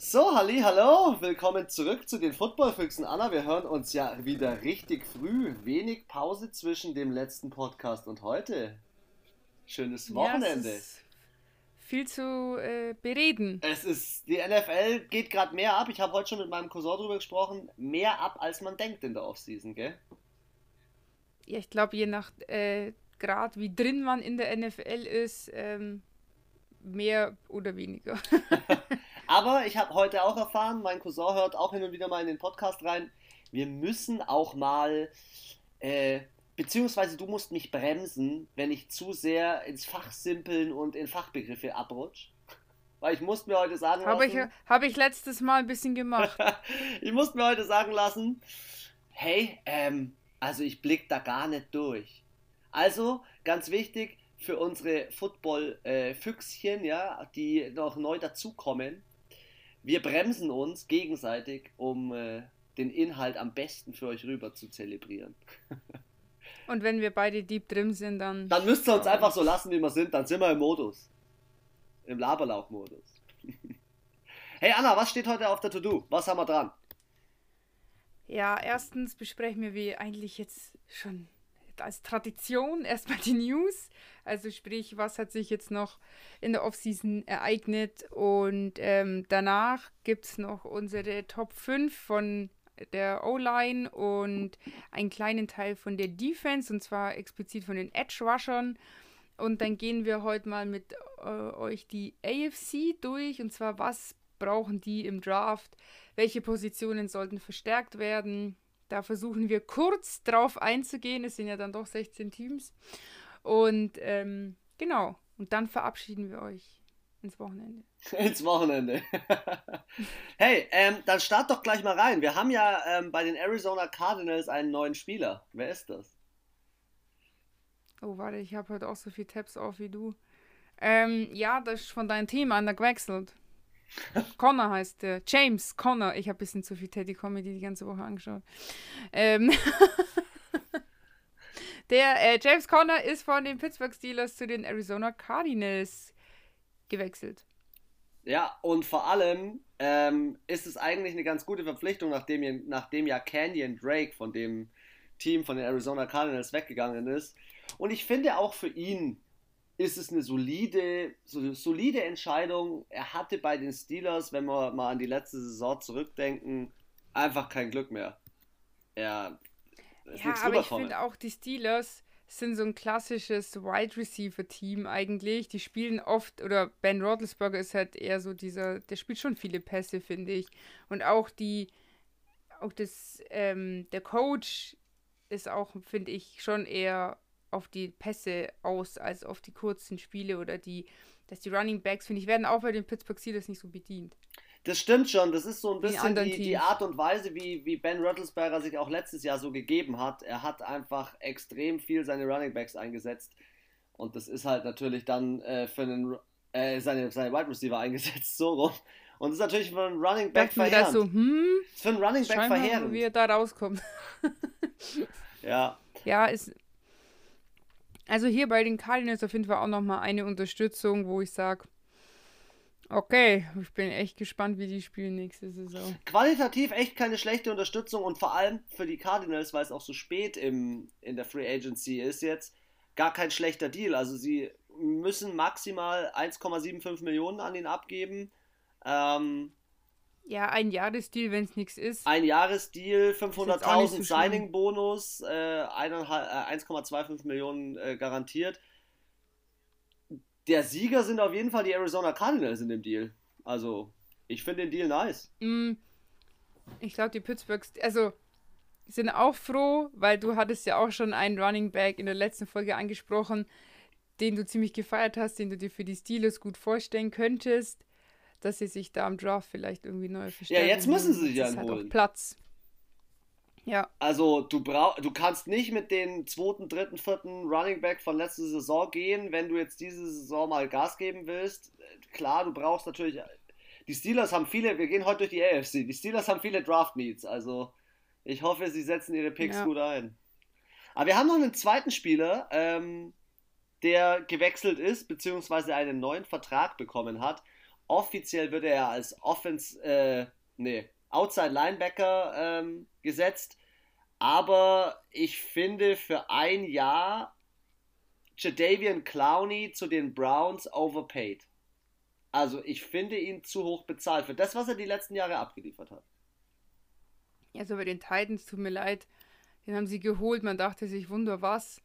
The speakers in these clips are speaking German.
So, halli, hallo, willkommen zurück zu den Footballfüchsen. Anna, wir hören uns ja wieder richtig früh. Wenig Pause zwischen dem letzten Podcast und heute. Schönes Wochenende. Ja, viel zu äh, bereden. Es ist, die NFL geht gerade mehr ab. Ich habe heute schon mit meinem Cousin darüber gesprochen. Mehr ab, als man denkt in der Offseason, gell? Ja, ich glaube, je nach äh, Grad, wie drin man in der NFL ist, ähm, mehr oder weniger. Aber ich habe heute auch erfahren, mein Cousin hört auch hin und wieder mal in den Podcast rein, wir müssen auch mal, äh, beziehungsweise du musst mich bremsen, wenn ich zu sehr ins Fachsimpeln und in Fachbegriffe abrutsche. Weil ich musste mir heute sagen hab lassen. Habe ich, letztes Mal ein bisschen gemacht. ich musste mir heute sagen lassen, hey, ähm, also ich blick da gar nicht durch. Also, ganz wichtig, für unsere Football-Füchschen, äh, ja, die noch neu dazukommen wir bremsen uns gegenseitig, um äh, den Inhalt am besten für euch rüber zu zelebrieren. Und wenn wir beide deep drin sind, dann. Dann müsst ihr uns einfach so lassen, wie wir sind. Dann sind wir im Modus. Im Laberlauch-Modus. hey Anna, was steht heute auf der To-Do? Was haben wir dran? Ja, erstens besprechen wir wie eigentlich jetzt schon als Tradition erstmal die News. Also sprich, was hat sich jetzt noch in der Offseason ereignet. Und ähm, danach gibt es noch unsere Top 5 von der O-Line und einen kleinen Teil von der Defense, und zwar explizit von den Edge-Rushern. Und dann gehen wir heute mal mit äh, euch die AFC durch, und zwar was brauchen die im Draft, welche Positionen sollten verstärkt werden, da versuchen wir kurz drauf einzugehen. Es sind ja dann doch 16 Teams. Und ähm, genau. Und dann verabschieden wir euch ins Wochenende. ins Wochenende. hey, ähm, dann start doch gleich mal rein. Wir haben ja ähm, bei den Arizona Cardinals einen neuen Spieler. Wer ist das? Oh, warte, ich habe heute auch so viele Tabs auf wie du. Ähm, ja, das ist von deinem Team an der gewechselt. Connor heißt der. James Connor. Ich habe ein bisschen zu viel Teddy Comedy die ganze Woche angeschaut. Ähm der äh, James Connor ist von den Pittsburgh Steelers zu den Arizona Cardinals gewechselt. Ja, und vor allem ähm, ist es eigentlich eine ganz gute Verpflichtung, nachdem, nachdem ja Canyon Drake von dem Team von den Arizona Cardinals weggegangen ist. Und ich finde auch für ihn ist es eine solide, so, solide Entscheidung. Er hatte bei den Steelers, wenn wir mal an die letzte Saison zurückdenken, einfach kein Glück mehr. Er ja, aber ich finde auch die Steelers sind so ein klassisches Wide Receiver Team eigentlich. Die spielen oft oder Ben Roethlisberger ist halt eher so dieser, der spielt schon viele Pässe finde ich und auch die, auch das, ähm, der Coach ist auch finde ich schon eher auf die Pässe aus als auf die kurzen Spiele oder die, dass die Running Backs, finde ich, werden auch bei den Pittsburgh Steelers nicht so bedient. Das stimmt schon, das ist so ein bisschen die, die, die, Art und Weise, wie, wie Ben Rattlesberger sich auch letztes Jahr so gegeben hat. Er hat einfach extrem viel seine Running Backs eingesetzt und das ist halt natürlich dann äh, für einen, äh, seine, seine Wide Receiver eingesetzt, so rum. Und das ist natürlich für einen Running Back verheerend. So, hm, das ist für einen Running Back verheerend. wie er da rauskommt. ja. Ja, ist also hier bei den Cardinals auf jeden Fall auch nochmal eine Unterstützung, wo ich sage, okay, ich bin echt gespannt, wie die spielen nächste Saison. Qualitativ echt keine schlechte Unterstützung und vor allem für die Cardinals, weil es auch so spät im, in der Free Agency ist jetzt, gar kein schlechter Deal. Also sie müssen maximal 1,75 Millionen an ihn abgeben. Ähm, ja, ein Jahresdeal, wenn es nichts ist. Ein Jahresdeal, 500.000 so Signing-Bonus, äh, 1,25 äh, Millionen äh, garantiert. Der Sieger sind auf jeden Fall die Arizona Cardinals in dem Deal. Also, ich finde den Deal nice. Mm, ich glaube, die Pittsburghs, also, sind auch froh, weil du hattest ja auch schon einen Running Back in der letzten Folge angesprochen, den du ziemlich gefeiert hast, den du dir für die Steelers gut vorstellen könntest dass sie sich da am Draft vielleicht irgendwie neu verstärken. Ja, jetzt müssen sie sich ja halt holen. Platz. Ja. Also du brauch, du kannst nicht mit den zweiten, dritten, vierten Running Back von letzter Saison gehen, wenn du jetzt diese Saison mal Gas geben willst. Klar, du brauchst natürlich. Die Steelers haben viele, wir gehen heute durch die AFC, die Steelers haben viele Draft Needs, also ich hoffe, sie setzen ihre Picks ja. gut ein. Aber wir haben noch einen zweiten Spieler, ähm, der gewechselt ist, beziehungsweise einen neuen Vertrag bekommen hat. Offiziell wird er als Offense, äh, nee, Outside Linebacker ähm, gesetzt. Aber ich finde für ein Jahr Jadavian Clowney zu den Browns overpaid. Also ich finde ihn zu hoch bezahlt für das, was er die letzten Jahre abgeliefert hat. Also bei den Titans, tut mir leid, den haben sie geholt. Man dachte sich, wunder was,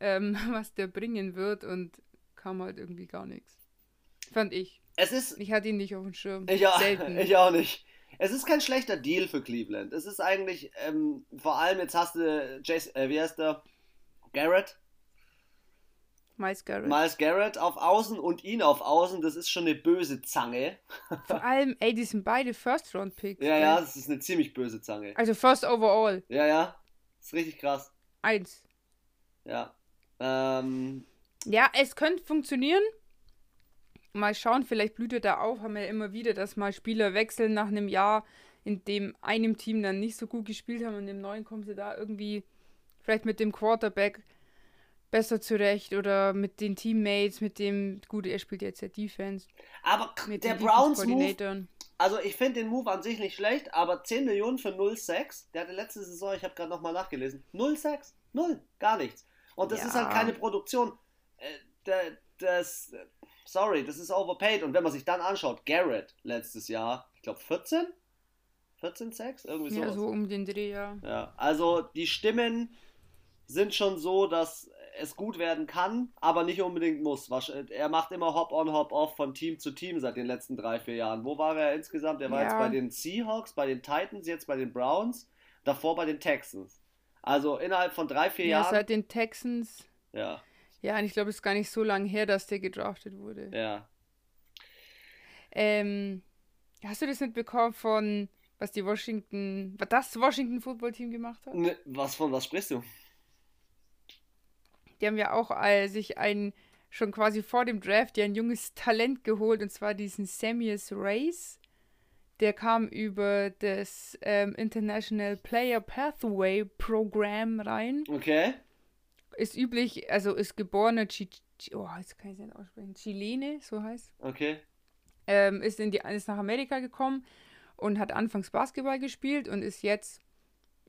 ähm, was der bringen wird und kam halt irgendwie gar nichts. Fand ich. Es ist. Ich hatte ihn nicht auf dem Schirm. Ich auch, ich auch nicht. Es ist kein schlechter Deal für Cleveland. Es ist eigentlich, ähm, vor allem jetzt hast du, Jason, äh, wie heißt der? Garrett, Miles Garrett. Miles Garrett auf Außen und ihn auf Außen, das ist schon eine böse Zange. Vor allem, ey, die sind beide First-Round-Picks. Ja, ja, das ist eine ziemlich böse Zange. Also First Overall. Ja, ja, das ist richtig krass. Eins. Ja. Ähm, ja, es könnte funktionieren. Mal schauen, vielleicht blüht er da auf. Haben wir ja immer wieder, dass mal Spieler wechseln nach einem Jahr, in dem einem Team dann nicht so gut gespielt haben und im neuen kommen sie da irgendwie vielleicht mit dem Quarterback besser zurecht oder mit den Teammates, mit dem, gut, er spielt jetzt ja Defense. Aber der Browns Move, also ich finde den Move an sich nicht schlecht, aber 10 Millionen für 0,6, der hatte letzte Saison, ich habe gerade nochmal nachgelesen, 0,6, 0, gar nichts. Und das ja. ist halt keine Produktion. Äh, das, sorry, das ist overpaid. Und wenn man sich dann anschaut, Garrett letztes Jahr, ich glaube 14? 14 6? Irgendwie so. Ja, so um den Dreh, ja. Ja, also die Stimmen sind schon so, dass es gut werden kann, aber nicht unbedingt muss. Er macht immer Hop-on, Hop-off von Team zu Team seit den letzten drei, vier Jahren. Wo war er insgesamt? Er war ja. jetzt bei den Seahawks, bei den Titans, jetzt bei den Browns, davor bei den Texans. Also innerhalb von drei, vier ja, Jahren. Seit den Texans. Ja. Ja, und ich glaube, es ist gar nicht so lange her, dass der gedraftet wurde. Ja. Ähm, hast du das mitbekommen von, was die Washington, was das Washington Football Team gemacht hat? Ne, was von was sprichst du? Die haben ja auch äh, sich ein, schon quasi vor dem Draft, ja ein junges Talent geholt, und zwar diesen Samuels Race. Der kam über das ähm, International Player Pathway Programm rein. Okay. Ist üblich, also ist geborener Chi oh, jetzt kann ich nicht aussprechen. Chilene, so heißt. Okay. Ähm, ist, in die, ist nach Amerika gekommen und hat anfangs Basketball gespielt und ist jetzt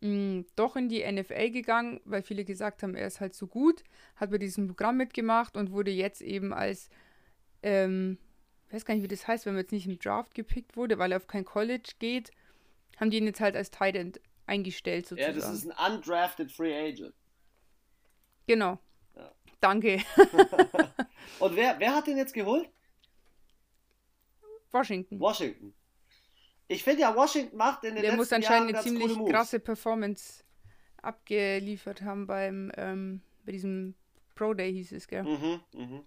mh, mm, doch in die NFL gegangen, weil viele gesagt haben, er ist halt so gut, hat bei diesem Programm mitgemacht und wurde jetzt eben als, ähm, ich weiß gar nicht, wie das heißt, wenn man jetzt nicht im Draft gepickt wurde, weil er auf kein College geht, haben die ihn jetzt halt als Tight End eingestellt sozusagen. Ja, das ist ein undrafted Free Agent. Genau. Ja. Danke. und wer, wer hat den jetzt geholt? Washington. Washington. Ich finde ja, Washington macht in den Der letzten muss anscheinend Jahren eine ziemlich krasse Performance abgeliefert haben beim ähm, bei diesem Pro Day hieß es, gell? Mhm, mhm.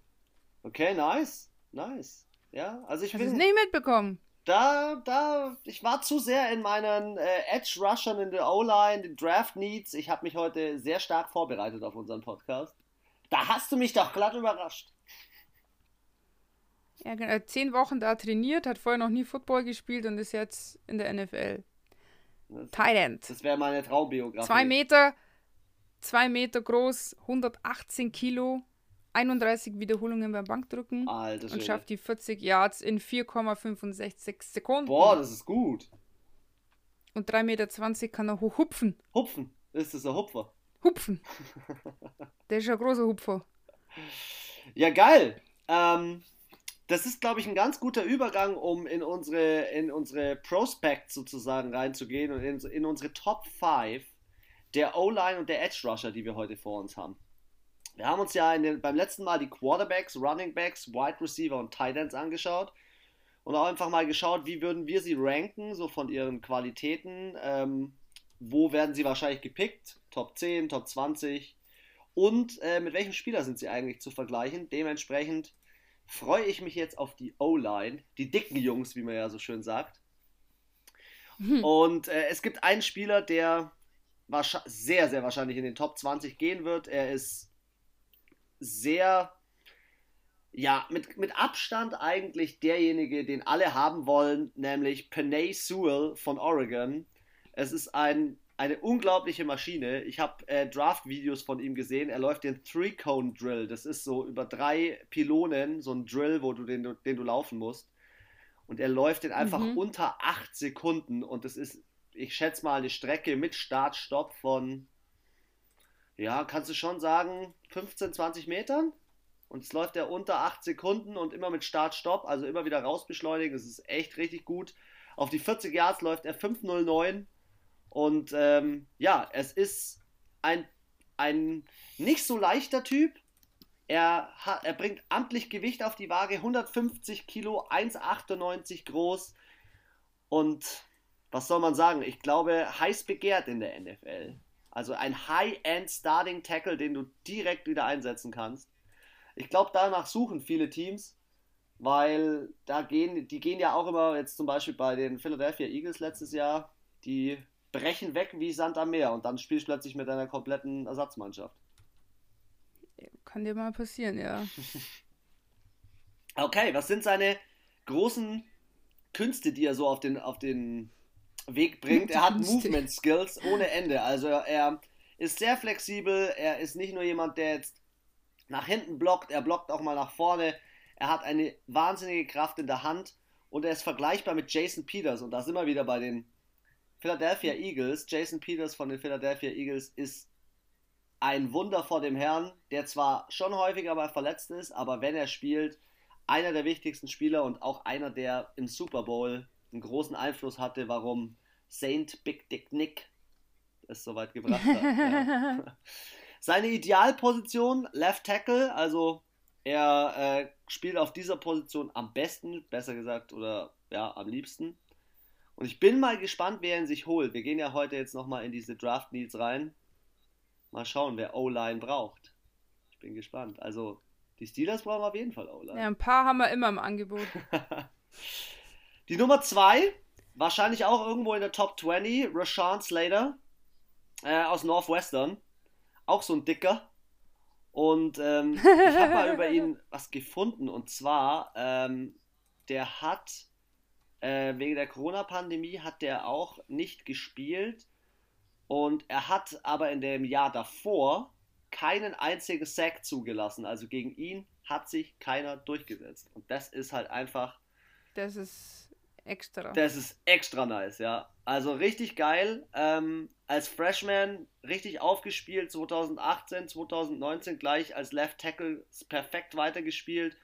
Okay, nice. Nice. Ja, also ich Hast bin. nicht mitbekommen? Da, da, ich war zu sehr in meinen äh, Edge Rushern in der O-Line, den Draft Needs. Ich habe mich heute sehr stark vorbereitet auf unseren Podcast. Da hast du mich doch glatt überrascht. Ja, genau. Zehn Wochen da trainiert, hat vorher noch nie Football gespielt und ist jetzt in der NFL. Das, End. Das wäre meine Traumbiografie. Zwei Meter, zwei Meter groß, 118 Kilo, 31 Wiederholungen beim Bankdrücken Alter, und schafft die 40 Yards in 4,65 Sekunden. Boah, das ist gut. Und 3,20 Meter kann er hochhupfen. Hupfen? Ist das ein Hupfer? Hupfen. Der ist ja ein großer Hupfer. Ja, geil. Ähm, das ist, glaube ich, ein ganz guter Übergang, um in unsere, in unsere Prospects sozusagen reinzugehen und in, in unsere Top 5 der O-Line und der Edge Rusher, die wir heute vor uns haben. Wir haben uns ja den, beim letzten Mal die Quarterbacks, Running Backs, Wide Receiver und Tight Ends angeschaut und auch einfach mal geschaut, wie würden wir sie ranken, so von ihren Qualitäten. Ähm, wo werden sie wahrscheinlich gepickt? Top 10, Top 20 und äh, mit welchem Spieler sind sie eigentlich zu vergleichen? Dementsprechend freue ich mich jetzt auf die O-Line, die dicken Jungs, wie man ja so schön sagt. Hm. Und äh, es gibt einen Spieler, der sehr, sehr wahrscheinlich in den Top 20 gehen wird. Er ist sehr, ja, mit, mit Abstand eigentlich derjenige, den alle haben wollen, nämlich Panay Sewell von Oregon. Es ist ein eine unglaubliche Maschine. Ich habe äh, Draft-Videos von ihm gesehen. Er läuft den Three-Cone-Drill. Das ist so über drei Pylonen, so ein Drill, wo du den, den du laufen musst. und er läuft den einfach mhm. unter 8 Sekunden und das ist, ich schätze mal, eine Strecke mit Start-Stopp von, ja, kannst du schon sagen, 15, 20 Metern? Und es läuft er unter 8 Sekunden und immer mit Start-Stopp, also immer wieder rausbeschleunigen. Das ist echt richtig gut. Auf die 40 Yards läuft er 5.09 und ähm, ja, es ist ein, ein nicht so leichter Typ. Er, hat, er bringt amtlich Gewicht auf die Waage, 150 Kilo, 1,98 groß. Und was soll man sagen? Ich glaube, heiß begehrt in der NFL. Also ein High-End Starting Tackle, den du direkt wieder einsetzen kannst. Ich glaube, danach suchen viele Teams, weil da gehen, die gehen ja auch immer, jetzt zum Beispiel bei den Philadelphia Eagles letztes Jahr, die brechen weg wie Sand am Meer und dann spielst du plötzlich mit deiner kompletten Ersatzmannschaft. Kann dir mal passieren, ja. okay, was sind seine großen Künste, die er so auf den, auf den Weg bringt? Er hat Movement Skills ohne Ende. Also er ist sehr flexibel. Er ist nicht nur jemand, der jetzt nach hinten blockt, er blockt auch mal nach vorne. Er hat eine wahnsinnige Kraft in der Hand und er ist vergleichbar mit Jason Peters. Und da sind wir wieder bei den Philadelphia Eagles, Jason Peters von den Philadelphia Eagles ist ein Wunder vor dem Herrn, der zwar schon häufiger mal verletzt ist, aber wenn er spielt, einer der wichtigsten Spieler und auch einer, der im Super Bowl einen großen Einfluss hatte, warum Saint Big Dick Nick es so weit gebracht hat. ja. Seine Idealposition, Left Tackle, also er äh, spielt auf dieser Position am besten, besser gesagt, oder ja, am liebsten. Und ich bin mal gespannt, wer ihn sich holt. Wir gehen ja heute jetzt nochmal in diese Draft Needs rein. Mal schauen, wer O-Line braucht. Ich bin gespannt. Also, die Steelers brauchen auf jeden Fall O-Line. Ja, ein paar haben wir immer im Angebot. die Nummer 2, wahrscheinlich auch irgendwo in der Top 20, Rashawn Slater äh, aus Northwestern. Auch so ein dicker. Und ähm, ich habe mal über ihn was gefunden. Und zwar, ähm, der hat äh, wegen der Corona-Pandemie hat der auch nicht gespielt. Und er hat aber in dem Jahr davor keinen einzigen Sack zugelassen. Also gegen ihn hat sich keiner durchgesetzt. Und das ist halt einfach. Das ist extra. Das ist extra nice, ja. Also richtig geil. Ähm, als Freshman richtig aufgespielt, 2018, 2019 gleich als Left Tackle perfekt weitergespielt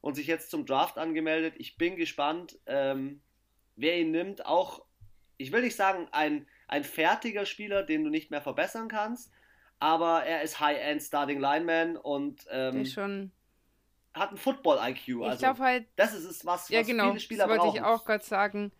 und sich jetzt zum Draft angemeldet. Ich bin gespannt, ähm, wer ihn nimmt. Auch, ich will nicht sagen, ein, ein fertiger Spieler, den du nicht mehr verbessern kannst, aber er ist High-End Starting Lineman und ähm, schon hat ein Football-IQ. Ich also, glaube halt. Das ist es, was, was ja, genau, viele Spieler das wollte ich auch gerade sagen.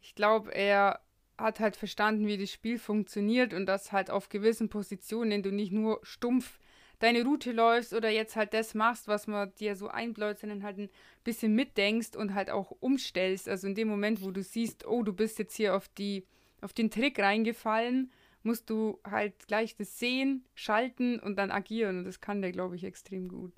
Ich glaube, er hat halt verstanden, wie das Spiel funktioniert und dass halt auf gewissen Positionen du nicht nur stumpf deine Route läufst oder jetzt halt das machst, was man dir so einbläut, sondern halt ein bisschen mitdenkst und halt auch umstellst. Also in dem Moment, wo du siehst, oh, du bist jetzt hier auf die, auf den Trick reingefallen, musst du halt gleich das sehen, schalten und dann agieren. Und das kann der, glaube ich, extrem gut.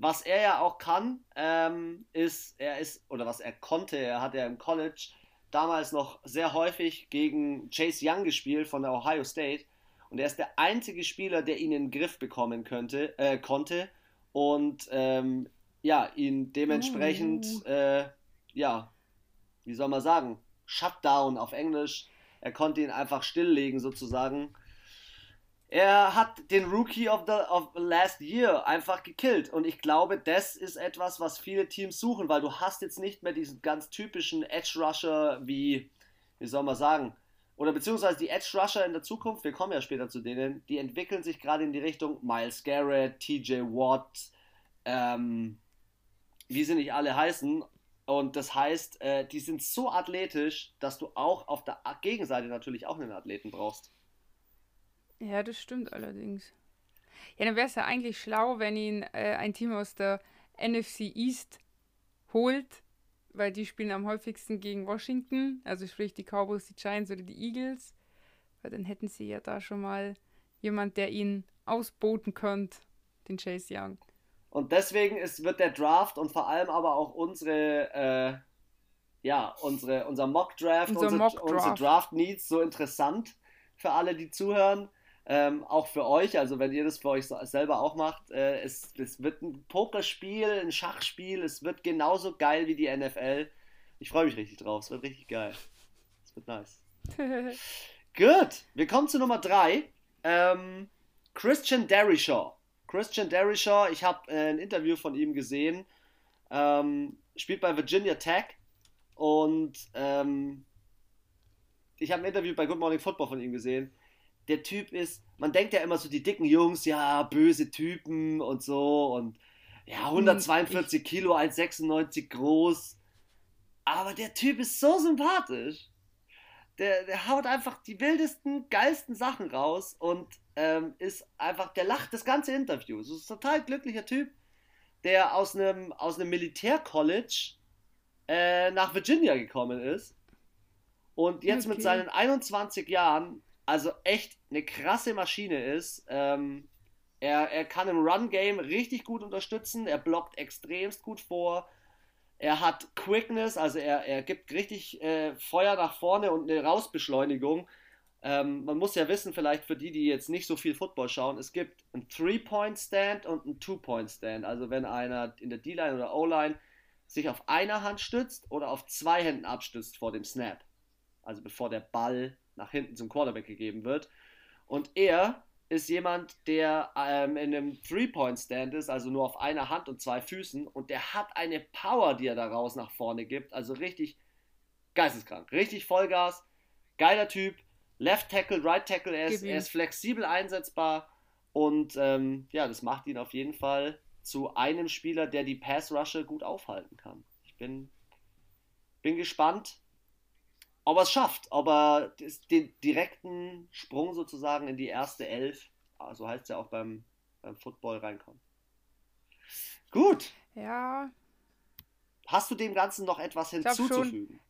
Was er ja auch kann, ähm, ist, er ist, oder was er konnte, er hat ja im College damals noch sehr häufig gegen Chase Young gespielt von der Ohio State und er ist der einzige Spieler, der ihn in den Griff bekommen könnte, äh, konnte und ähm, ja, ihn dementsprechend, oh. äh, ja, wie soll man sagen, Shutdown auf Englisch. Er konnte ihn einfach stilllegen sozusagen. Er hat den Rookie of the of last year einfach gekillt und ich glaube, das ist etwas, was viele Teams suchen, weil du hast jetzt nicht mehr diesen ganz typischen Edge Rusher wie, wie soll man sagen, oder beziehungsweise die Edge Rusher in der Zukunft, wir kommen ja später zu denen, die entwickeln sich gerade in die Richtung Miles Garrett, TJ Watt, ähm, wie sie nicht alle heißen. Und das heißt, äh, die sind so athletisch, dass du auch auf der Gegenseite natürlich auch einen Athleten brauchst. Ja, das stimmt allerdings. Ja, dann wäre es ja eigentlich schlau, wenn ihn äh, ein Team aus der NFC East holt, weil die spielen am häufigsten gegen Washington, also sprich die Cowboys, die Giants oder die Eagles. Weil dann hätten sie ja da schon mal jemand, der ihnen ausboten könnte, den Chase Young. Und deswegen ist, wird der Draft und vor allem aber auch unsere, äh, ja, unsere, unser Mock Draft, unser unsere, Mock -Draft. unsere Draft Needs so interessant für alle, die zuhören. Ähm, auch für euch, also wenn ihr das für euch selber auch macht, äh, es, es wird ein Pokerspiel, ein Schachspiel, es wird genauso geil wie die NFL. Ich freue mich richtig drauf. Es wird richtig geil. Es wird nice. Gut, wir kommen zu Nummer 3. Ähm, Christian Derryshaw. Christian Derryshaw, ich habe äh, ein Interview von ihm gesehen. Ähm, spielt bei Virginia Tech und ähm, ich habe ein Interview bei Good Morning Football von ihm gesehen. Der Typ ist, man denkt ja immer so, die dicken Jungs, ja, böse Typen und so und ja, 142 hm, Kilo, 1,96 groß. Aber der Typ ist so sympathisch. Der, der haut einfach die wildesten, geilsten Sachen raus und ähm, ist einfach, der lacht das ganze Interview. Das ist ein total glücklicher Typ, der aus einem, aus einem Militärcollege äh, nach Virginia gekommen ist und jetzt okay. mit seinen 21 Jahren also echt eine krasse Maschine ist. Ähm, er, er kann im Run-Game richtig gut unterstützen, er blockt extremst gut vor. Er hat Quickness, also er, er gibt richtig äh, Feuer nach vorne und eine Rausbeschleunigung. Ähm, man muss ja wissen, vielleicht für die, die jetzt nicht so viel Football schauen, es gibt einen Three-Point-Stand und einen Two-Point-Stand. Also wenn einer in der D-Line oder O-Line sich auf einer Hand stützt oder auf zwei Händen abstützt vor dem Snap also bevor der Ball nach hinten zum Quarterback gegeben wird. Und er ist jemand, der ähm, in einem Three-Point-Stand ist, also nur auf einer Hand und zwei Füßen. Und der hat eine Power, die er daraus nach vorne gibt. Also richtig geisteskrank. Richtig Vollgas. Geiler Typ. Left Tackle, Right Tackle. Er ist, er ist flexibel einsetzbar. Und ähm, ja, das macht ihn auf jeden Fall zu einem Spieler, der die Pass-Rusher gut aufhalten kann. Ich bin, bin gespannt, ob er es schafft, ob er den direkten Sprung sozusagen in die erste Elf, so also heißt es ja auch beim, beim Football, reinkommt. Gut. Ja. Hast du dem Ganzen noch etwas hinzuzufügen?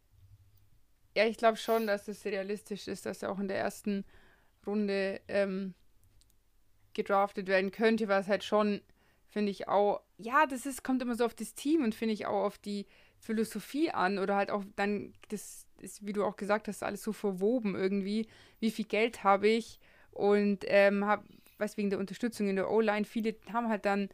ja, ich glaube schon, dass es realistisch ist, dass er auch in der ersten Runde ähm, gedraftet werden könnte, was halt schon, finde ich auch, ja, das ist, kommt immer so auf das Team und finde ich auch auf die Philosophie an oder halt auch dann das ist, wie du auch gesagt hast, alles so verwoben irgendwie. Wie viel Geld habe ich und ähm, hab, weiß wegen der Unterstützung in der O-Line, viele haben halt dann,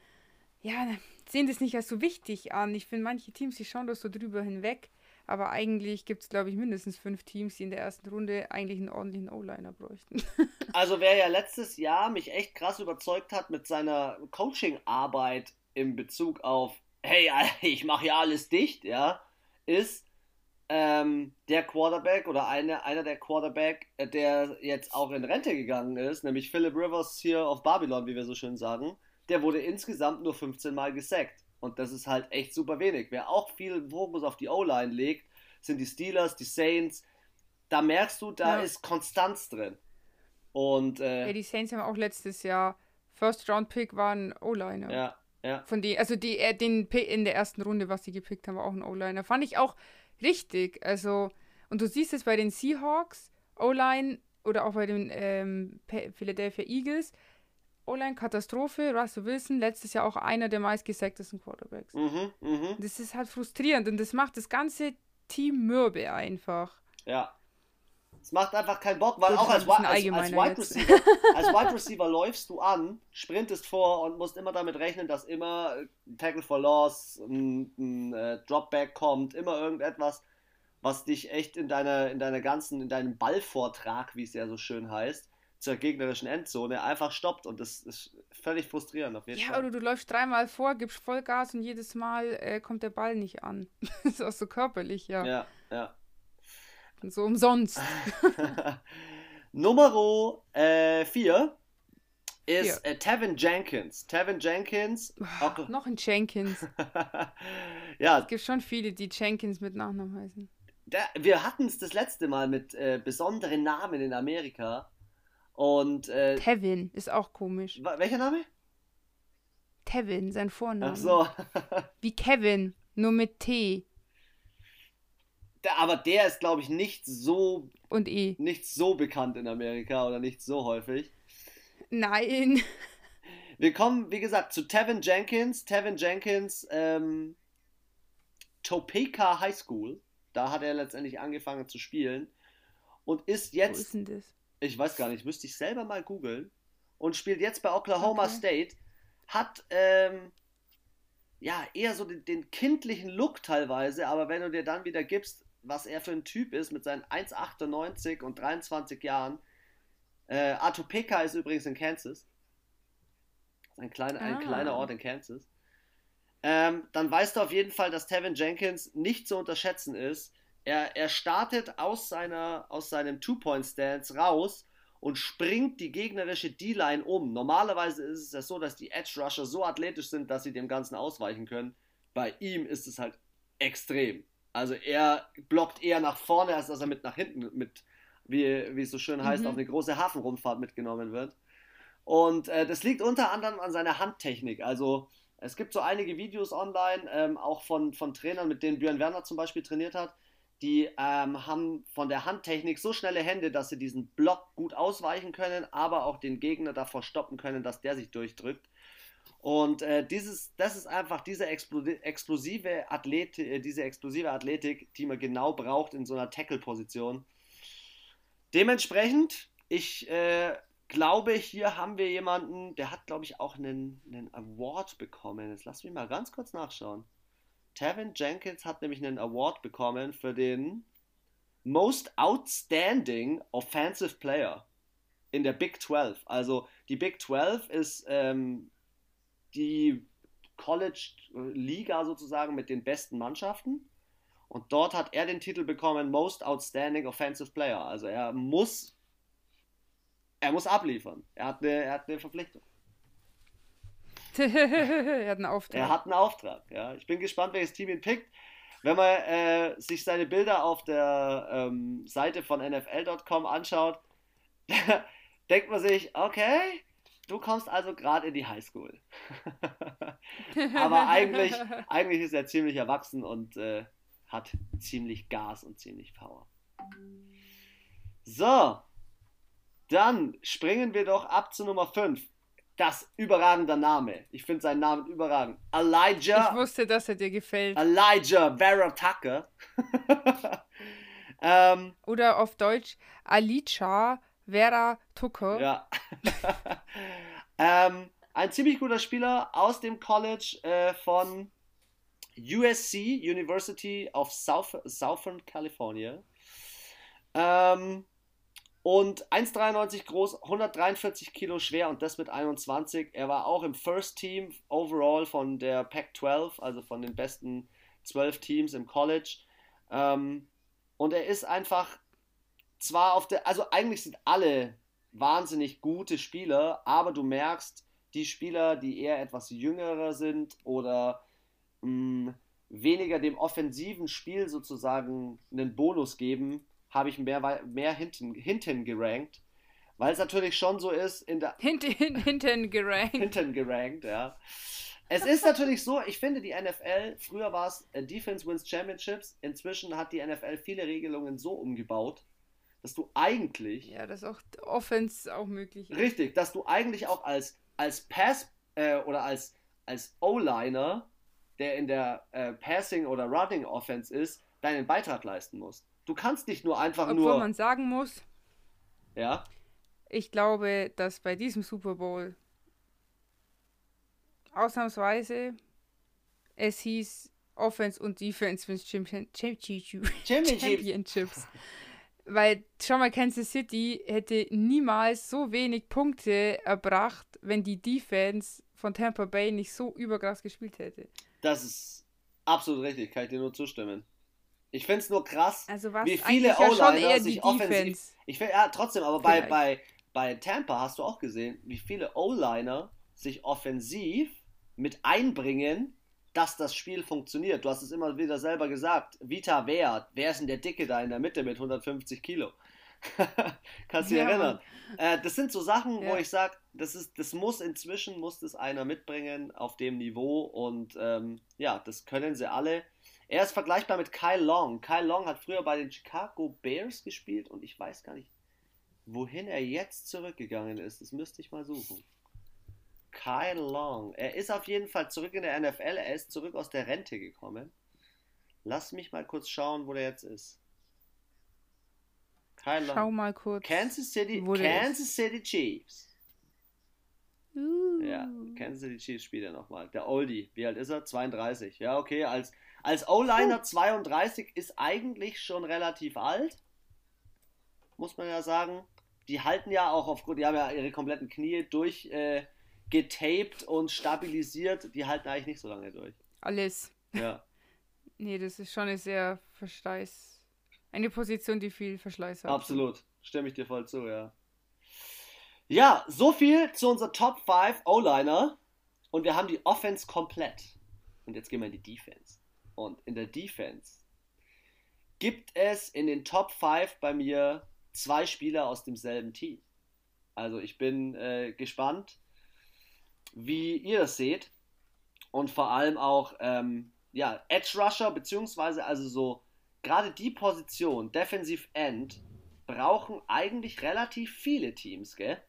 ja, sehen das nicht als so wichtig an. Ich finde, manche Teams, die schauen das so drüber hinweg. Aber eigentlich gibt es, glaube ich, mindestens fünf Teams, die in der ersten Runde eigentlich einen ordentlichen O-Liner bräuchten. also wer ja letztes Jahr mich echt krass überzeugt hat mit seiner Coaching-Arbeit in Bezug auf, hey, ich mache ja alles dicht, ja, ist ähm, der Quarterback oder eine, einer der Quarterback, äh, der jetzt auch in Rente gegangen ist, nämlich Philip Rivers hier auf Babylon, wie wir so schön sagen, der wurde insgesamt nur 15 Mal gesackt. Und das ist halt echt super wenig. Wer auch viel Fokus auf die O-Line legt, sind die Steelers, die Saints. Da merkst du, da ja. ist Konstanz drin. Und, äh, ja, die Saints haben auch letztes Jahr First Round Pick waren O-Liner. Ja, ja. Von die, also die, äh, den in der ersten Runde, was sie gepickt haben, war auch ein O-Liner. Fand ich auch richtig. Also, und du siehst es bei den Seahawks, O-Line oder auch bei den ähm, Philadelphia Eagles. O-Line Katastrophe, Russell Wilson, letztes Jahr auch einer der meistgesacktesten Quarterbacks. Mhm, mh. Das ist halt frustrierend und das macht das ganze Team mürbe einfach. Ja. Es macht einfach keinen Bock, weil auch als, als, als, Wide Receiver, als Wide Receiver läufst du an, sprintest vor und musst immer damit rechnen, dass immer ein Tackle for Loss, ein, ein äh, Dropback kommt, immer irgendetwas, was dich echt in deiner, in deiner ganzen, in deinem Ballvortrag, wie es ja so schön heißt, zur gegnerischen Endzone einfach stoppt und das ist völlig frustrierend auf jeden ja, Fall. Ja, oder du läufst dreimal vor, gibst Vollgas und jedes Mal äh, kommt der Ball nicht an. das ist auch so körperlich, ja. Ja, ja. So umsonst. Nummer 4 äh, ist äh, Tevin Jenkins. Tevin Jenkins. Auch, noch ein Jenkins. ja. Es gibt schon viele, die Jenkins mit Nachnamen heißen. Da, wir hatten es das letzte Mal mit äh, besonderen Namen in Amerika. Und. Äh, Tevin ist auch komisch. Welcher Name? Tevin, sein Vorname. Ach so. Wie Kevin, nur mit T aber der ist, glaube ich, nicht so. Und E. Nicht so bekannt in Amerika oder nicht so häufig. Nein. Wir kommen, wie gesagt, zu Tevin Jenkins. Tevin Jenkins, ähm, Topeka High School. Da hat er letztendlich angefangen zu spielen. Und ist jetzt. Wo ist denn das? Ich weiß gar nicht, müsste ich selber mal googeln. Und spielt jetzt bei Oklahoma okay. State. Hat ähm, ja, eher so den, den, kindlichen Look teilweise, aber wenn du dir dann wieder gibst, was er für ein Typ ist mit seinen 1,98 und 23 Jahren. Äh, Atopeka ist übrigens in Kansas. Ein, kleiner, ah. ein kleiner Ort in Kansas. Ähm, dann weißt du auf jeden Fall, dass Tevin Jenkins nicht zu unterschätzen ist. Er, er startet aus, seiner, aus seinem Two-Point-Stance raus und springt die gegnerische D-Line um. Normalerweise ist es ja so, dass die Edge Rusher so athletisch sind, dass sie dem Ganzen ausweichen können. Bei ihm ist es halt extrem. Also er blockt eher nach vorne, als dass er mit nach hinten, mit, wie, wie es so schön heißt, mhm. auf eine große Hafenrundfahrt mitgenommen wird. Und äh, das liegt unter anderem an seiner Handtechnik. Also es gibt so einige Videos online, ähm, auch von, von Trainern, mit denen Björn Werner zum Beispiel trainiert hat, die ähm, haben von der Handtechnik so schnelle Hände, dass sie diesen Block gut ausweichen können, aber auch den Gegner davor stoppen können, dass der sich durchdrückt. Und äh, dieses, das ist einfach diese explosive Athletik, äh, diese explosive Athletik, die man genau braucht in so einer Tackle-Position. Dementsprechend, ich äh, glaube, hier haben wir jemanden, der hat, glaube ich, auch einen, einen Award bekommen. Jetzt lass mich mal ganz kurz nachschauen. Tevin Jenkins hat nämlich einen Award bekommen für den Most Outstanding Offensive Player in der Big 12. Also die Big 12 ist ähm, die College-Liga sozusagen mit den besten Mannschaften. Und dort hat er den Titel bekommen Most Outstanding Offensive Player. Also er muss, er muss abliefern. Er hat eine, er hat eine Verpflichtung. er hat einen Auftrag. Er hat einen Auftrag, ja. Ich bin gespannt, welches Team ihn pickt. Wenn man äh, sich seine Bilder auf der ähm, Seite von NFL.com anschaut, denkt man sich, okay, du kommst also gerade in die Highschool. Aber eigentlich, eigentlich ist er ziemlich erwachsen und äh, hat ziemlich Gas und ziemlich Power. So, dann springen wir doch ab zu Nummer 5 das überragender Name. Ich finde seinen Namen überragend. Elijah. Ich wusste, dass er dir gefällt. Elijah Vera Tucker. ähm, Oder auf Deutsch Alicia Vera Tucker. Ja. ähm, ein ziemlich guter Spieler aus dem College äh, von USC, University of South, Southern California. Ähm, und 1,93 groß, 143 Kilo schwer und das mit 21. Er war auch im First Team overall von der Pac-12, also von den besten 12 Teams im College. Ähm, und er ist einfach zwar auf der, also eigentlich sind alle wahnsinnig gute Spieler, aber du merkst, die Spieler, die eher etwas jüngere sind oder mh, mm, weniger dem offensiven Spiel sozusagen einen Bonus geben, habe ich mehr, mehr hinten, hinten gerankt. Weil es natürlich schon so ist, in der. Hinten, hinten gerankt. Hinten gerankt, ja. Es ist natürlich so, ich finde die NFL, früher war es äh, Defense Wins Championships, inzwischen hat die NFL viele Regelungen so umgebaut, dass du eigentlich. Ja, dass auch Offense auch möglich ist. Richtig, dass du eigentlich auch als, als Pass äh, oder als, als O-Liner, der in der äh, Passing oder Running Offense ist, deinen Beitrag leisten musst. Du kannst nicht nur einfach Obwohl nur. Obwohl man sagen muss. Ja. Ich glaube, dass bei diesem Super Bowl ausnahmsweise es hieß Offense und Defense wins Championships. Weil schon mal Kansas City hätte niemals so wenig Punkte erbracht, wenn die Defense von Tampa Bay nicht so überkrass gespielt hätte. Das ist absolut richtig, kann ich dir nur zustimmen. Ich finde es nur krass, also wie viele O-Liner ja sich offensiv. Ich finde, ja, trotzdem, aber bei, bei, bei Tampa hast du auch gesehen, wie viele O-Liner sich offensiv mit einbringen, dass das Spiel funktioniert. Du hast es immer wieder selber gesagt. Vita Wert, wer ist denn der Dicke da in der Mitte mit 150 Kilo? Kannst du dich ja. erinnern? Äh, das sind so Sachen, ja. wo ich sage, das das muss inzwischen, muss das einer mitbringen auf dem Niveau und ähm, ja, das können sie alle. Er ist vergleichbar mit Kyle Long. Kyle Long hat früher bei den Chicago Bears gespielt und ich weiß gar nicht, wohin er jetzt zurückgegangen ist. Das müsste ich mal suchen. Kyle Long. Er ist auf jeden Fall zurück in der NFL. Er ist zurück aus der Rente gekommen. Lass mich mal kurz schauen, wo der jetzt ist. Kyle Long. Schau mal kurz. Kansas City, Kansas City Chiefs. Uh. Ja, Kansas City Chiefs spielt er nochmal. Der Oldie, wie alt ist er? 32. Ja, okay, als, als O-Liner 32 ist eigentlich schon relativ alt. Muss man ja sagen. Die halten ja auch aufgrund, die haben ja ihre kompletten Knie durch äh, getaped und stabilisiert. Die halten eigentlich nicht so lange durch. Alles. Ja. Nee, das ist schon eine sehr Verschleiß. Eine Position, die viel Verschleiß hat. Absolut. Stimme ich dir voll zu, ja. Ja, so viel zu unserer Top 5 O-Liner. Und wir haben die Offense komplett. Und jetzt gehen wir in die Defense. Und in der Defense gibt es in den Top 5 bei mir zwei Spieler aus demselben Team. Also ich bin äh, gespannt, wie ihr das seht. Und vor allem auch, ähm, ja, Edge Rusher, beziehungsweise also so gerade die Position, Defensive End, brauchen eigentlich relativ viele Teams, gell?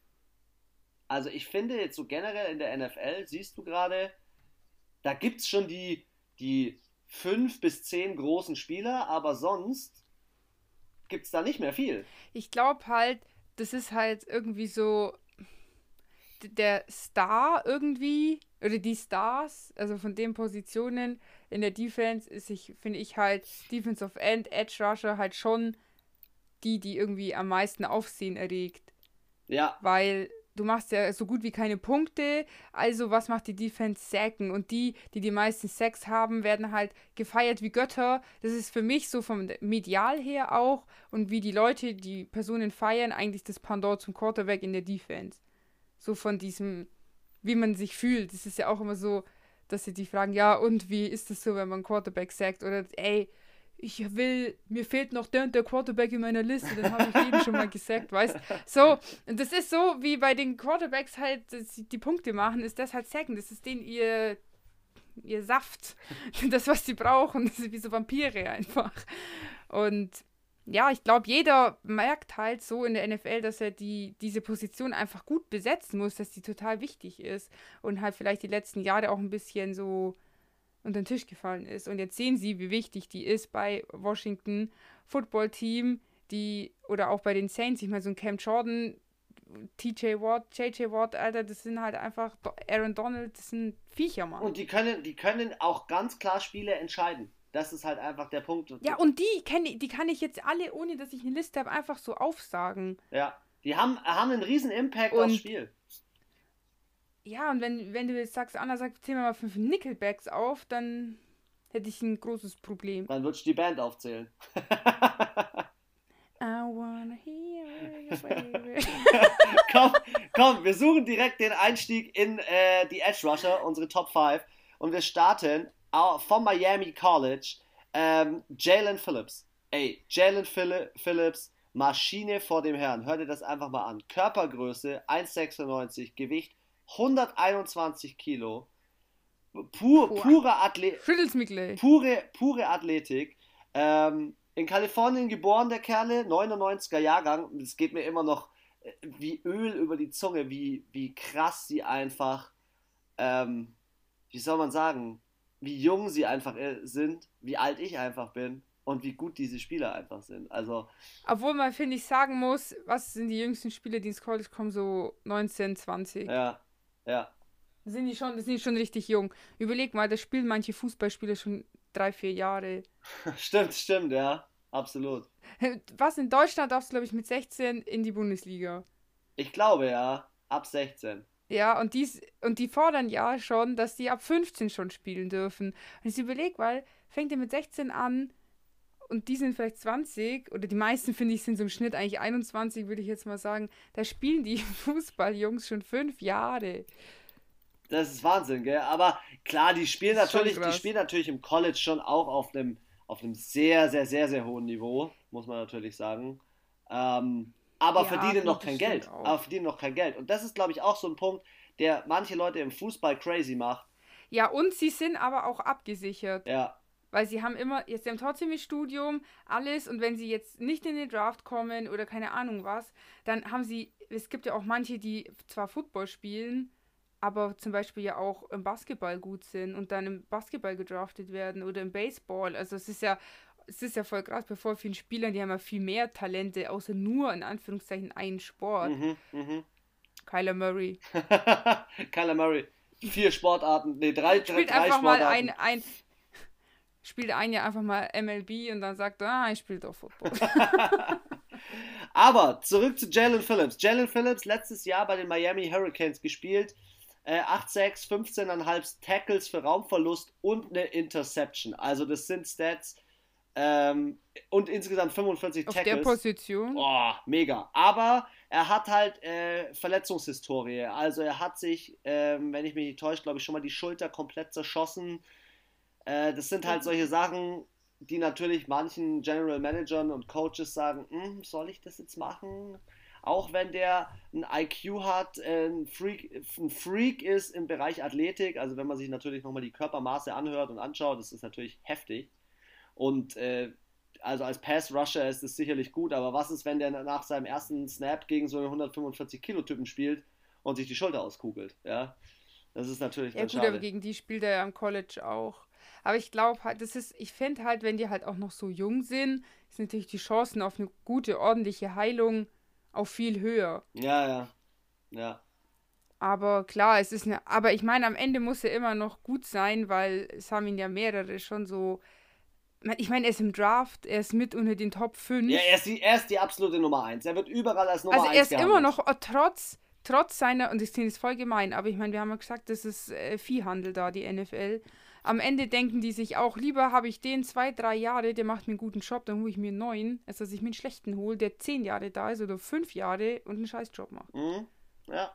Also ich finde jetzt so generell in der NFL, siehst du gerade, da gibt es schon die, die fünf bis zehn großen Spieler, aber sonst gibt es da nicht mehr viel. Ich glaube halt, das ist halt irgendwie so der Star irgendwie, oder die Stars, also von den Positionen in der Defense, ist ich, finde ich halt Defense of End, Edge Rusher halt schon die, die irgendwie am meisten Aufsehen erregt. Ja. Weil du machst ja so gut wie keine Punkte, also was macht die Defense? Sacken. Und die, die die meisten Sacks haben, werden halt gefeiert wie Götter. Das ist für mich so vom Medial her auch und wie die Leute die Personen feiern, eigentlich das Pendant zum Quarterback in der Defense. So von diesem, wie man sich fühlt. Das ist ja auch immer so, dass sie die fragen, ja, und wie ist das so, wenn man Quarterback sagt? Oder ey, ich will, mir fehlt noch der und der Quarterback in meiner Liste, den habe ich eben schon mal gesagt, weißt So, und das ist so, wie bei den Quarterbacks halt die Punkte machen, ist das halt Sacken, das ist denen ihr, ihr Saft, das, was sie brauchen, das ist wie so Vampire einfach. Und ja, ich glaube, jeder merkt halt so in der NFL, dass er die, diese Position einfach gut besetzen muss, dass die total wichtig ist und halt vielleicht die letzten Jahre auch ein bisschen so unter den Tisch gefallen ist. Und jetzt sehen sie, wie wichtig die ist bei Washington Football Team, die oder auch bei den Saints. Ich meine, so ein Cam Jordan, TJ Watt, JJ Watt, Alter, das sind halt einfach Aaron Donald, das sind Viecher, Mann. Und die können, die können auch ganz klar Spiele entscheiden. Das ist halt einfach der Punkt. Ja, und die, kenn, die kann ich jetzt alle, ohne dass ich eine Liste habe, einfach so aufsagen. Ja, die haben, haben einen riesen Impact und, aufs Spiel. Ja, und wenn, wenn du jetzt sagst, Anna sagt, zähl mal fünf Nickelbacks auf, dann hätte ich ein großes Problem. Dann würdest du die Band aufzählen. I wanna hear you, baby. komm, komm, wir suchen direkt den Einstieg in äh, die Edge Rusher, unsere Top 5. Und wir starten vom Miami College ähm, Jalen Phillips. Ey, Jalen Phillips, Maschine vor dem Herrn. Hört ihr das einfach mal an. Körpergröße 1,96, Gewicht 121 Kilo. Pur, pure, Athlet pure, pure Athletik. Ähm, in Kalifornien geboren, der Kerle, 99er Jahrgang. Es geht mir immer noch äh, wie Öl über die Zunge, wie, wie krass sie einfach, ähm, wie soll man sagen, wie jung sie einfach äh, sind, wie alt ich einfach bin und wie gut diese Spieler einfach sind. Also. Obwohl man, finde ich, sagen muss, was sind die jüngsten Spieler, die ins College kommen, so 19, 20. Ja, ja. Sind die schon, sind die schon richtig jung. Überleg mal, da spielen manche Fußballspieler schon drei, vier Jahre. stimmt, stimmt, ja. Absolut. Was in Deutschland darfst du, glaube ich, mit 16 in die Bundesliga. Ich glaube ja, ab 16. Ja, und, dies, und die fordern ja schon, dass die ab 15 schon spielen dürfen. Und ich überlege, weil fängt ihr mit 16 an und die sind vielleicht 20 oder die meisten, finde ich, sind so im Schnitt eigentlich 21, würde ich jetzt mal sagen. Da spielen die Fußballjungs schon fünf Jahre. Das ist Wahnsinn, gell? Aber klar, die spielen natürlich, die spielen natürlich im College schon auch auf einem, auf einem sehr, sehr, sehr, sehr hohen Niveau, muss man natürlich sagen. Ähm, aber ja, verdienen noch kein Geld. Auch. Aber verdienen noch kein Geld. Und das ist, glaube ich, auch so ein Punkt, der manche Leute im Fußball crazy macht. Ja, und sie sind aber auch abgesichert. Ja. Weil sie haben immer, jetzt haben trotzdem ihr Studium, alles, und wenn sie jetzt nicht in den Draft kommen oder keine Ahnung was, dann haben sie, es gibt ja auch manche, die zwar Football spielen, aber zum Beispiel ja auch im Basketball gut sind und dann im Basketball gedraftet werden oder im Baseball. Also es ist ja es ist ja voll krass, bei voll vielen Spielern, die haben ja viel mehr Talente, außer nur in Anführungszeichen einen Sport. Mhm, mh. Kyler Murray. Kyler Murray. Vier Sportarten, nee, drei, spielt drei einfach Sportarten. mal ein, ein spielt ein Jahr einfach mal MLB und dann sagt er, ah, ich spiele doch Football. Aber zurück zu Jalen Phillips. Jalen Phillips letztes Jahr bei den Miami Hurricanes gespielt. Äh, 8-6, 15,5 Tackles für Raumverlust und eine Interception. Also das sind Stats. Ähm, und insgesamt 45 Auf Tackles. der Position. Oh, mega. Aber er hat halt äh, Verletzungshistorie. Also er hat sich, ähm, wenn ich mich nicht täusche, glaube ich, schon mal die Schulter komplett zerschossen. Äh, das sind halt solche Sachen, die natürlich manchen General Managern und Coaches sagen, "Hm, soll ich das jetzt machen? Auch wenn der ein IQ hat, äh, ein Freak, ein Freak ist im Bereich Athletik, also wenn man sich natürlich nochmal die Körpermaße anhört und anschaut, das ist natürlich heftig. Und äh, also als Pass-Rusher ist es sicherlich gut, aber was ist, wenn der nach seinem ersten Snap gegen so einen 145-Kilo-Typen spielt und sich die Schulter auskugelt? Ja, das ist natürlich Ja dann gut, aber schade. gegen die spielt er ja im College auch. Aber ich glaube halt, das ist, ich finde halt, wenn die halt auch noch so jung sind, ist natürlich die Chancen auf eine gute, ordentliche Heilung auch viel höher. Ja, ja, ja. Aber klar, es ist eine, aber ich meine, am Ende muss er immer noch gut sein, weil es haben ihn ja mehrere schon so. Ich meine, er ist im Draft, er ist mit unter den Top 5. Ja, er ist, die, er ist die absolute Nummer 1. Er wird überall als Nummer also 1 er ist immer gehandelt. noch, äh, trotz, trotz seiner, und das klingt jetzt voll gemein, aber ich meine, wir haben ja gesagt, das ist äh, Viehhandel da, die NFL. Am Ende denken die sich auch, lieber habe ich den zwei, drei Jahre, der macht mir einen guten Job, dann hole ich mir einen neuen, als dass ich mir einen schlechten hole, der zehn Jahre da ist oder fünf Jahre und einen Scheißjob macht. Mhm. Ja.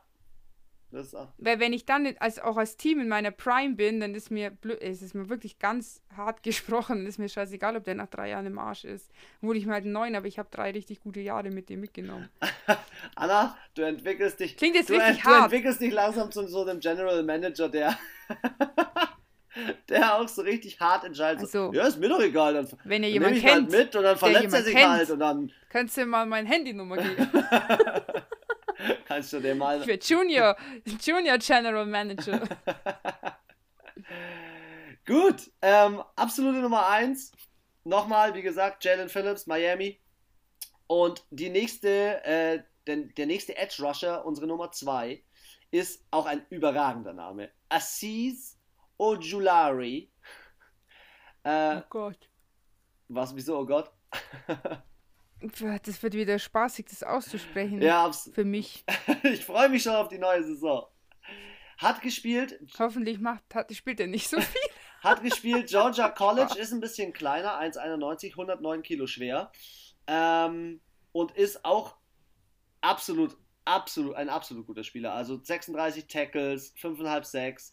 Das ist auch. Weil wenn ich dann als, auch als Team in meiner Prime bin, dann ist mir blö- es ist mir wirklich ganz hart gesprochen, ist mir scheißegal, ob der nach drei Jahren im Arsch ist. Wurde ich mir halt neuen, aber ich habe drei richtig gute Jahre mit dem mitgenommen. Anna, du entwickelst dich. Klingt jetzt du, richtig du hart. entwickelst dich langsam zu so einem General Manager, der. der auch so richtig hart entscheidet. So, Also, ja, ist mir doch egal. Dann, Wenn ihr dann jemand nehme ich halt kennt, mit und dann verletzt er sich kennt. halt und dann kannst du mal meine Handynummer geben. kannst du dir mal. Für Junior, Junior General Manager. Gut, ähm, absolute Nummer 1. Nochmal, wie gesagt, Jalen Phillips, Miami. Und die nächste, äh, der, der nächste Edge Rusher, unsere Nummer 2, ist auch ein überragender Name. Aziz Ojulari. Äh, Oh Gott. was, wieso, oh Gott? Das wird wieder spaßig, das auszusprechen. ja, abs- Für mich. ich freue mich schon auf die neue Saison. Hat gespielt, Hoffentlich macht, hat, spielt er nicht so viel. Hat gespielt Georgia College, ist ein bisschen kleiner, 1,91, 109 Kilo schwer. Ähm, und ist auch absolut, absolut, ein absolut guter Spieler. Also 36 Tackles, 5,5 Sacks.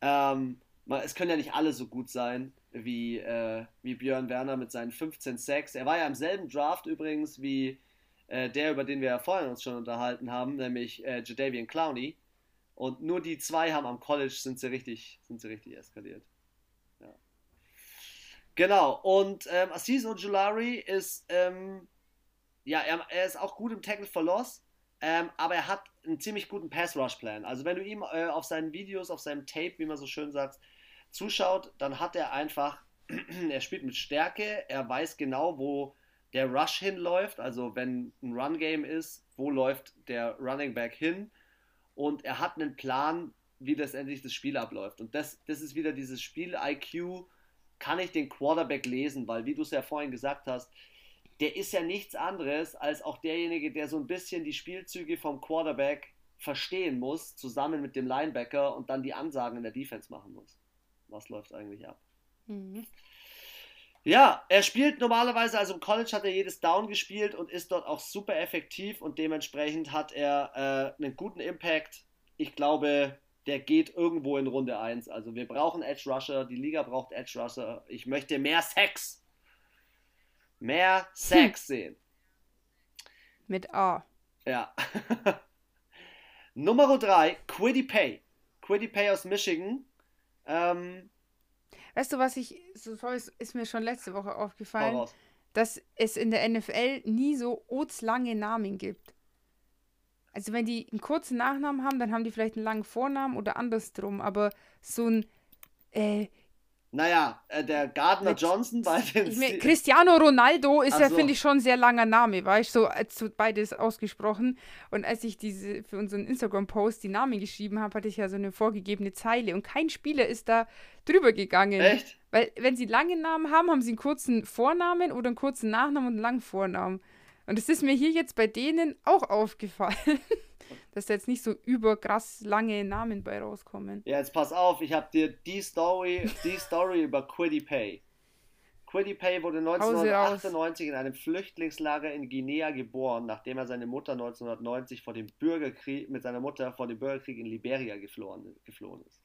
Ähm, man- es können ja nicht alle so gut sein wie, äh, wie Björn Werner mit seinen 15 Sacks. Er war ja im selben Draft übrigens wie äh, der, über den wir ja vorhin uns schon unterhalten haben, nämlich äh, Jadavian Clowney. Und nur die zwei haben am College sind sie richtig, sind sie richtig eskaliert. Ja. Genau, und ähm, Aziz Ojulari ist, ähm, ja, er, er ist auch gut im Tackle for Loss, ähm, aber er hat einen ziemlich guten Pass-Rush-Plan. Also wenn du ihm äh, auf seinen Videos, auf seinem Tape, wie man so schön sagt, zuschaut, dann hat er einfach, er spielt mit Stärke, er weiß genau, wo der Rush hinläuft, also wenn ein Run-Game ist, wo läuft der Running Back hin und er hat einen Plan, wie letztendlich das Spiel abläuft. Und das, das ist wieder dieses Spiel-IQ, kann ich den Quarterback lesen, weil wie du es ja vorhin gesagt hast, der ist ja nichts anderes als auch derjenige, der so ein bisschen die Spielzüge vom Quarterback verstehen muss, zusammen mit dem Linebacker und dann die Ansagen in der Defense machen muss. Was läuft eigentlich ab? Mhm. Ja, er spielt normalerweise, also im College hat er jedes Down gespielt und ist dort auch super effektiv und dementsprechend hat er äh, einen guten Impact. Ich glaube, der geht irgendwo in Runde 1. Also wir brauchen Edge Rusher, die Liga braucht Edge Rusher. Ich möchte mehr Sex. Mehr Sex sehen. Mit A. Ja. Nummer 3, Quiddy Pay. Quiddy Pay aus Michigan. Ähm, Weißt du, was ich, so ist mir schon letzte Woche aufgefallen, dass es in der NFL nie so lange Namen gibt. Also wenn die einen kurzen Nachnamen haben, dann haben die vielleicht einen langen Vornamen oder andersrum, aber so ein äh, Naja, äh, der Gardner Johnson bei den Ich mein, Cristiano Ronaldo ist Ach ja, so. finde ich, schon ein sehr langer Name, weißt du, so, als so beides ausgesprochen. Und als ich diese für unseren Instagram-Post die Namen geschrieben habe, hatte ich ja so eine vorgegebene Zeile und kein Spieler ist da drüber gegangen. Echt? Weil, wenn sie lange Namen haben, haben sie einen kurzen Vornamen oder einen kurzen Nachnamen und einen langen Vornamen. Und es ist mir hier jetzt bei denen auch aufgefallen, dass da jetzt nicht so überkrass lange Namen bei rauskommen. Ja, jetzt pass auf, ich habe dir die Story, die Story über Quiddy Pay. Quiddy Pay wurde sie raus. 1998 in einem Flüchtlingslager in Guinea geboren, nachdem er seine Mutter 1990 vor dem Bürgerkrieg mit seiner Mutter vor dem Bürgerkrieg in Liberia geflohen, geflohen ist.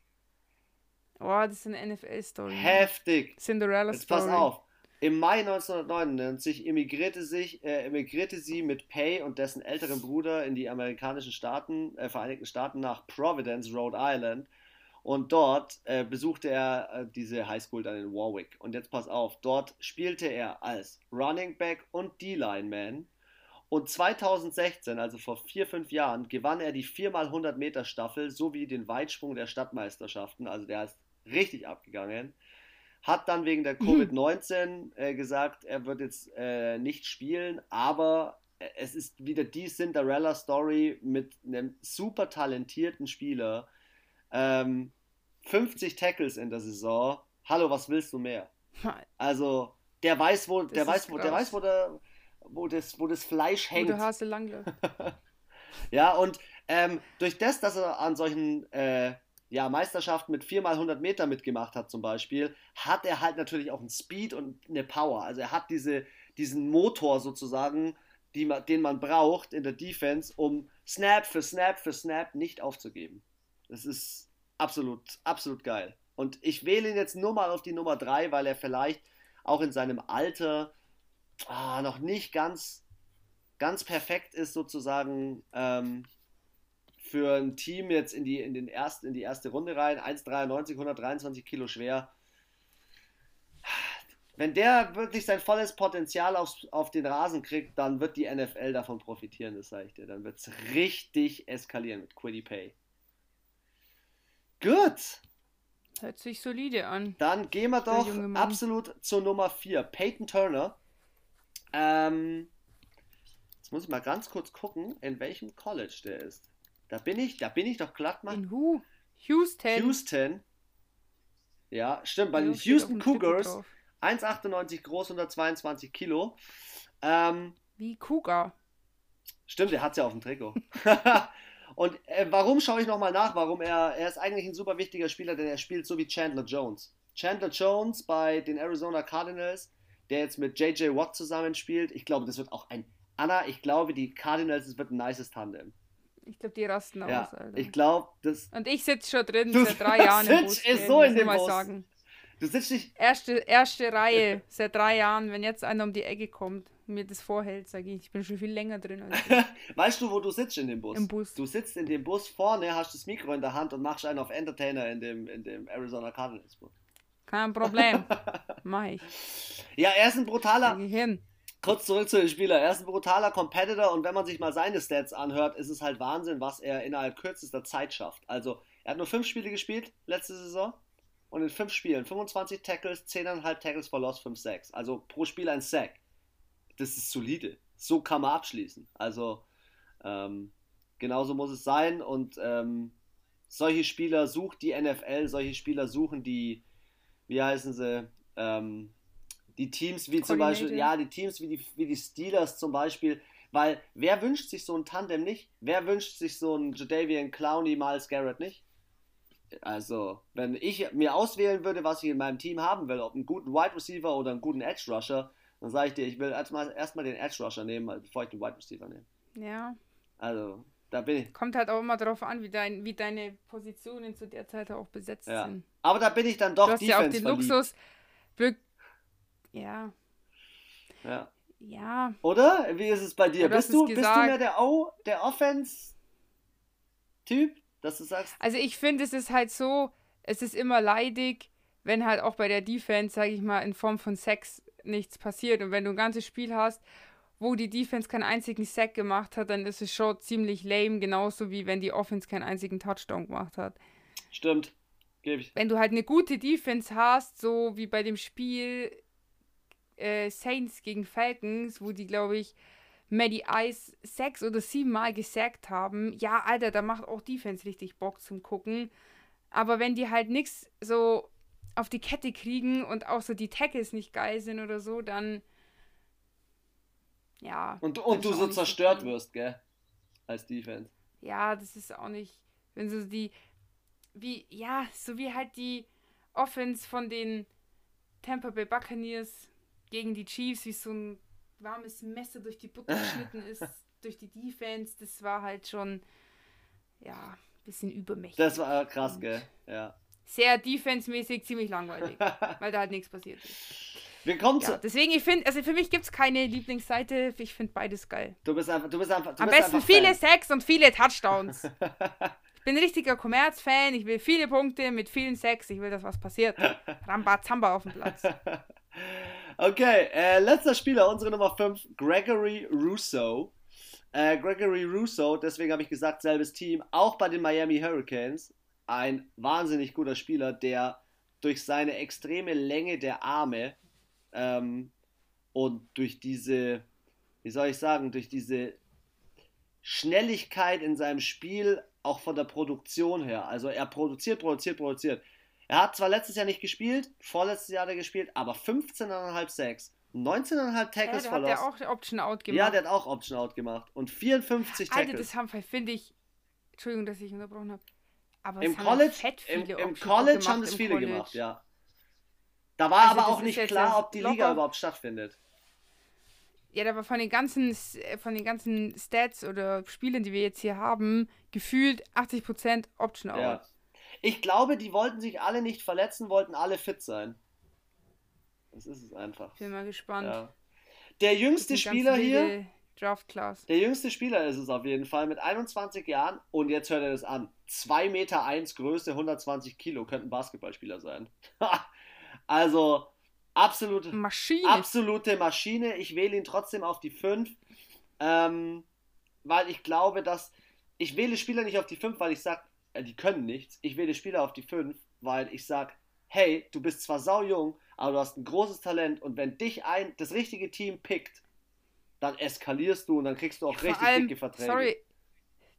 Oh, das ist eine NFL-Story. Heftig. Cinderella Jetzt pass auf. Im Mai 1999 emigrierte, sich, äh, emigrierte sie mit Pay und dessen älteren Bruder in die amerikanischen Staaten, äh, Vereinigten Staaten nach Providence, Rhode Island. Und dort äh, besuchte er äh, diese Highschool dann in Warwick. Und jetzt pass auf, dort spielte er als Running Back und D-Lineman. Und 2016, also vor vier, fünf Jahren, gewann er die 4x100 Meter Staffel sowie den Weitsprung der Stadtmeisterschaften. Also der ist richtig abgegangen. Hat dann wegen der Covid-19 äh, gesagt, er wird jetzt äh, nicht spielen, aber äh, es ist wieder die Cinderella-Story mit einem super talentierten Spieler. Ähm, 50 Tackles in der Saison. Hallo, was willst du mehr? Also, der weiß, wo, der ist weiß, wo, der weiß, wo, der, wo, das, wo das Fleisch hängt. Gute Hase Langlauf. Ja, und ähm, durch das, dass er an solchen äh, ja, Meisterschaften mit 4x100 Meter mitgemacht hat zum Beispiel, hat er halt natürlich auch einen Speed und eine Power. Also er hat diese, diesen Motor sozusagen, die den man braucht in der Defense, um Snap für Snap für Snap nicht aufzugeben. Das ist absolut, absolut geil. Und ich wähle ihn jetzt nur mal auf die Nummer 3, weil er vielleicht auch in seinem Alter ah, noch nicht ganz, ganz perfekt ist, sozusagen ähm, für ein Team jetzt in die, in, den ersten, in die erste Runde rein. 1,93, 123 Kilo schwer. Wenn der wirklich sein volles Potenzial auf, auf den Rasen kriegt, dann wird die NFL davon profitieren, das sage ich dir. Dann wird es richtig eskalieren mit Quiddy Pay. Gut, Hört sich solide an. dann gehen wir doch absolut zur Nummer 4. Peyton Turner. Ähm, jetzt muss ich mal ganz kurz gucken, in welchem College der ist. Da bin ich, da bin ich doch glatt mal. In Who? Houston. Houston. Ja, stimmt, bei Ja, den steht Houston Cougars. drauf. 1,98 groß, 122 Kilo. Ähm, Wie Cougar. Stimmt, er hat es ja auf dem Trikot. Und äh, warum schaue ich nochmal nach? Warum er, er ist eigentlich ein super wichtiger Spieler, denn er spielt so wie Chandler Jones. Chandler Jones bei den Arizona Cardinals, der jetzt mit JJ Watt zusammenspielt. Ich glaube, das wird auch ein. Anna, ich glaube, die Cardinals, das wird ein nices Tandem. Ich glaube, die rasten Ja, aus, Alter. ich glaube, das. Und ich sitze schon drin Du seit drei Jahren im sitzt Bus. ist so in ich dem mal Bus. Sagen. Du sitzt nicht. Erste, erste Reihe seit drei Jahren. Wenn jetzt einer um die Ecke kommt und mir das vorhält, sage ich, ich bin schon viel länger drin. Weißt du, wo du sitzt in dem Bus? Im Bus. Du sitzt in dem Bus vorne, hast das Mikro in der Hand und machst einen auf Entertainer in dem, in dem Arizona Cardinals Bus. Kein Problem. Mach ich. Ja, er ist ein brutaler. Geh hin. Kurz zurück zu dem Spieler. Er ist ein brutaler Competitor und wenn man sich mal seine Stats anhört, ist es halt Wahnsinn, was er innerhalb kürzester Zeit schafft. Also, er hat nur fünf Spiele gespielt letzte Saison und in fünf Spielen 25 Tackles, 10,5 Tackles for Loss, 5 Sacks. Also pro Spiel ein Sack. Das ist solide. So kann man abschließen. Also, ähm, genauso muss es sein und ähm, solche Spieler sucht die NFL, solche Spieler suchen die, wie heißen sie, ähm, die Teams wie zum Beispiel, ja, die Teams wie die, wie die Steelers zum Beispiel, weil wer wünscht sich so ein Tandem nicht? Wer wünscht sich so ein Jadavian Clowney, Miles Garrett nicht? Also, wenn ich mir auswählen würde, was ich in meinem Team haben will, ob einen guten Wide Receiver oder einen guten Edge Rusher, dann sage ich dir, ich will erstmal erstmal den Edge Rusher nehmen, bevor ich den Wide Receiver nehme. Ja. Also, da bin ich. Kommt halt auch immer darauf an, wie, dein, wie deine Positionen zu der Zeit auch besetzt Ja. sind. Aber da bin ich dann doch du hast ja auch Defense den verliebt. Luxus. Glück. Ja. Ja. Ja. Oder? Wie ist es bei dir? Bist, du, bist du mehr der O, der Offense-Typ, dass du sagst, Also ich finde, es ist halt so, es ist immer leidig, wenn halt auch bei der Defense, sage ich mal, in Form von Sex nichts passiert. Und wenn du ein ganzes Spiel hast, wo die Defense keinen einzigen Sack gemacht hat, dann ist es schon ziemlich lame, genauso wie wenn die Offense keinen einzigen Touchdown gemacht hat. stimmt. wenn du halt eine gute Defense hast, so wie bei dem Spiel äh, Saints gegen Falcons, wo die, glaube ich, Maddie Ice sechs oder sieben Mal gesackt haben, ja, Alter, da macht auch Defense richtig Bock zum Gucken. Aber wenn die halt nichts so auf die Kette kriegen und auch so die Tackles nicht geil sind oder so, dann ja. Und, und du so zerstört wirst, gell? Als Defense. Ja, das ist auch nicht, wenn so die, wie, ja, so wie halt die Offense von den Tampa Bay Buccaneers gegen die Chiefs, wie so ein warmes Messer durch die Butter geschnitten ist, durch die Defense, das war halt schon, ja, ein bisschen übermächtig. Das war krass, gell? Ja. Sehr defensemäßig ziemlich langweilig, weil da halt nichts passiert ist. Wir kommen ja, zu. Deswegen, ich finde, also für mich gibt es keine Lieblingsseite. Ich finde beides geil. Du bist einfach, du bist einfach. Du Am bist besten viele Sacks und viele Touchdowns. ich bin ein richtiger Kommerz-Fan. Ich will viele Punkte mit vielen Sacks. Ich will, dass was passiert. Ramba Zamba auf dem Platz. Okay, äh, letzter Spieler, unsere Nummer 5, Gregory Russo. Äh, Gregory Russo, deswegen habe ich gesagt, selbes Team, auch bei den Miami Hurricanes. Ein wahnsinnig guter Spieler, der durch seine extreme Länge der Arme ähm, und durch diese, wie soll ich sagen, durch diese Schnelligkeit in seinem Spiel, auch von der Produktion her. Also er produziert, produziert, produziert. Er hat zwar letztes Jahr nicht gespielt, vorletztes Jahr hat er gespielt, aber 15,5 Sacks, 19,5 Tackles ja, verloren. Hat der auch Option Out gemacht? Ja, der hat auch Option Out gemacht. Und 54 Tackles. Alter, das haben finde ich. Entschuldigung, dass ich unterbrochen habe. Aber im College, im, im College haben das viele College. gemacht, ja. Da war also aber auch nicht klar, ob die locker. Liga überhaupt stattfindet. Ja, aber von den ganzen von den ganzen Stats oder Spielen, die wir jetzt hier haben, gefühlt 80% Option Out. Ja. Ich glaube, die wollten sich alle nicht verletzen, wollten alle fit sein. Das ist es einfach. Bin mal gespannt. Ja. Der jüngste Spieler hier. Draft Class. Der jüngste Spieler ist es auf jeden Fall mit 21 Jahren und jetzt hört er das an. 2 Meter 1 Größe, 120 Kilo, könnte ein Basketballspieler sein. Also absolute Maschine. Absolute Maschine. Ich wähle ihn trotzdem auf die 5. Ähm, weil ich glaube, dass. Ich wähle Spieler nicht auf die 5, weil ich sage, die können nichts. Ich wähle Spieler auf die 5, weil ich sage, hey, du bist zwar sau jung, aber du hast ein großes Talent und wenn dich ein das richtige Team pickt, dann eskalierst du und dann kriegst du auch ja, richtig allem, dicke Verträge. Sorry,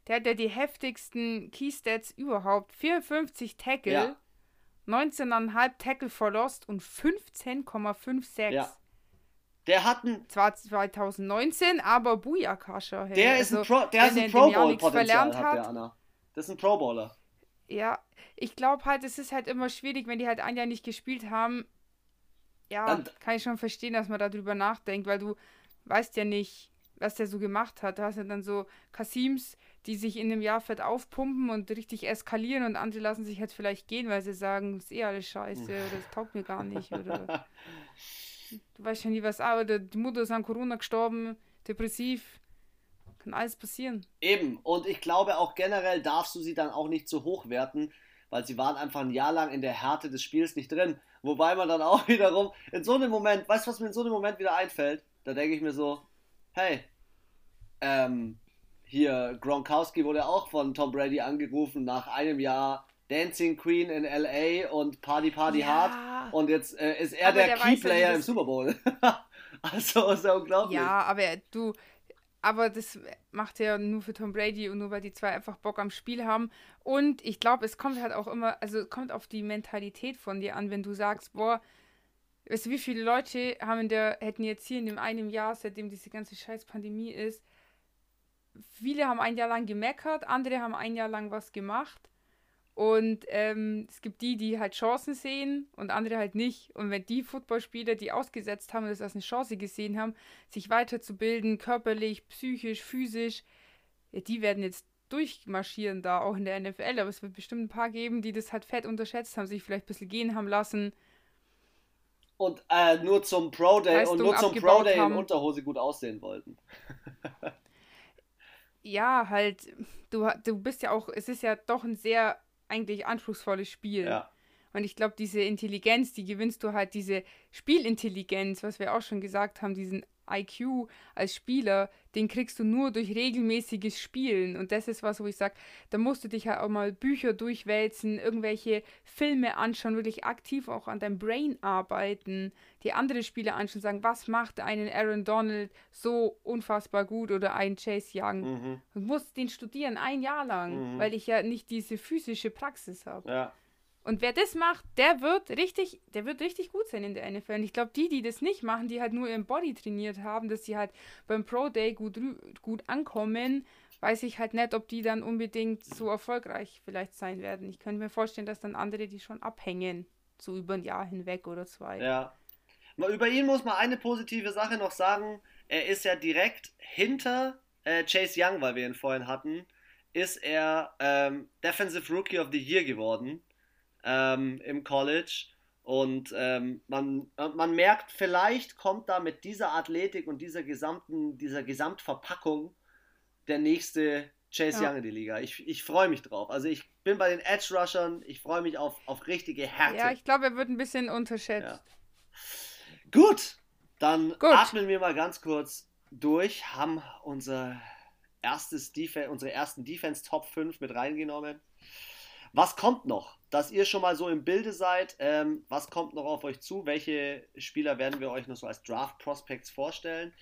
der hat ja die heftigsten Keystats überhaupt. 54 Tackle. Ja. 19,5 Tackle for Lost und 15,56. Ja. Der hat ein. Zwar 2019, aber Booyakasha. Hey. Der ist also, ein Pro, der ist ein Pro Bowl Potenzial, hat der Anna. Das ist ein Pro Bowler. Ja, ich glaube halt, es ist halt immer schwierig, wenn die halt ein Jahr nicht gespielt haben. Ja, Dann, kann ich schon verstehen, dass man darüber nachdenkt, weil du weißt ja nicht, was der so gemacht hat. Du hast ja dann so Kasims, die sich in einem Jahr fett aufpumpen und richtig eskalieren und andere lassen sich jetzt vielleicht gehen, weil sie sagen, das ist eh alles scheiße oder das taugt mir gar nicht oder du weißt ja nie was, ah, oder die Mutter ist an Corona gestorben, depressiv, kann alles passieren. Eben, und ich glaube auch generell darfst du sie dann auch nicht zu hoch werten, weil sie waren einfach ein Jahr lang in der Härte des Spiels nicht drin. Wobei man dann auch wiederum in so einem Moment, weißt du, was mir in so einem Moment wieder einfällt? Da denke ich mir so, hey, ähm, hier Gronkowski wurde auch von Tom Brady angerufen nach einem Jahr Dancing Queen in LA und Party Party ja. Hard und jetzt äh, ist er aber der, der Keyplayer im Super Bowl. also ist ja unglaublich. Ja, aber du, aber das macht er nur für Tom Brady und nur weil die zwei einfach Bock am Spiel haben. Und ich glaube, es kommt halt auch immer, also kommt auf die Mentalität von dir an, wenn du sagst, boah, weißt du, wie viele Leute haben in der, hätten jetzt hier in dem einen Jahr, seitdem diese ganze scheiß Pandemie ist, viele haben ein Jahr lang gemeckert, andere haben ein Jahr lang was gemacht. Und ähm, es gibt die, die halt Chancen sehen und andere halt nicht. Und wenn die Footballspieler, die ausgesetzt haben und das als eine Chance gesehen haben, sich weiterzubilden, körperlich, psychisch, physisch, ja, die werden jetzt durchmarschieren da, auch in der NFL. Aber es wird bestimmt ein paar geben, die das halt fett unterschätzt haben, sich vielleicht ein bisschen gehen haben lassen. Und äh, nur zum Pro Day und nur zum Pro Day in Unterhose gut aussehen wollten. ja, halt, du, du bist ja auch, es ist ja doch ein sehr eigentlich anspruchsvolles Spiel. Ja. Und ich glaube, diese Intelligenz, die gewinnst du halt, diese Spielintelligenz, was wir auch schon gesagt haben, diesen IQ als Spieler, den kriegst du nur durch regelmäßiges Spielen. Und das ist was, wo ich sage, da musst du dich halt auch mal Bücher durchwälzen, irgendwelche Filme anschauen, wirklich aktiv auch an deinem Brain arbeiten, die andere Spieler anschauen, sagen, was macht einen Aaron Donald so unfassbar gut oder einen Chase Young. Mhm. Du musst den studieren ein Jahr lang, mhm. weil ich ja nicht diese physische Praxis habe. Ja. Und wer das macht, der wird richtig, der wird richtig gut sein in der NFL. Und ich glaube, die, die das nicht machen, die halt nur ihren Body trainiert haben, dass sie halt beim Pro Day gut, gut ankommen, weiß ich halt nicht, ob die dann unbedingt so erfolgreich vielleicht sein werden. Ich könnte mir vorstellen, dass dann andere die schon abhängen, so über ein Jahr hinweg oder zwei. Ja. Mal über ihn muss man eine positive Sache noch sagen. Er ist ja direkt hinter äh, Chase Young, weil wir ihn vorhin hatten, ist er ähm, Defensive Rookie of the Year geworden ähm, im College. Und ähm, man, man merkt, vielleicht kommt da mit dieser Athletik und dieser gesamten, dieser Gesamtverpackung der nächste Chase ja. Young in die Liga. Ich, ich freue mich drauf. Also ich bin bei den Edge Rushern, ich freue mich auf, auf richtige Härte. Ja, ich glaube, er wird ein bisschen unterschätzt. Ja. Gut, dann Gut. atmen wir mal ganz kurz durch, haben unser erstes Defe unsere ersten Defense Top 5 mit reingenommen. Was kommt noch? Dass ihr schon mal so im Bilde seid, ähm, was kommt noch auf euch zu? Welche Spieler werden wir euch noch so als Draft Prospects vorstellen?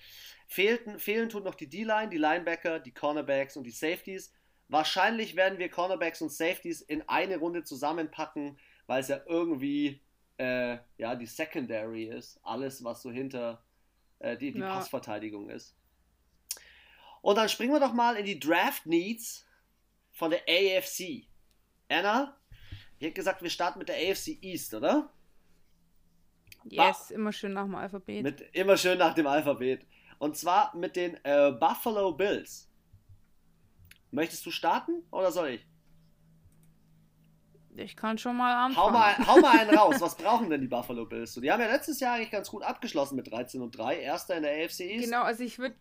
Fehlten, fehlen tut noch die D-Line, die Linebacker, die Cornerbacks und die Safeties. Wahrscheinlich werden wir Cornerbacks und Safeties in eine Runde zusammenpacken, weil es ja irgendwie äh, ja, die Secondary ist. Alles, was so hinter äh, die, die ja. Passverteidigung ist. Und dann springen wir doch mal in die Draft Needs von der AFC. Anna, ich hätte gesagt, wir starten mit der AFC East, oder? Yes, ba immer schön nach dem Alphabet. Mit, immer schön nach dem Alphabet. Und zwar mit den äh, Buffalo Bills. Möchtest du starten oder soll ich? Ich kann schon mal anfangen. Hau mal, hau mal einen raus. Was brauchen denn die Buffalo Bills? Die haben ja letztes Jahr eigentlich ganz gut abgeschlossen mit 13 und 3. Erster in der AFC East. Genau, also ich würde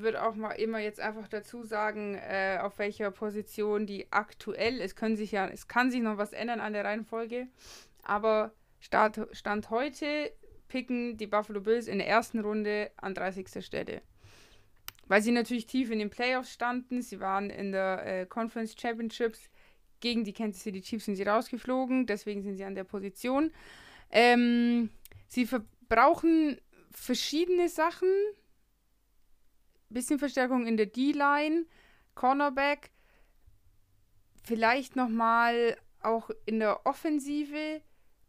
würde auch mal immer jetzt einfach dazu sagen, äh, auf welcher Position die aktuell, es können sich ja, es kann sich noch was ändern an der Reihenfolge, aber Start, Stand heute picken die Buffalo Bills in der ersten Runde an 30. Stelle. Weil sie natürlich tief in den Playoffs standen, sie waren in der äh, Conference Championships gegen die Kansas City Chiefs sind sie rausgeflogen, deswegen sind sie an der Position. Ähm, sie brauchen verschiedene Sachen, bisschen Verstärkung in der D-Line, Cornerback, vielleicht nochmal auch in der Offensive,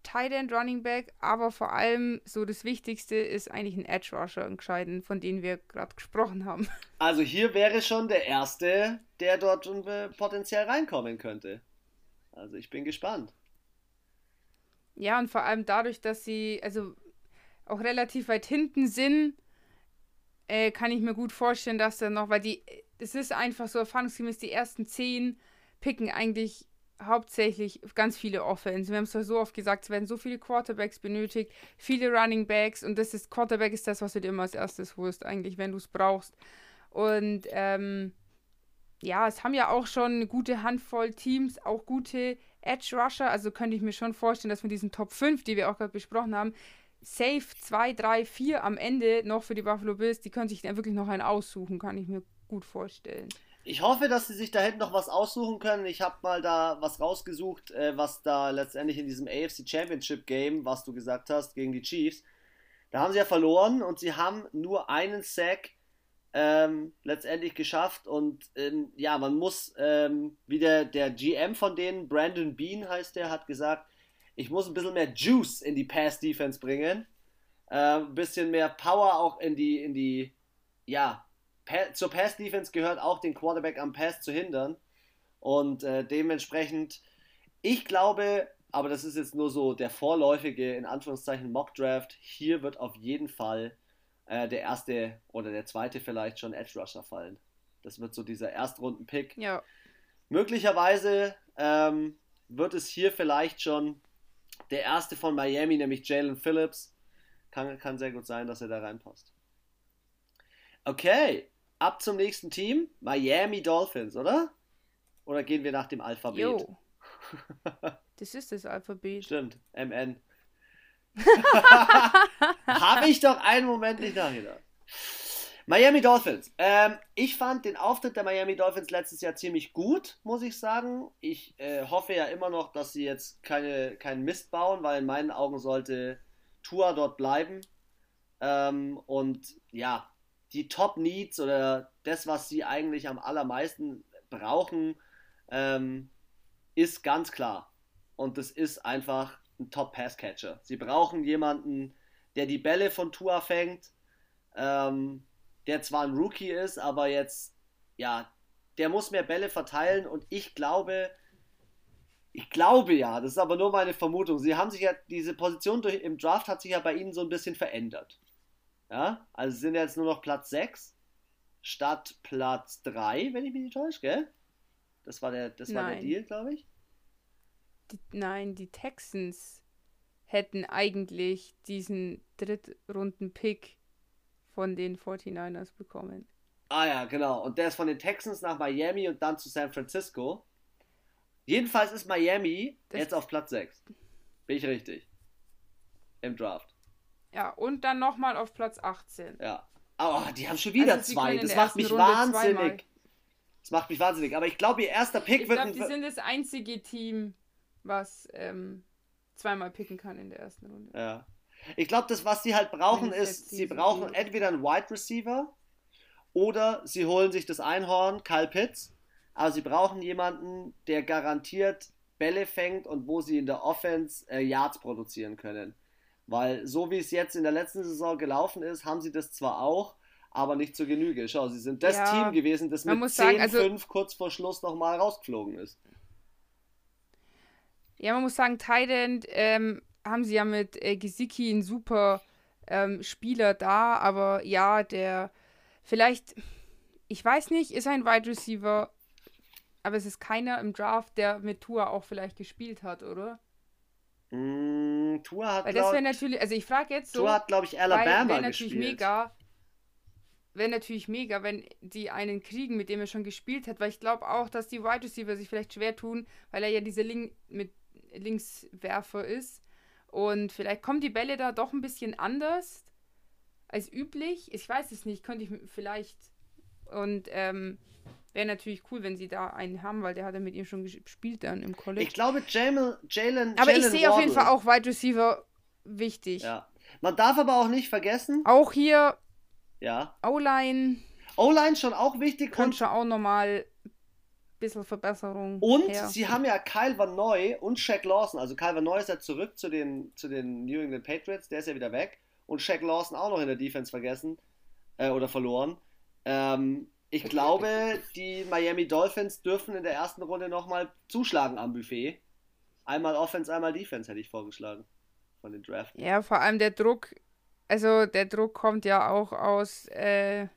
Tight End, Running Back, aber vor allem so das Wichtigste ist eigentlich ein Edge Rusher entscheiden, von dem wir gerade gesprochen haben. Also hier wäre schon der erste, der dort potenziell reinkommen könnte. Also ich bin gespannt. Ja, und vor allem dadurch, dass sie also auch relativ weit hinten sind, äh, kann ich mir gut vorstellen, dass dann noch, weil die, es ist einfach so erfahrungsgemäß, die ersten zehn picken eigentlich hauptsächlich ganz viele Offense. Wir haben es ja so oft gesagt, es werden so viele Quarterbacks benötigt, viele Running Backs und das ist, Quarterback ist das, was du dir immer als erstes holst, eigentlich, wenn du es brauchst. Und ähm, ja, es haben ja auch schon eine gute Handvoll Teams, auch gute Edge Rusher, also könnte ich mir schon vorstellen, dass von diesen Top 5, die wir auch gerade besprochen haben, safe 2, 3, 4 am Ende noch für die Buffalo Bills. Die können sich dann wirklich noch einen aussuchen, kann ich mir gut vorstellen. Ich hoffe, dass sie sich da hinten noch was aussuchen können. Ich habe mal da was rausgesucht, äh, was da letztendlich in diesem AFC Championship Game, was du gesagt hast, gegen die Chiefs, da haben sie ja verloren und sie haben nur einen Sack ähm, letztendlich geschafft. Und ähm, ja, man muss, ähm, wie der, der GM von denen, Brandon Bean heißt der, hat gesagt, ich muss ein bisschen mehr Juice in die Pass-Defense bringen. Äh, ein bisschen mehr Power auch in die, in die, ja, pa zur Pass-Defense gehört auch den Quarterback am Pass zu hindern. Und äh, dementsprechend, ich glaube, aber das ist jetzt nur so der vorläufige, in Anführungszeichen, Mock-Draft. Hier wird auf jeden Fall äh, der erste oder der zweite vielleicht schon Edge Rusher fallen. Das wird so dieser Erstrunden-Pick. Ja. Möglicherweise ähm, wird es hier vielleicht schon der erste von Miami, nämlich Jalen Phillips. Kann, kann sehr gut sein, dass er da reinpasst. Okay, ab zum nächsten Team. Miami Dolphins, oder? Oder gehen wir nach dem Alphabet? Jo. Das ist das Alphabet. Stimmt, MN. Habe ich doch einen Moment nicht nachgedacht. Miami Dolphins. Ähm, ich fand den Auftritt der Miami Dolphins letztes Jahr ziemlich gut, muss ich sagen. Ich äh, hoffe ja immer noch, dass sie jetzt keine, keinen Mist bauen, weil in meinen Augen sollte Tua dort bleiben. Ähm, und ja, die Top Needs oder das, was sie eigentlich am allermeisten brauchen, ähm, ist ganz klar. Und das ist einfach ein Top Pass Catcher. Sie brauchen jemanden, der die Bälle von Tua fängt. Ähm, der zwar ein Rookie ist, aber jetzt, ja, der muss mehr Bälle verteilen und ich glaube, ich glaube ja, das ist aber nur meine Vermutung. Sie haben sich ja, diese Position durch, im Draft hat sich ja bei ihnen so ein bisschen verändert. Ja, also sind jetzt nur noch Platz 6 statt Platz 3, wenn ich mich nicht täusche, gell? Das war der, das war der Deal, glaube ich. Die, nein, die Texans hätten eigentlich diesen Drittrunden-Pick von den 49ers bekommen. Ah ja, genau. Und der ist von den Texans nach Miami und dann zu San Francisco. Jedenfalls ist Miami das jetzt auf Platz 6. Bin ich richtig? Im Draft. Ja, und dann nochmal auf Platz 18. Ja. Oh, die haben schon wieder also zwei. Das macht mich Runde wahnsinnig. Zweimal. Das macht mich wahnsinnig. Aber ich glaube, ihr erster Pick ich wird. Ich glaube, die sind das einzige Team, was ähm, zweimal picken kann in der ersten Runde. Ja. Ich glaube, das, was sie halt brauchen, ist, sie brauchen entweder einen Wide Receiver oder sie holen sich das Einhorn, Kyle Pitts. Aber sie brauchen jemanden, der garantiert Bälle fängt und wo sie in der Offense äh, Yards produzieren können. Weil so wie es jetzt in der letzten Saison gelaufen ist, haben sie das zwar auch, aber nicht zur Genüge. Schau, sie sind das ja, Team gewesen, das mit 10-5 also, kurz vor Schluss nochmal rausgeflogen ist. Ja, man muss sagen, Tident ähm, haben sie ja mit äh, Gesicki einen super ähm, Spieler da, aber ja, der vielleicht, ich weiß nicht, ist ein Wide Receiver, aber es ist keiner im Draft, der mit Tua auch vielleicht gespielt hat, oder? Mm, Tua hat, Weil das wäre natürlich, also ich frage jetzt so. Tua hat, glaube ich, Alabama wäre natürlich gespielt. mega. Wäre natürlich mega, wenn die einen kriegen, mit dem er schon gespielt hat, weil ich glaube auch, dass die Wide Receiver sich vielleicht schwer tun, weil er ja diese Link mit Linkswerfer ist. Und vielleicht kommen die Bälle da doch ein bisschen anders als üblich. Ich weiß es nicht, könnte ich vielleicht. Und ähm, wäre natürlich cool, wenn sie da einen haben, weil der hat ja mit ihm schon gespielt dann im College. Ich glaube, Jalen. Aber ich sehe auf jeden Fall auch Wide Receiver wichtig. Ja. Man darf aber auch nicht vergessen. Auch hier. Ja. O-Line. O-Line schon auch wichtig. Könnte schon auch nochmal bisschen Verbesserung. Und her. sie haben ja Kyle Van Noy und Shaq Lawson. Also Kyle Van Noy ist ja zurück zu den, zu den New England Patriots, der ist ja wieder weg. Und Shaq Lawson auch noch in der Defense vergessen äh, oder verloren. Ähm, ich glaube, die Miami Dolphins dürfen in der ersten Runde nochmal zuschlagen am Buffet. Einmal Offense, einmal Defense hätte ich vorgeschlagen von den Draft. Ja, vor allem der Druck, also der Druck kommt ja auch aus äh,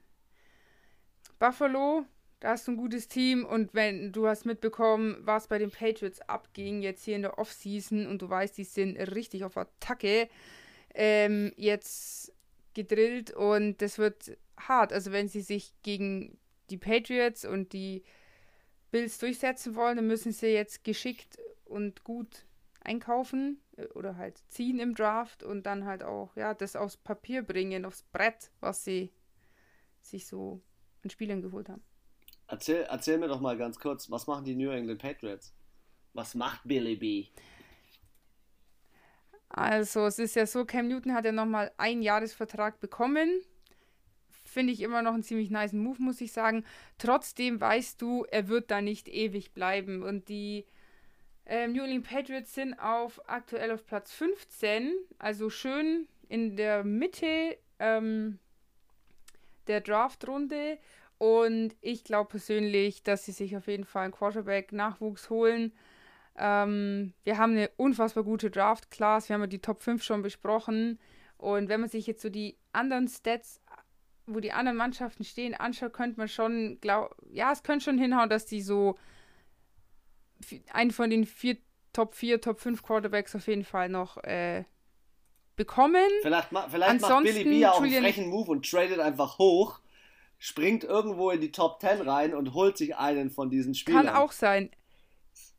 Buffalo da hast du ein gutes Team und wenn du hast mitbekommen, was bei den Patriots abging, jetzt hier in der Offseason und du weißt, die sind richtig auf Attacke, ähm, jetzt gedrillt und das wird hart. Also wenn sie sich gegen die Patriots und die Bills durchsetzen wollen, dann müssen sie jetzt geschickt und gut einkaufen äh, oder halt ziehen im Draft und dann halt auch ja das aufs Papier bringen, aufs Brett, was sie sich so an Spielern geholt haben. Erzähl, erzähl mir doch mal ganz kurz, was machen die New England Patriots? Was macht Billy B? Also, es ist ja so, Cam Newton hat ja nochmal einen Jahresvertrag bekommen. Finde ich immer noch einen ziemlich nice Move, muss ich sagen. Trotzdem weißt du, er wird da nicht ewig bleiben. Und die äh, New England Patriots sind auf aktuell auf Platz 15, also schön in der Mitte ähm, der Draftrunde. Und ich glaube persönlich, dass sie sich auf jeden Fall einen Quarterback-Nachwuchs holen. Ähm, wir haben eine unfassbar gute Draft-Class. Wir haben ja die Top 5 schon besprochen. Und wenn man sich jetzt so die anderen Stats, wo die anderen Mannschaften stehen, anschaut, könnte man schon, glaub, ja, es könnte schon hinhauen, dass die so einen von den vier Top 4, Top 5 Quarterbacks auf jeden Fall noch äh, bekommen. Vielleicht, vielleicht macht Billy B auch einen frechen Move und tradet einfach hoch springt irgendwo in die Top 10 rein und holt sich einen von diesen Spielern. Kann auch sein.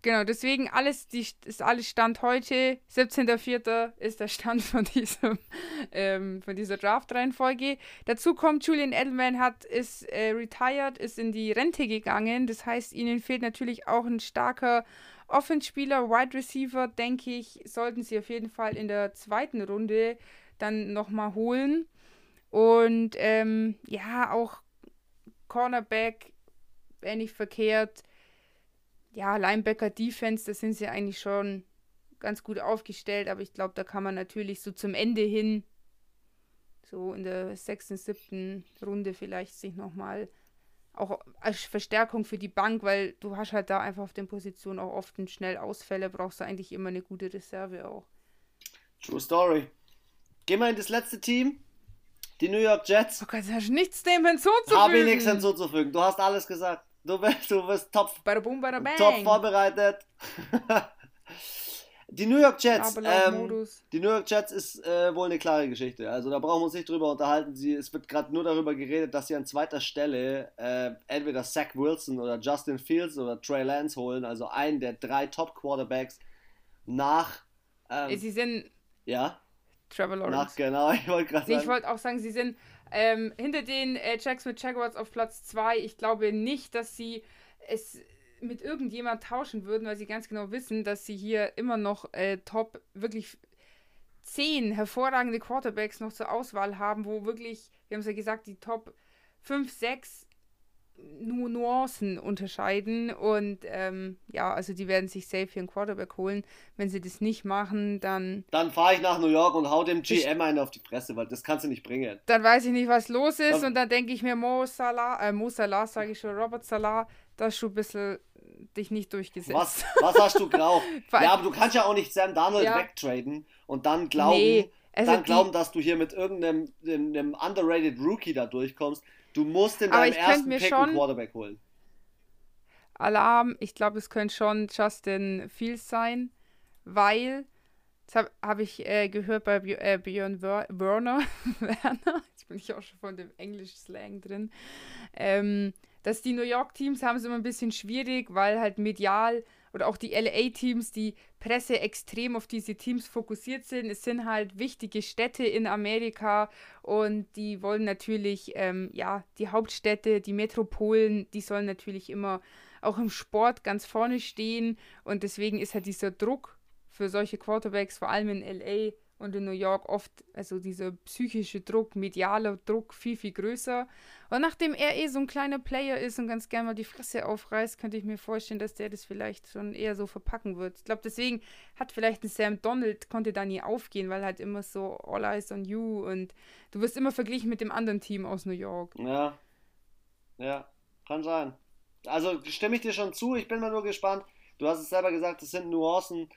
Genau, deswegen alles, die, ist alles Stand heute. 17.04. ist der Stand von, diesem, ähm, von dieser Draft-Reihenfolge. Dazu kommt, Julian Edelman hat, ist äh, retired, ist in die Rente gegangen. Das heißt, ihnen fehlt natürlich auch ein starker Offenspieler, Wide Receiver, denke ich, sollten sie auf jeden Fall in der zweiten Runde dann nochmal holen. Und ähm, ja, auch Cornerback, wenn nicht verkehrt ja, Linebacker Defense, da sind sie eigentlich schon ganz gut aufgestellt, aber ich glaube, da kann man natürlich so zum Ende hin, so in der sechsten, siebten Runde vielleicht sich nochmal auch als Verstärkung für die Bank, weil du hast halt da einfach auf den Positionen auch oft schnell Ausfälle, brauchst du eigentlich immer eine gute Reserve auch. True Story. Gehen wir in das letzte Team. Die New York Jets. Oh Gott, hast du nichts dem hinzuzufügen. Habe ich nichts hinzuzufügen. Du hast alles gesagt. Du bist, du bist top, Badabum, top vorbereitet. die New York Jets. Ähm, die New York Jets ist äh, wohl eine klare Geschichte. Also da brauchen wir uns nicht drüber unterhalten. Sie, es wird gerade nur darüber geredet, dass sie an zweiter Stelle äh, entweder Zach Wilson oder Justin Fields oder Trey Lance holen. Also einen der drei Top Quarterbacks nach. Ähm, sie sind. Ja. Trevor Lawrence. Nach, genau, ich wollte gerade sagen. Ich wollte auch sagen, sie sind ähm, hinter den äh, mit Jaguars auf Platz 2. Ich glaube nicht, dass sie es mit irgendjemand tauschen würden, weil sie ganz genau wissen, dass sie hier immer noch äh, top, wirklich zehn hervorragende Quarterbacks noch zur Auswahl haben, wo wirklich, wir haben es ja gesagt, die Top 5, 6 nur Nuancen unterscheiden. Und ähm, ja, also die werden sich safe hier einen Quarterback holen. Wenn sie das nicht machen, dann. Dann fahre ich nach New York und hau dem GM einen auf die Fresse, weil das kannst du nicht bringen. Dann weiß ich nicht, was los ist. Ja. Und dann denke ich mir, Mo Salah, äh, Mo Salah, sage ich schon, Robert Salah, da hast du ein bisschen dich nicht durchgesetzt. Was, was hast du geraucht? ja, aber du kannst ja auch nicht Sam Donald ja. wegtraden und dann glauben, nee, also dann glauben, dass du hier mit irgendeinem einem underrated Rookie da durchkommst. Du musst in deinem ersten Pick einen Quarterback holen. Alarm, ich glaube, es könnte schon Justin Fields sein, weil, das habe hab ich äh, gehört bei äh, Björn Werner, Werner, jetzt bin ich auch schon von dem Englisch-Slang drin, ähm, dass die New York-Teams haben es immer ein bisschen schwierig, weil halt medial oder auch die LA-Teams, die Presse extrem auf diese Teams fokussiert sind. Es sind halt wichtige Städte in Amerika und die wollen natürlich, ähm, ja, die Hauptstädte, die Metropolen, die sollen natürlich immer auch im Sport ganz vorne stehen und deswegen ist halt dieser Druck für solche Quarterbacks, vor allem in LA, und in New York oft, also dieser psychische Druck, medialer Druck viel, viel größer. Und nachdem er eh so ein kleiner Player ist und ganz gerne mal die Fresse aufreißt, könnte ich mir vorstellen, dass der das vielleicht schon eher so verpacken wird. Ich glaube, deswegen hat vielleicht ein Sam Donald, konnte da nie aufgehen, weil halt immer so All Eyes on You und du wirst immer verglichen mit dem anderen Team aus New York. Ja. Ja, kann sein. Also stimme ich dir schon zu, ich bin mal nur gespannt. Du hast es selber gesagt, es sind Nuancen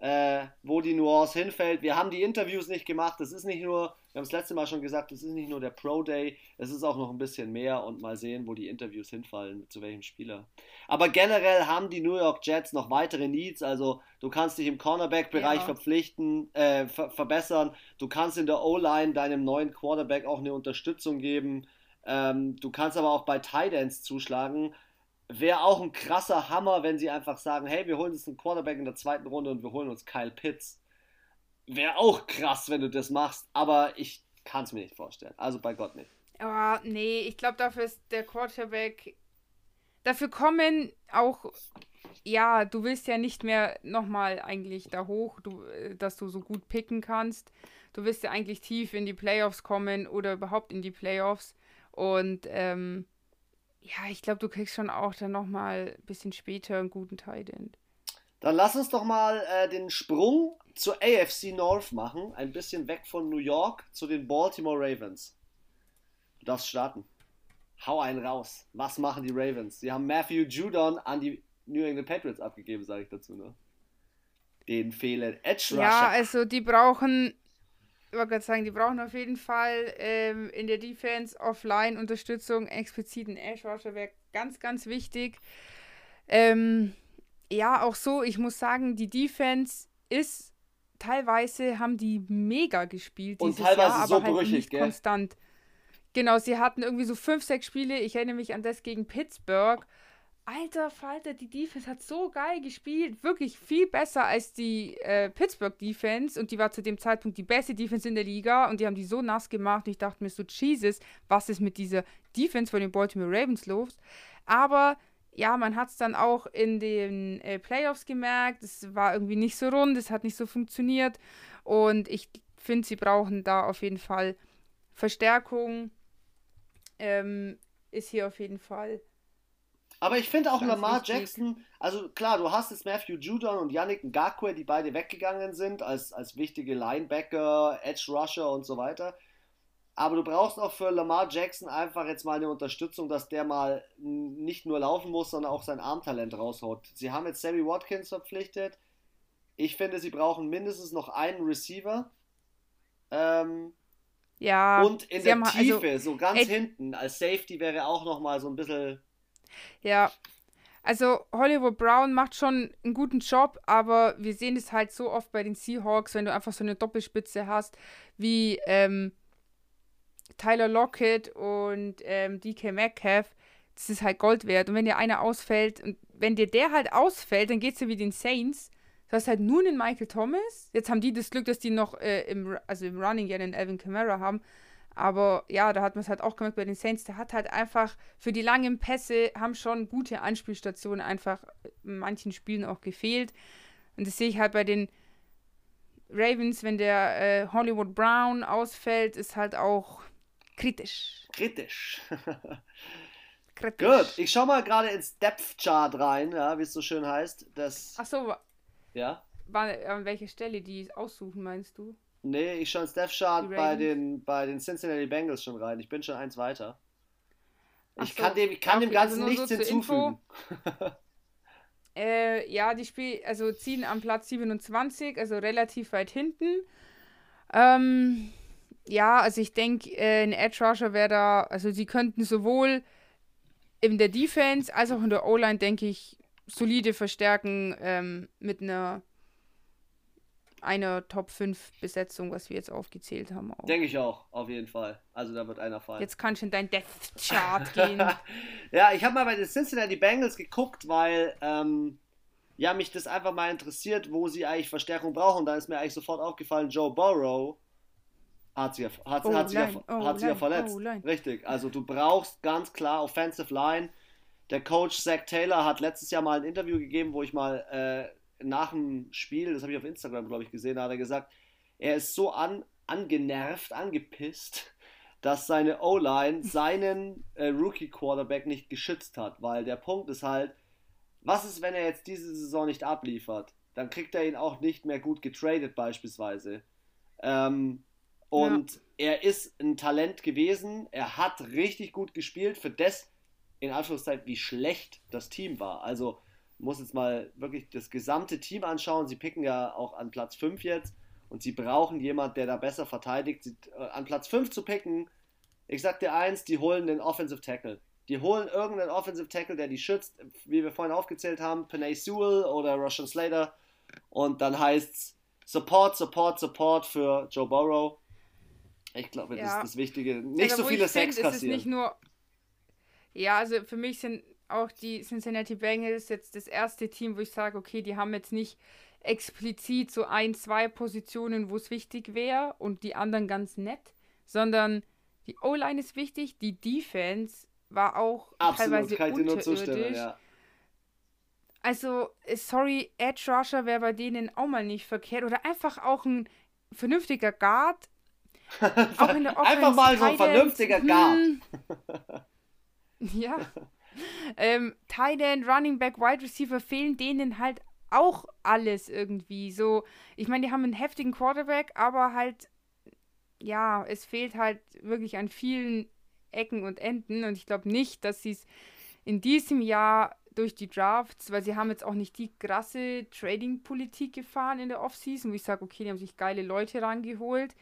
äh, wo die Nuance hinfällt. Wir haben die Interviews nicht gemacht. Das ist nicht nur, wir haben es letzte Mal schon gesagt, das ist nicht nur der Pro Day, es ist auch noch ein bisschen mehr und mal sehen, wo die Interviews hinfallen, zu welchem Spieler. Aber generell haben die New York Jets noch weitere Needs. Also du kannst dich im Cornerback-Bereich ja. verpflichten, äh, ver verbessern. Du kannst in der O-Line deinem neuen Quarterback auch eine Unterstützung geben. Ähm, du kannst aber auch bei Tight Ends zuschlagen wäre auch ein krasser Hammer, wenn sie einfach sagen, hey, wir holen uns einen Quarterback in der zweiten Runde und wir holen uns Kyle Pitts. Wäre auch krass, wenn du das machst, aber ich kann es mir nicht vorstellen. Also bei Gott nicht. Oh, nee, ich glaube, dafür ist der Quarterback. Dafür kommen auch. Ja, du willst ja nicht mehr nochmal eigentlich da hoch, du, äh, dass du so gut picken kannst. Du willst ja eigentlich tief in die Playoffs kommen oder überhaupt in die Playoffs. Und ähm, ja, ich glaube, du kriegst schon auch dann nochmal ein bisschen später einen guten Tight End. Dann lass uns doch mal äh, den Sprung zur AFC North machen. Ein bisschen weg von New York zu den Baltimore Ravens. Du darfst starten. Hau einen raus. Was machen die Ravens? Sie haben Matthew Judon an die New England Patriots abgegeben, sage ich dazu. Ne? Den fehlen Edge Rusher. Ja, also die brauchen ich wollte gerade sagen, die brauchen auf jeden Fall ähm, in der Defense offline Unterstützung, explizit ein Ash Rusher wäre ganz, ganz wichtig. Ähm, ja, auch so, ich muss sagen, die Defense ist teilweise haben die mega gespielt Und teilweise Jahr, so aber halt brüchig, nicht gell? konstant. Genau, sie hatten irgendwie so fünf, sechs Spiele. Ich erinnere mich an das gegen Pittsburgh. Alter Falter, die Defense hat so geil gespielt. Wirklich viel besser als die äh, Pittsburgh Defense. Und die war zu dem Zeitpunkt die beste Defense in der Liga. Und die haben die so nass gemacht. Und ich dachte mir so, Jesus, was ist mit dieser Defense von den Baltimore Ravens los? Aber ja, man hat es dann auch in den äh, Playoffs gemerkt. Es war irgendwie nicht so rund, es hat nicht so funktioniert. Und ich finde, sie brauchen da auf jeden Fall Verstärkung. Ähm, ist hier auf jeden Fall aber ich finde auch Lamar. Jackson, also klar, du hast jetzt Matthew Judon und Yannick Ngakwe, die beide weggegangen sind als, als wichtige Linebacker, Edge Rusher und so weiter. Aber du brauchst auch für Lamar Jackson einfach jetzt mal eine Unterstützung, dass der mal nicht nur laufen muss, sondern auch sein Armtalent raushaut. Sie haben jetzt Sammy Watkins verpflichtet. Ich finde, sie brauchen mindestens noch einen Receiver. Ähm, ja. Und in der also Tiefe, also, so ganz ey, hinten, als Safety wäre auch noch mal so ein bisschen ja, also Hollywood Brown macht schon einen guten Job, aber wir sehen es halt so oft bei den Seahawks, wenn du einfach so eine Doppelspitze hast, wie ähm, Tyler Lockett und ähm, DK Metcalf, das ist halt Gold wert. Und wenn dir einer ausfällt, und wenn dir der halt ausfällt, dann geht es ja wie den Saints. Du hast halt nur einen Michael Thomas. Jetzt haben die das Glück, dass die noch äh, im, also im Running ja den Alvin Kamara haben. Aber ja, da hat man es halt auch gemerkt bei den Saints, der hat halt einfach für die langen Pässe haben schon gute Anspielstationen einfach in manchen Spielen auch gefehlt. Und das sehe ich halt bei den Ravens, wenn der äh, Hollywood Brown ausfällt, ist halt auch kritisch. Kritisch. kritisch. Gut, ich schau mal gerade ins Depth Chart rein, ja, wie es so schön heißt. Das, Ach so. Ja. War, an welcher Stelle die aussuchen, meinst du? Nee, ich Death Chart bei den, bei den Cincinnati Bengals schon rein. Ich bin schon eins weiter. Ich so. kann dem, ich kann okay, dem Ganzen also nichts so hinzufügen. äh, ja, die Spiel, also ziehen am Platz 27, also relativ weit hinten. Ähm, ja, also ich denke, äh, ein Edge Rusher wäre da, also sie könnten sowohl in der Defense als auch in der O-Line, denke ich, solide verstärken ähm, mit einer eine Top 5 Besetzung, was wir jetzt aufgezählt haben. Denke ich auch, auf jeden Fall. Also da wird einer fallen. Jetzt kannst du in dein Death Chart gehen. ja, ich habe mal bei den Cincinnati Bengals geguckt, weil ähm, ja, mich das einfach mal interessiert, wo sie eigentlich Verstärkung brauchen. Da ist mir eigentlich sofort aufgefallen, Joe Burrow hat sie ja, hat, oh, hat sie ja, oh, hat sie ja verletzt. Oh, Richtig, also du brauchst ganz klar Offensive Line. Der Coach Zach Taylor hat letztes Jahr mal ein Interview gegeben, wo ich mal äh, nach dem Spiel, das habe ich auf Instagram, glaube ich, gesehen, da hat er gesagt, er ist so an, angenervt, angepisst, dass seine O-Line seinen äh, Rookie-Quarterback nicht geschützt hat, weil der Punkt ist halt, was ist, wenn er jetzt diese Saison nicht abliefert? Dann kriegt er ihn auch nicht mehr gut getradet beispielsweise. Ähm, und ja. er ist ein Talent gewesen, er hat richtig gut gespielt für das, in Anführungszeichen, wie schlecht das Team war. Also muss jetzt mal wirklich das gesamte Team anschauen. Sie picken ja auch an Platz 5 jetzt und sie brauchen jemand, der da besser verteidigt. Sie, äh, an Platz 5 zu picken, ich sag dir eins, die holen den Offensive Tackle. Die holen irgendeinen Offensive Tackle, der die schützt, wie wir vorhin aufgezählt haben, Panay Sewell oder Russian Slater. Und dann heißt's Support, Support, Support für Joe Burrow. Ich glaube, das ja. ist das Wichtige. Nicht ja, so viele Sex kassieren. Nicht nur ja, also für mich sind auch die Cincinnati Bengals jetzt das erste Team, wo ich sage, okay, die haben jetzt nicht explizit so ein, zwei Positionen, wo es wichtig wäre und die anderen ganz nett, sondern die O-Line ist wichtig, die Defense war auch Absolut, teilweise unterirdisch. Ja. Also, äh, sorry, Edge Rusher wäre bei denen auch mal nicht verkehrt oder einfach auch ein vernünftiger Guard. auch in der Offense, einfach mal so ein vernünftiger Guard. Hm, ja. ähm, Tight End, Running Back, Wide Receiver fehlen denen halt auch alles irgendwie. So, ich meine, die haben einen heftigen Quarterback, aber halt, ja, es fehlt halt wirklich an vielen Ecken und Enden. Und ich glaube nicht, dass sie es in diesem Jahr durch die Drafts, weil sie haben jetzt auch nicht die krasse Trading-Politik gefahren in der Offseason, wo ich sage, okay, die haben sich geile Leute rangeholt.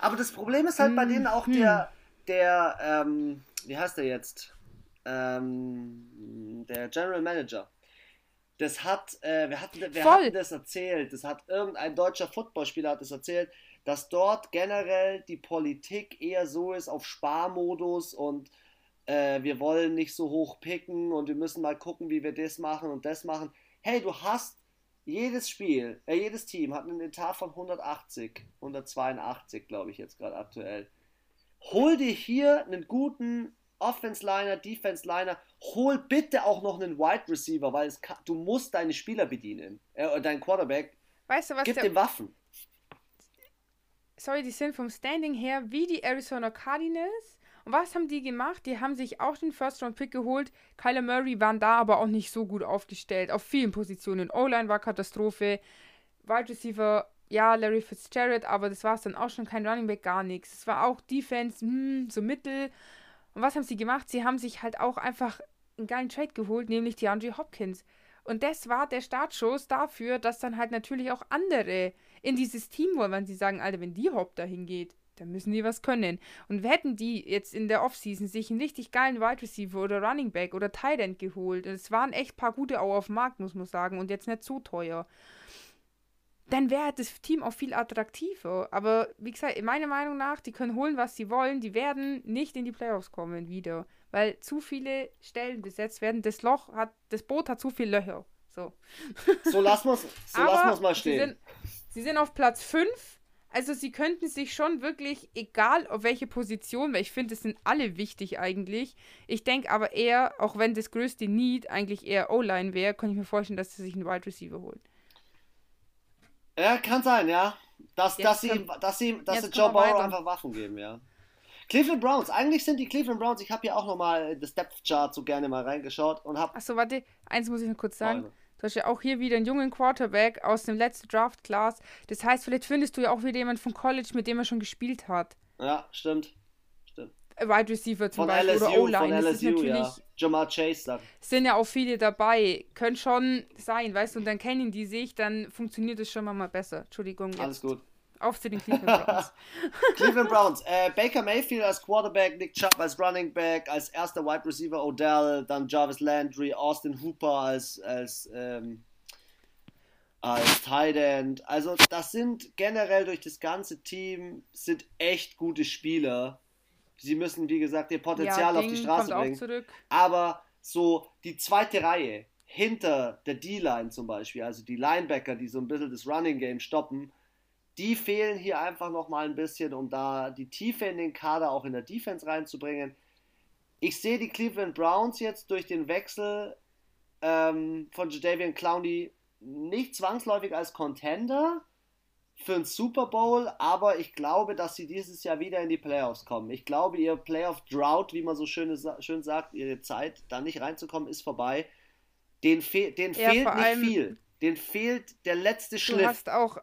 Aber das Problem ist halt hm. bei denen auch hm. der, der, ähm, wie heißt der jetzt? Ähm, der General Manager. Das hat, äh, wer, hat, wer hat das erzählt? Das hat irgendein deutscher Footballspieler hat das erzählt, dass dort generell die Politik eher so ist auf Sparmodus und äh, wir wollen nicht so hoch picken und wir müssen mal gucken, wie wir das machen und das machen. Hey, du hast jedes Spiel, äh, jedes Team hat einen Etat von 180, 182, glaube ich jetzt gerade aktuell. Hol dir hier einen guten Offense-Liner, Defense-Liner, hol bitte auch noch einen Wide Receiver, weil kann, du musst deine Spieler bedienen. Äh, dein Quarterback. Weißt du, was Gib der, dem Waffen. Sorry, die sind vom Standing her wie die Arizona Cardinals. Und was haben die gemacht? Die haben sich auch den First-Round-Pick geholt. Kyler Murray waren da aber auch nicht so gut aufgestellt. Auf vielen Positionen. O-Line war Katastrophe. Wide Receiver, ja, Larry Fitzgerald, aber das war es dann auch schon. Kein Running Back, gar nichts. Es war auch Defense, hm, so mittel. Und was haben sie gemacht? Sie haben sich halt auch einfach einen geilen Trade geholt, nämlich die Andre Hopkins. Und das war der Startschuss dafür, dass dann halt natürlich auch andere in dieses Team wollen, wenn sie sagen, Alter, wenn die Hop dahin geht, dann müssen die was können. Und hätten die jetzt in der Offseason sich einen richtig geilen Wide Receiver oder Running Back oder Tight End geholt, es waren echt paar gute auch auf dem Markt, muss man sagen, und jetzt nicht so teuer dann wäre das Team auch viel attraktiver. Aber wie gesagt, meiner Meinung nach, die können holen, was sie wollen. Die werden nicht in die Playoffs kommen wieder. Weil zu viele Stellen besetzt werden. Das Loch hat, das Boot hat zu viele Löcher. So, so lassen wir es so lassen mal stehen. Sie sind, sie sind auf Platz 5. Also sie könnten sich schon wirklich, egal auf welche Position, weil ich finde, es sind alle wichtig eigentlich. Ich denke aber eher, auch wenn das größte Need eigentlich eher O-Line wäre, könnte ich mir vorstellen, dass sie sich einen Wide Receiver holen. Ja, kann sein, ja. Dass, dass sie, dass sie, dass sie Joe Burrow einfach Waffen geben, ja. Cleveland Browns, eigentlich sind die Cleveland Browns, ich habe hier auch nochmal das Depth Chart so gerne mal reingeschaut und habe. Achso, warte, eins muss ich noch kurz sagen. Du hast ja auch hier wieder einen jungen Quarterback aus dem letzten Draft Class. Das heißt, vielleicht findest du ja auch wieder jemanden vom College, mit dem er schon gespielt hat. Ja, stimmt. Wide Receiver zum von Beispiel LSU, oder O-Line. Das ist natürlich. Ja. Jamal Chase dann. Sind ja auch viele dabei. Können schon sein, weißt du, und dann kennen die sich, dann funktioniert es schon mal besser. Entschuldigung. Jetzt. Alles gut. Auf zu den Cleveland Browns. Cleveland Browns. Äh, Baker Mayfield als Quarterback, Nick Chubb als Running Back, als erster Wide Receiver Odell, dann Jarvis Landry, Austin Hooper als, als, ähm, als Tight End. Also das sind generell durch das ganze Team sind echt gute Spieler Sie müssen, wie gesagt, ihr Potenzial ja, auf die Straße bringen. Aber so die zweite Reihe hinter der D-Line zum Beispiel, also die Linebacker, die so ein bisschen das Running Game stoppen, die fehlen hier einfach nochmal ein bisschen, um da die Tiefe in den Kader auch in der Defense reinzubringen. Ich sehe die Cleveland Browns jetzt durch den Wechsel ähm, von Jadavian Clowney nicht zwangsläufig als Contender, für einen Super Bowl, aber ich glaube, dass sie dieses Jahr wieder in die Playoffs kommen. Ich glaube, ihr Playoff Drought, wie man so schön, schön sagt, ihre Zeit, da nicht reinzukommen, ist vorbei. Den, fe den ja, fehlt nicht viel. Den fehlt der letzte Schliff. Du hast auch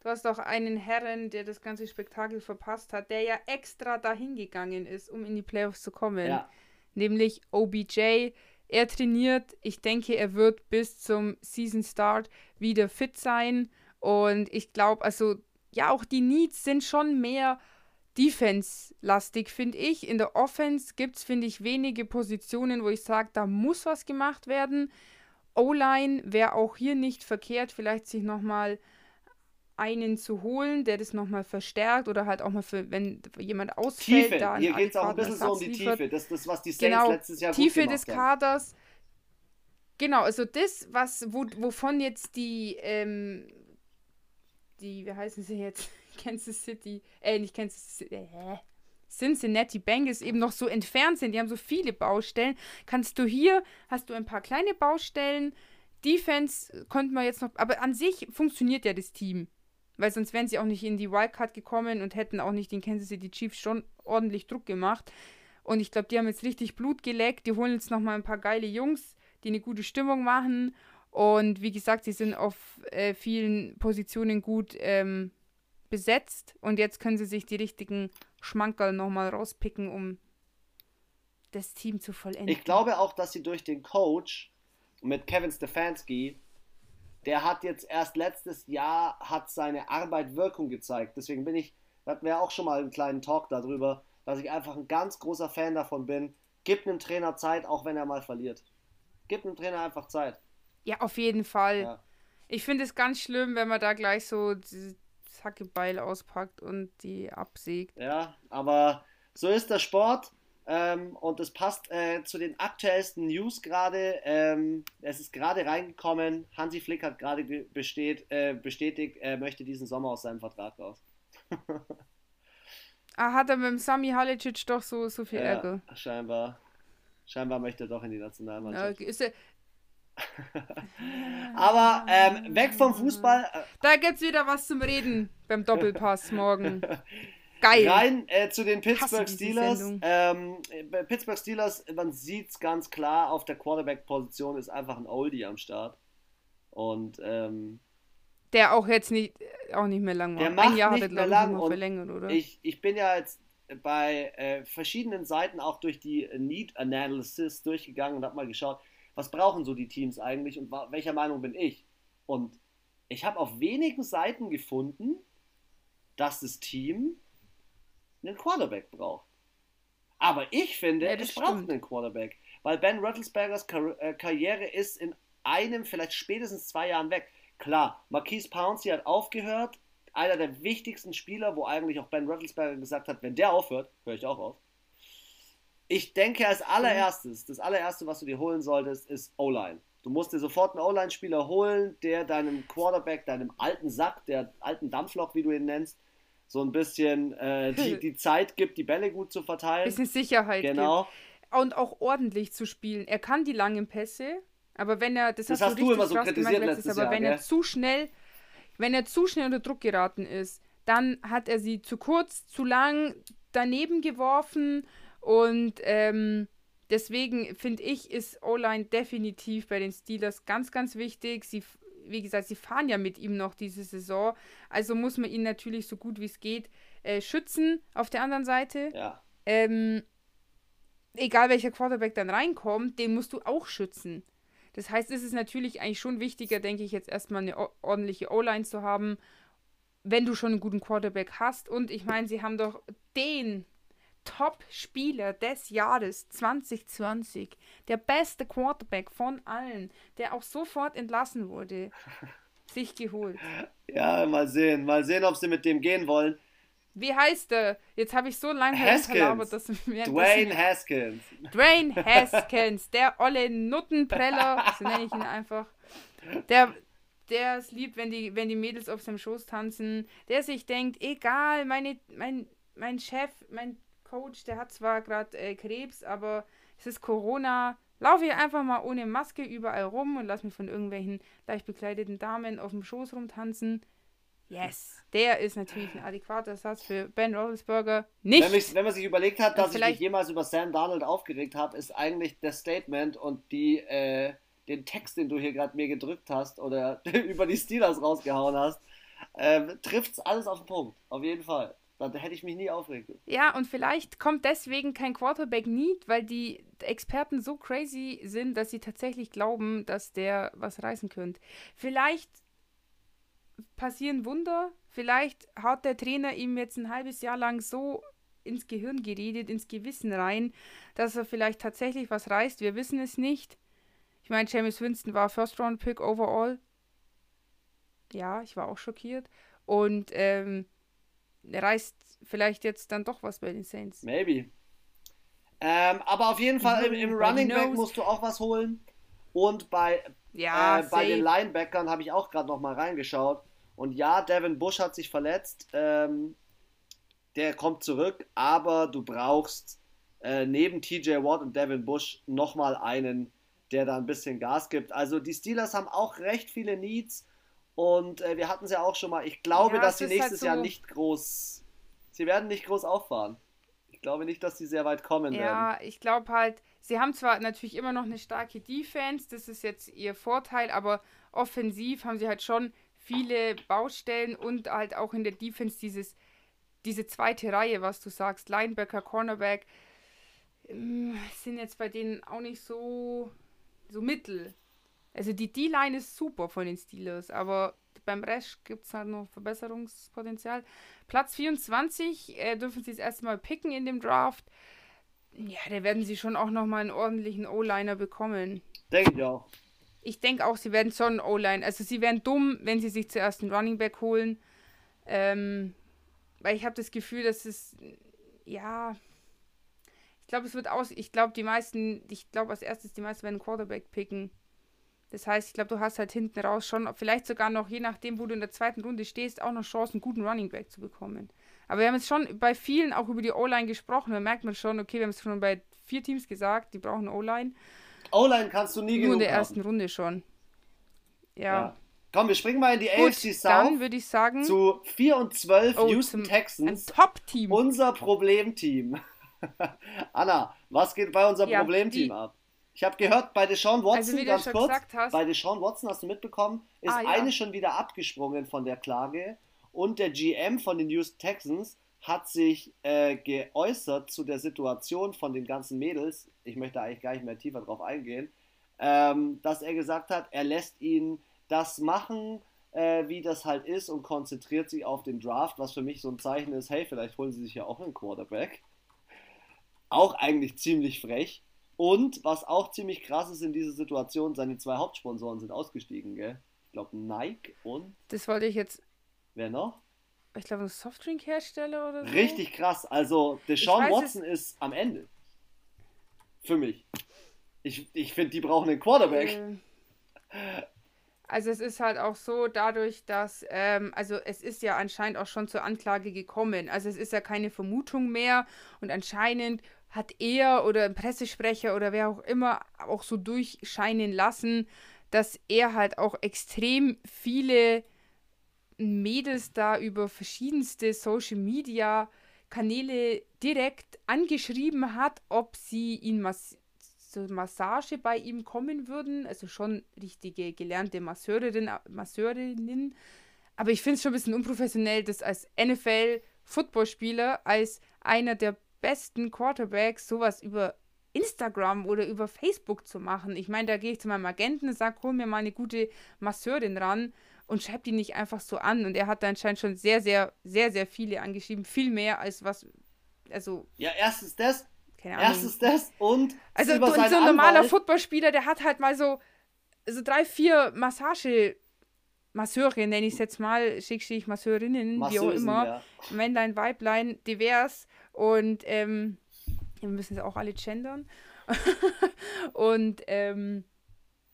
Du hast auch einen Herren, der das ganze Spektakel verpasst hat, der ja extra dahin gegangen ist, um in die Playoffs zu kommen. Ja. Nämlich OBJ. Er trainiert. Ich denke, er wird bis zum Season Start wieder fit sein. Und ich glaube, also, ja, auch die Needs sind schon mehr Defense-lastig, finde ich. In der Offense gibt es, finde ich, wenige Positionen, wo ich sage, da muss was gemacht werden. O-Line wäre auch hier nicht verkehrt, vielleicht sich nochmal einen zu holen, der das nochmal verstärkt oder halt auch mal für, wenn jemand ausfällt, Tiefe. da Hier geht es auch ein bisschen so um die liefert. Tiefe. Das das, was die Saints genau, letztes Jahr Tiefe gut des Kaders. Genau, also das, was, wo, wovon jetzt die ähm, die, wie heißen sie jetzt? Kansas City, äh, nicht Kansas City, äh, Cincinnati Bengals eben noch so entfernt sind, die haben so viele Baustellen, kannst du hier, hast du ein paar kleine Baustellen, Defense konnte man jetzt noch, aber an sich funktioniert ja das Team. Weil sonst wären sie auch nicht in die Wildcard gekommen und hätten auch nicht den Kansas City Chiefs schon ordentlich Druck gemacht. Und ich glaube, die haben jetzt richtig Blut geleckt. Die holen jetzt nochmal ein paar geile Jungs, die eine gute Stimmung machen. Und wie gesagt, sie sind auf äh, vielen Positionen gut ähm, besetzt. Und jetzt können sie sich die richtigen Schmankerl nochmal rauspicken, um das Team zu vollenden. Ich glaube auch, dass sie durch den Coach mit Kevin Stefanski, der hat jetzt erst letztes Jahr, hat seine Arbeit Wirkung gezeigt. Deswegen bin ich, hatten wir auch schon mal einen kleinen Talk darüber, dass ich einfach ein ganz großer Fan davon bin. Gib einem Trainer Zeit, auch wenn er mal verliert. Gib einem Trainer einfach Zeit. Ja, auf jeden Fall. Ja. Ich finde es ganz schlimm, wenn man da gleich so das Hackebeil auspackt und die absägt. Ja, aber so ist der Sport. Ähm, und das passt äh, zu den aktuellsten News gerade. Ähm, es ist gerade reingekommen. Hansi Flick hat gerade äh, bestätigt, er möchte diesen Sommer aus seinem Vertrag raus. ah, hat er mit dem Sami Halicic doch so, so viel Ärger? scheinbar. Scheinbar möchte er doch in die Nationalmannschaft. Ja, ist er, Aber ähm, weg vom Fußball. Äh, da gibt's wieder was zum Reden beim Doppelpass morgen. Geil. Rein äh, zu den Pittsburgh Steelers. Ähm, bei Pittsburgh Steelers, man sieht es ganz klar, auf der Quarterback-Position ist einfach ein Oldie am Start. Und ähm, der auch jetzt nicht, auch nicht mehr lang war. Der macht ein Jahr nicht mehr lang und verlängert, oder? Ich, ich bin ja jetzt bei äh, verschiedenen Seiten auch durch die Need Analysis durchgegangen und habe mal geschaut, was brauchen so die Teams eigentlich und welcher Meinung bin ich? Und ich habe auf wenigen Seiten gefunden, dass das Team einen Quarterback braucht. Aber ich finde, ja, es stimmt. braucht einen Quarterback, weil Ben Rattlesbergers Kar äh, Karriere ist in einem, vielleicht spätestens zwei Jahren weg. Klar, Marquise Pouncey hat aufgehört, einer der wichtigsten Spieler, wo eigentlich auch Ben Rattlesberger gesagt hat, wenn der aufhört, höre ich auch auf. Ich denke, als allererstes, das allererste, was du dir holen solltest, ist O-Line. Du musst dir sofort einen O-Line-Spieler holen, der deinem Quarterback, deinem alten Sack, der alten Dampfloch, wie du ihn nennst, so ein bisschen äh, die, die Zeit gibt, die Bälle gut zu verteilen. Bisschen Sicherheit genau. Gibt. Und auch ordentlich zu spielen. Er kann die langen Pässe, aber wenn er, das, das hast, du, immer so kritisiert gemeint, letztes aber Jahr, wenn gell? er zu schnell, wenn er zu schnell unter Druck geraten ist, dann hat er sie zu kurz, zu lang daneben geworfen und ähm, deswegen finde ich, ist O-Line definitiv bei den Steelers ganz, ganz wichtig. Sie, wie gesagt, sie fahren ja mit ihm noch diese Saison. Also muss man ihn natürlich so gut wie es geht äh, schützen auf der anderen Seite. Ja. Ähm, egal welcher Quarterback dann reinkommt, den musst du auch schützen. Das heißt, es ist natürlich eigentlich schon wichtiger, denke ich, jetzt erstmal eine ordentliche O-Line zu haben, wenn du schon einen guten Quarterback hast. Und ich meine, sie haben doch den Top-Spieler des Jahres 2020, der beste Quarterback von allen, der auch sofort entlassen wurde, sich geholt. Ja, mal sehen, mal sehen, ob sie mit dem gehen wollen. Wie heißt er? Jetzt habe ich so lange gelabert, dass mir Dwayne Haskins. Dwayne Haskins, der olle Nuttenpreller, so nenne ich ihn einfach. Der, der es liebt, wenn die, wenn die Mädels auf seinem Schoß tanzen, der sich denkt, egal, meine, mein, mein Chef, mein Coach, der hat zwar gerade äh, Krebs, aber es ist Corona. Laufe ich einfach mal ohne Maske überall rum und lass mich von irgendwelchen leicht bekleideten Damen auf dem Schoß rumtanzen. Yes, der ist natürlich ein adäquater Ersatz für Ben Roethlisberger. Nicht. Wenn, mich, wenn man sich überlegt hat, dass ich mich jemals über Sam Donald aufgeregt habe, ist eigentlich das Statement und die, äh, den Text, den du hier gerade mir gedrückt hast oder über die Steelers rausgehauen hast, äh, trifft es alles auf den Punkt. Auf jeden Fall. Da hätte ich mich nie aufgeregt. Ja, und vielleicht kommt deswegen kein Quarterback-Need, weil die Experten so crazy sind, dass sie tatsächlich glauben, dass der was reißen könnte. Vielleicht passieren Wunder. Vielleicht hat der Trainer ihm jetzt ein halbes Jahr lang so ins Gehirn geredet, ins Gewissen rein, dass er vielleicht tatsächlich was reißt. Wir wissen es nicht. Ich meine, James Winston war First-Round-Pick overall. Ja, ich war auch schockiert. Und ähm, reißt vielleicht jetzt dann doch was bei den Saints. Maybe. Ähm, aber auf jeden Fall im, im Running Back musst du auch was holen. Und bei, ja, äh, bei den Linebackern habe ich auch gerade noch mal reingeschaut. Und ja, Devin Bush hat sich verletzt. Ähm, der kommt zurück, aber du brauchst äh, neben TJ Watt und Devin Bush nochmal einen, der da ein bisschen Gas gibt. Also die Steelers haben auch recht viele Needs und äh, wir hatten es ja auch schon mal. Ich glaube, ja, dass sie nächstes halt so Jahr nicht groß. Sie werden nicht groß auffahren. Ich glaube nicht, dass sie sehr weit kommen ja, werden. Ja, ich glaube halt, sie haben zwar natürlich immer noch eine starke Defense, das ist jetzt ihr Vorteil, aber offensiv haben sie halt schon viele Baustellen und halt auch in der Defense dieses, diese zweite Reihe, was du sagst, Linebacker, Cornerback, ähm, sind jetzt bei denen auch nicht so, so mittel. Also die D-Line ist super von den Steelers, aber beim Rest gibt es halt noch Verbesserungspotenzial. Platz 24 äh, dürfen sie das erste Mal picken in dem Draft. Ja, da werden sie schon auch nochmal einen ordentlichen O-Liner bekommen. Denke ich auch. Ich denke auch, sie werden schon O-Line. Also sie wären dumm, wenn sie sich zuerst einen Running Back holen. Ähm, weil ich habe das Gefühl, dass es, ja, Ich glaube, es wird aus. Ich glaube, die meisten, ich glaube, als erstes die meisten werden Quarterback picken. Das heißt, ich glaube, du hast halt hinten raus schon, vielleicht sogar noch, je nachdem, wo du in der zweiten Runde stehst, auch noch Chancen, einen guten Running Back zu bekommen. Aber wir haben jetzt schon bei vielen auch über die O-Line gesprochen. Da merkt man schon, okay, wir haben es schon bei vier Teams gesagt, die brauchen O-Line. O-Line kannst du nie Nur genug in der haben. ersten Runde schon. Ja. ja. Komm, wir springen mal in die Gut, AFC South. Dann würde ich sagen. Zu 4 und 12 oh, Houston Texans. Ein Top-Team. Unser Problemteam. Anna, was geht bei unserem ja, Problemteam ab? Ich habe gehört, bei Deshaun Watson, also, ganz kurz, hast, bei Deshaun Watson, hast du mitbekommen, ist ah, ja. eine schon wieder abgesprungen von der Klage und der GM von den Houston Texans hat sich äh, geäußert zu der Situation von den ganzen Mädels, ich möchte eigentlich gar nicht mehr tiefer drauf eingehen, ähm, dass er gesagt hat, er lässt ihnen das machen, äh, wie das halt ist und konzentriert sich auf den Draft, was für mich so ein Zeichen ist, hey, vielleicht holen sie sich ja auch einen Quarterback. Auch eigentlich ziemlich frech. Und was auch ziemlich krass ist in dieser Situation, seine zwei Hauptsponsoren sind ausgestiegen, gell? Ich glaube Nike und. Das wollte ich jetzt. Wer noch? Ich glaube, ein Softdrink-Hersteller oder so. Richtig krass. Also, Deshaun Watson ist am Ende. Für mich. Ich, ich finde, die brauchen einen Quarterback. Also es ist halt auch so, dadurch, dass, ähm, also es ist ja anscheinend auch schon zur Anklage gekommen. Also es ist ja keine Vermutung mehr und anscheinend hat er oder ein Pressesprecher oder wer auch immer auch so durchscheinen lassen, dass er halt auch extrem viele Mädels da über verschiedenste Social Media Kanäle direkt angeschrieben hat, ob sie ihn mass zur Massage bei ihm kommen würden. Also schon richtige gelernte Masseurin, Masseurinnen. Aber ich finde es schon ein bisschen unprofessionell, das als NFL-Footballspieler, als einer der besten Quarterbacks sowas über Instagram oder über Facebook zu machen. Ich meine, da gehe ich zu meinem Agenten und sage, hol mir mal eine gute Masseurin ran und schreibt die nicht einfach so an. Und er hat da anscheinend schon sehr, sehr, sehr, sehr viele angeschrieben. Viel mehr als was. Also. Ja, erstens das. Keine Ahnung. Erstens das und. Also, und so ein normaler Footballspieler, der hat halt mal so, so drei, vier Massage. Masseure nenne ich es jetzt mal, schick, schick Masseurinnen, wie auch immer. Ja. Männlein, Weiblein, divers. Und ähm, wir müssen es auch alle gendern. und ähm,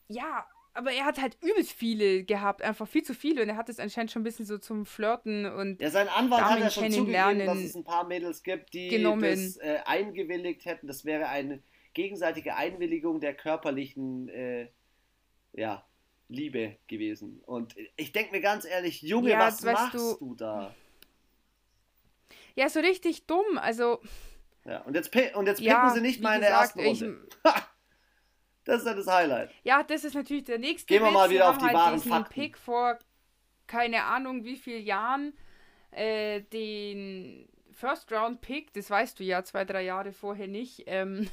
ja, aber er hat halt übelst viele gehabt, einfach viel zu viele. Und er hat es anscheinend schon ein bisschen so zum Flirten und. Ja, sein Anwalt Damen hat ja schon zugegeben, dass es ein paar Mädels gibt, die genommen. das äh, eingewilligt hätten. Das wäre eine gegenseitige Einwilligung der körperlichen äh, ja, Liebe gewesen. Und ich denke mir ganz ehrlich, Junge, ja, was machst du, du da? Ja, so richtig dumm. Also. Ja, und jetzt, und jetzt picken ja, sie nicht mal in der ersten Runde. Ich, Das ist ja das Highlight. Ja, das ist natürlich der nächste. Gehen wir Witz. mal wieder auf die halt wahren Fakten. Pick vor keine Ahnung wie vielen Jahren äh, den First Round Pick, das weißt du ja zwei, drei Jahre vorher nicht, ähm,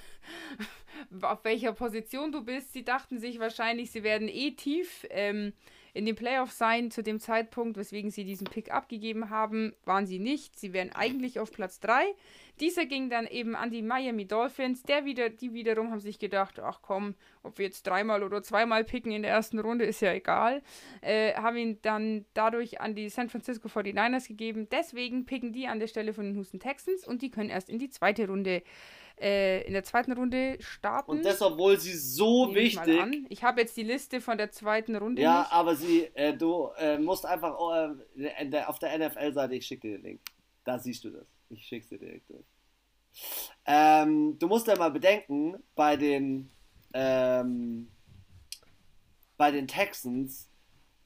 auf welcher Position du bist. Sie dachten sich wahrscheinlich, sie werden eh tief ähm, in den Playoffs sein zu dem Zeitpunkt, weswegen sie diesen Pick abgegeben haben. Waren sie nicht. Sie wären eigentlich auf Platz 3. Dieser ging dann eben an die Miami Dolphins. Der wieder, die wiederum haben sich gedacht, ach komm, ob wir jetzt dreimal oder zweimal picken in der ersten Runde, ist ja egal. Äh, haben ihn dann dadurch an die San Francisco 49ers gegeben. Deswegen picken die an der Stelle von den Houston Texans und die können erst in die zweite Runde äh, in der zweiten Runde starten. Und das, obwohl sie so Nehm wichtig. Ich, ich habe jetzt die Liste von der zweiten Runde. Ja, nicht. aber sie, äh, du äh, musst einfach oh, äh, auf der NFL-Seite, ich schicke dir den Link. Da siehst du das. Ich schick's dir direkt durch. Ähm, du musst ja mal bedenken, bei den, ähm, bei den Texans,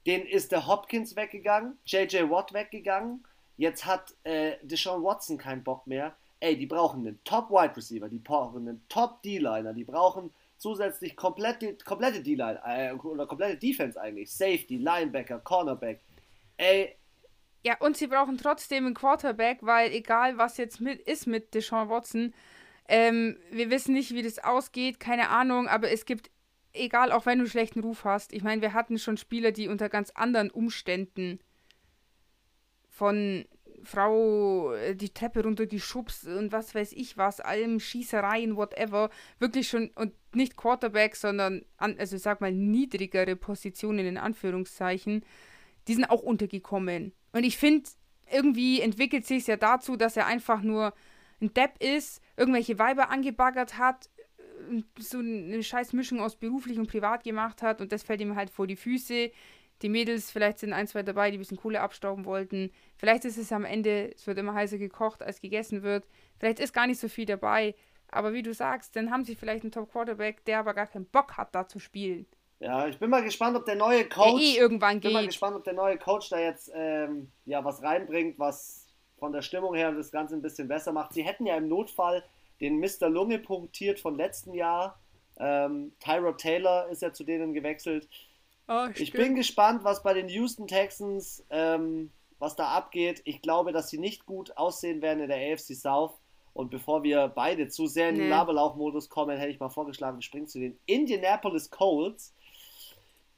denen ist der Hopkins weggegangen, JJ Watt weggegangen, jetzt hat äh, Deshaun Watson keinen Bock mehr. Ey, die brauchen einen Top-Wide Receiver, die brauchen einen Top-D-Liner, die brauchen zusätzlich komplette, komplette D-Line äh, oder komplette Defense eigentlich. Safety, Linebacker, Cornerback. Ey, ja, und sie brauchen trotzdem einen Quarterback, weil egal was jetzt mit ist mit Deshaun Watson, ähm, wir wissen nicht, wie das ausgeht, keine Ahnung, aber es gibt, egal, auch wenn du einen schlechten Ruf hast, ich meine, wir hatten schon Spieler, die unter ganz anderen Umständen von Frau äh, die Treppe runtergeschubst und was weiß ich was, allem Schießereien, whatever, wirklich schon und nicht Quarterback, sondern an, also sag mal niedrigere Positionen in Anführungszeichen, die sind auch untergekommen. Und ich finde, irgendwie entwickelt sich ja dazu, dass er einfach nur ein Depp ist, irgendwelche Weiber angebaggert hat, äh, so eine scheiß Mischung aus beruflich und privat gemacht hat und das fällt ihm halt vor die Füße. Die Mädels, vielleicht sind ein, zwei dabei, die ein bisschen Kohle abstauben wollten. Vielleicht ist es am Ende, es wird immer heißer gekocht, als gegessen wird. Vielleicht ist gar nicht so viel dabei. Aber wie du sagst, dann haben sie vielleicht einen Top-Quarterback, der aber gar keinen Bock hat, da zu spielen. Ja, ich bin mal gespannt, ob der neue Coach. Der eh irgendwann geht. Ich bin mal gespannt, ob der neue Coach da jetzt ähm, ja, was reinbringt, was von der Stimmung her das Ganze ein bisschen besser macht. Sie hätten ja im Notfall den Mr. Lunge punktiert von letzten Jahr. Ähm, Tyrod Taylor ist ja zu denen gewechselt. Oh, ich bin gespannt, was bei den Houston Texans, ähm, was da abgeht. Ich glaube, dass sie nicht gut aussehen werden in der AFC South. Und bevor wir beide zu sehr in den nee. Laberlauch-Modus kommen, hätte ich mal vorgeschlagen, wir springen zu den Indianapolis Colts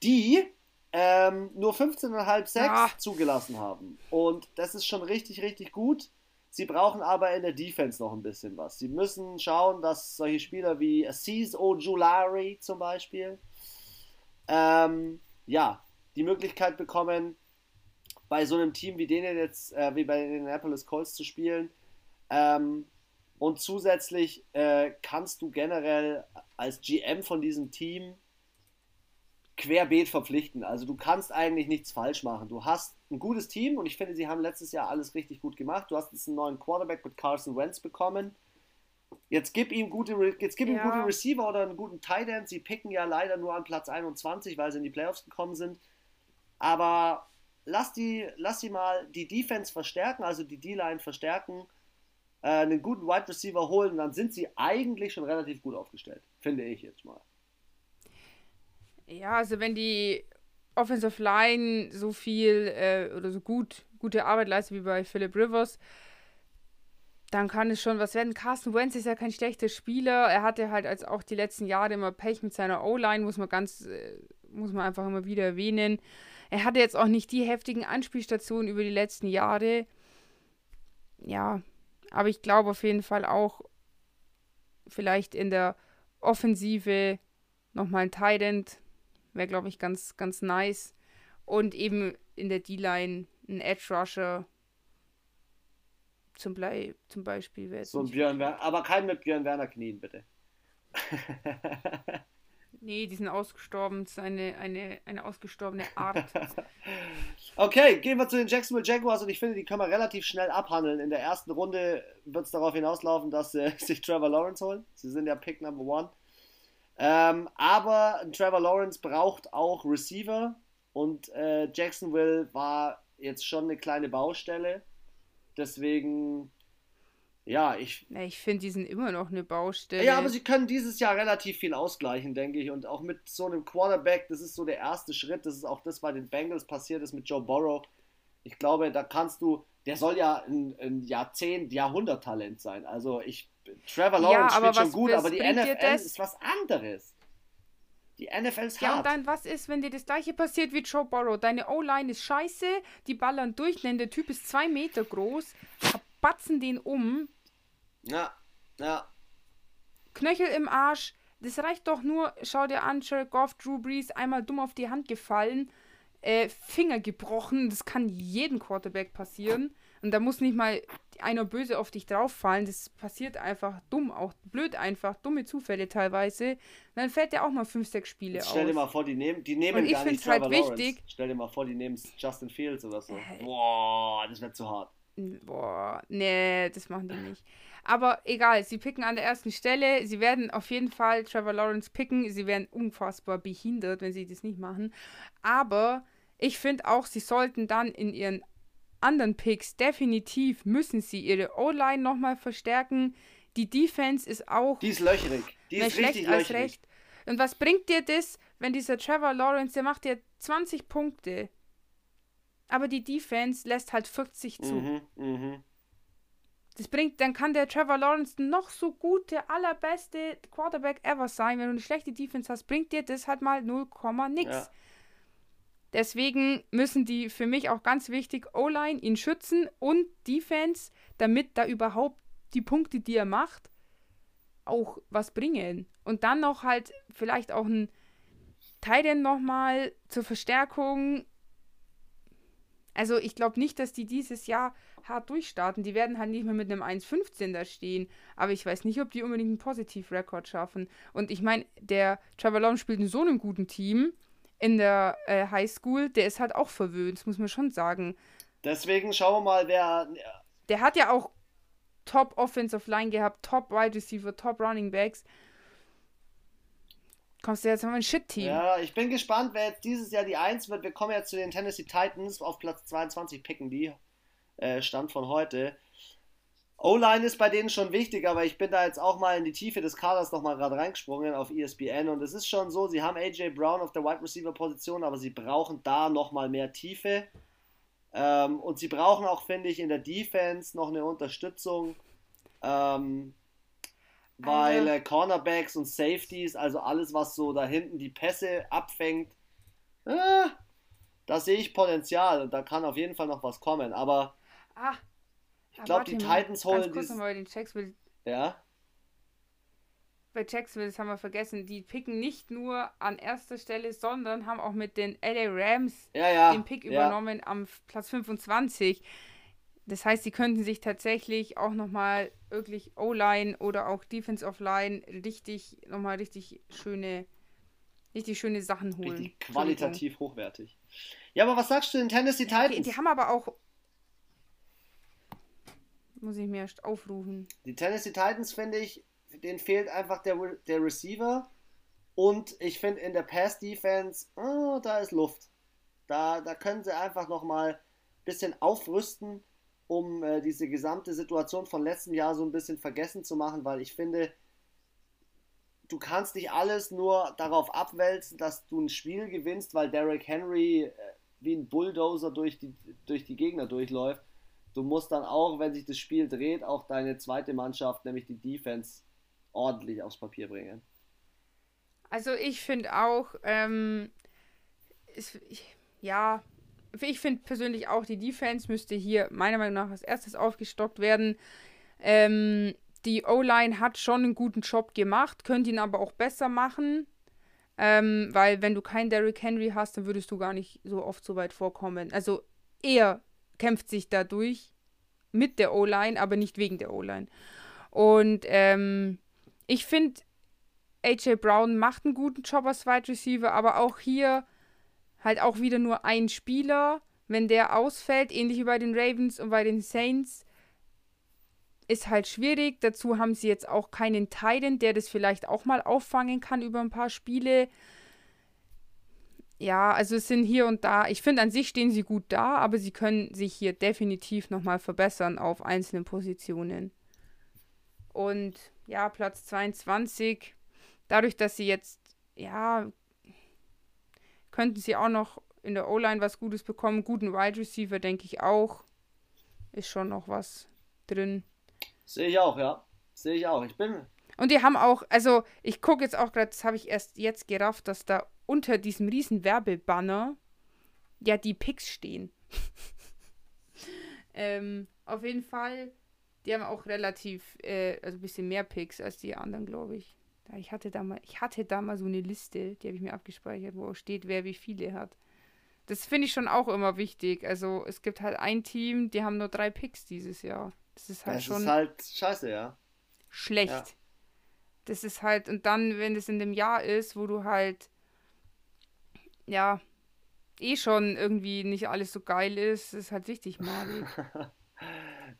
die ähm, nur 15,5 Sacks ja. zugelassen haben. Und das ist schon richtig, richtig gut. Sie brauchen aber in der Defense noch ein bisschen was. Sie müssen schauen, dass solche Spieler wie Aziz Ojulari zum Beispiel ähm, ja, die Möglichkeit bekommen, bei so einem Team wie denen jetzt, äh, wie bei den Indianapolis Colts zu spielen. Ähm, und zusätzlich äh, kannst du generell als GM von diesem Team querbeet verpflichten. Also du kannst eigentlich nichts falsch machen. Du hast ein gutes Team und ich finde, sie haben letztes Jahr alles richtig gut gemacht. Du hast jetzt einen neuen Quarterback mit Carson Wentz bekommen. Jetzt gib ihm gute, jetzt gib ja. ihm gute Receiver oder einen guten Tight End. Sie picken ja leider nur an Platz 21, weil sie in die Playoffs gekommen sind. Aber lass die, lass sie mal die Defense verstärken, also die D-Line verstärken, äh, einen guten Wide Receiver holen, dann sind sie eigentlich schon relativ gut aufgestellt, finde ich jetzt mal. Ja, also wenn die Offensive Line so viel äh, oder so gut, gute Arbeit leistet wie bei Philip Rivers, dann kann es schon was werden. Carsten Wentz ist ja kein schlechter Spieler. Er hatte halt als auch die letzten Jahre immer Pech mit seiner O-Line, muss man ganz, äh, muss man einfach immer wieder erwähnen. Er hatte jetzt auch nicht die heftigen Anspielstationen über die letzten Jahre. Ja, aber ich glaube auf jeden Fall auch vielleicht in der Offensive nochmal ein Tident Wäre, glaube ich, ganz, ganz nice. Und eben in der D-Line ein Edge Rusher zum, Blei, zum Beispiel wäre So ein Björn Werner, aber kein mit Björn Werner Knien, bitte. nee, die sind ausgestorben. Das ist eine, eine, eine ausgestorbene Art. okay, gehen wir zu den Jacksonville Jaguars und ich finde, die können wir relativ schnell abhandeln. In der ersten Runde wird es darauf hinauslaufen, dass sie sich Trevor Lawrence holen. Sie sind ja Pick Number One. Ähm, aber Trevor Lawrence braucht auch Receiver und äh, Jacksonville war jetzt schon eine kleine Baustelle. Deswegen, ja, ich. ich finde, die sind immer noch eine Baustelle. Ja, aber sie können dieses Jahr relativ viel ausgleichen, denke ich. Und auch mit so einem Quarterback, das ist so der erste Schritt. Das ist auch das bei den Bengals passiert ist mit Joe Burrow. Ich glaube, da kannst du, der soll ja ein, ein Jahrzehnt, Jahrhunderttalent sein. Also ich Trevor Lawrence ja, spielt schon gut, aber die NFL ist was anderes. Die NFL ist ja, hart. Ja, und dann was ist, wenn dir das gleiche passiert wie Joe Burrow? Deine O-Line ist scheiße, die ballern durch, denn der Typ ist zwei Meter groß, batzen den um. Ja, ja. Knöchel im Arsch. Das reicht doch nur, schau dir an, Jared Goff, Drew Brees, einmal dumm auf die Hand gefallen, äh, Finger gebrochen. Das kann jedem Quarterback passieren. Und da muss nicht mal einer böse auf dich drauffallen. Das passiert einfach dumm, auch blöd einfach, dumme Zufälle teilweise. Und dann fällt der auch mal fünf, sechs Spiele aus. Stell dir mal vor, die nehmen, die nehmen Und gar nicht halt Trevor halt wichtig. Stell dir mal vor, die nehmen Justin Fields oder so. Äh, Boah, das wird zu hart. Boah, nee, das machen die nicht. Aber egal, sie picken an der ersten Stelle. Sie werden auf jeden Fall Trevor Lawrence picken. Sie werden unfassbar behindert, wenn sie das nicht machen. Aber ich finde auch, sie sollten dann in ihren anderen Picks definitiv müssen sie ihre O-Line nochmal verstärken. Die Defense ist auch. Die ist löchrig. Die ist schlecht richtig als löchrig. recht. Und was bringt dir das, wenn dieser Trevor Lawrence, der macht dir 20 Punkte, aber die Defense lässt halt 40 zu. Mhm, mh. Das bringt, dann kann der Trevor Lawrence noch so gut der allerbeste Quarterback ever sein. Wenn du eine schlechte Defense hast, bringt dir das halt mal 0, nix. Ja. Deswegen müssen die für mich auch ganz wichtig O-Line ihn schützen und Defense, damit da überhaupt die Punkte, die er macht, auch was bringen. Und dann noch halt vielleicht auch ein Titan nochmal zur Verstärkung. Also ich glaube nicht, dass die dieses Jahr hart durchstarten. Die werden halt nicht mehr mit einem 1,15 da stehen. Aber ich weiß nicht, ob die unbedingt einen Positiv-Rekord schaffen. Und ich meine, der Trevor Lawrence spielt in so einem guten Team in der äh, Highschool, der ist halt auch verwöhnt, das muss man schon sagen. Deswegen schauen wir mal, wer. Der hat ja auch Top Offensive Line gehabt, Top Wide Receiver, Top Running Backs. Kommst du jetzt mal ein Shit-Team? Ja, ich bin gespannt, wer jetzt dieses Jahr die 1 wird. Wir kommen jetzt zu den Tennessee Titans. Auf Platz 22 picken die. Äh, Stand von heute. O-Line ist bei denen schon wichtig, aber ich bin da jetzt auch mal in die Tiefe des Kaders nochmal gerade reingesprungen auf ESPN und es ist schon so, sie haben AJ Brown auf der Wide Receiver Position, aber sie brauchen da nochmal mehr Tiefe. Ähm, und sie brauchen auch, finde ich, in der Defense noch eine Unterstützung. Ähm, weil äh, Cornerbacks und Safeties, also alles, was so da hinten die Pässe abfängt, äh, da sehe ich Potenzial und da kann auf jeden Fall noch was kommen. Aber ah, ich glaube, die Titans holen ganz kurz den Jacksonville. Ja. Bei Jacksonville, das haben wir vergessen, die picken nicht nur an erster Stelle, sondern haben auch mit den LA Rams ja, ja, den Pick übernommen am Platz 25. Das heißt, sie könnten sich tatsächlich auch nochmal wirklich O-Line oder auch Defense of Line richtig, nochmal richtig schöne, richtig schöne Sachen holen. Richtig qualitativ hochwertig. Ja, aber was sagst du den Tennessee Titans? Die, die haben aber auch. Muss ich mir erst aufrufen. Die Tennessee Titans, finde ich, denen fehlt einfach der, der Receiver. Und ich finde in der Pass-Defense, oh, da ist Luft. Da, da können sie einfach nochmal ein bisschen aufrüsten um äh, diese gesamte Situation von letztem Jahr so ein bisschen vergessen zu machen, weil ich finde, du kannst nicht alles nur darauf abwälzen, dass du ein Spiel gewinnst, weil Derrick Henry äh, wie ein Bulldozer durch die, durch die Gegner durchläuft. Du musst dann auch, wenn sich das Spiel dreht, auch deine zweite Mannschaft, nämlich die Defense, ordentlich aufs Papier bringen. Also ich finde auch, ähm, ist, ja, ich finde persönlich auch, die Defense müsste hier meiner Meinung nach als erstes aufgestockt werden. Ähm, die O-Line hat schon einen guten Job gemacht, könnte ihn aber auch besser machen. Ähm, weil wenn du keinen Derrick Henry hast, dann würdest du gar nicht so oft so weit vorkommen. Also er kämpft sich dadurch mit der O-Line, aber nicht wegen der O-Line. Und ähm, ich finde, AJ Brown macht einen guten Job als Wide Receiver, aber auch hier halt auch wieder nur ein Spieler. Wenn der ausfällt, ähnlich wie bei den Ravens und bei den Saints, ist halt schwierig. Dazu haben sie jetzt auch keinen Titan, der das vielleicht auch mal auffangen kann über ein paar Spiele. Ja, also es sind hier und da, ich finde an sich stehen sie gut da, aber sie können sich hier definitiv nochmal verbessern auf einzelnen Positionen. Und ja, Platz 22, dadurch, dass sie jetzt, ja, könnten sie auch noch in der O-Line was Gutes bekommen. Guten Wide Receiver, denke ich auch. Ist schon noch was drin. Sehe ich auch, ja. Sehe ich auch. Ich bin. Und die haben auch, also ich gucke jetzt auch gerade, das habe ich erst jetzt gerafft, dass da unter diesem riesen Werbebanner ja die Picks stehen. ähm, auf jeden Fall, die haben auch relativ, äh, also ein bisschen mehr Picks als die anderen, glaube ich. Ich hatte da mal, ich hatte da mal so eine Liste, die habe ich mir abgespeichert, wo steht, wer wie viele hat. Das finde ich schon auch immer wichtig. Also es gibt halt ein Team, die haben nur drei Picks dieses Jahr. Das ist halt das schon. Das ist halt scheiße, ja. Schlecht. Ja. Das ist halt, und dann, wenn es in dem Jahr ist, wo du halt, ja, eh schon irgendwie nicht alles so geil ist, ist halt wichtig, malig.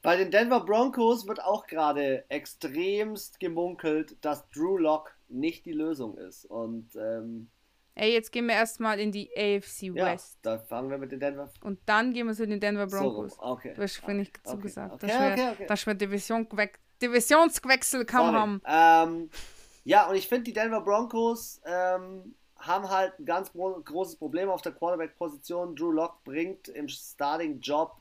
Bei den Denver Broncos wird auch gerade extremst gemunkelt, dass Drew Lock nicht die Lösung ist. Und ähm, Ey, jetzt gehen wir erstmal in die AFC West. Ja, da fangen wir mit den Denver. Und dann gehen wir zu den Denver Broncos. So, okay. Du hast nicht dazu okay. gesagt. Okay, dass, okay, wir, okay. dass wir Division Divisionswechsel kaum haben. Ähm, ja, und ich finde, die Denver Broncos ähm, haben halt ein ganz großes Problem auf der Quarterback-Position. Drew Lock bringt im Starting-Job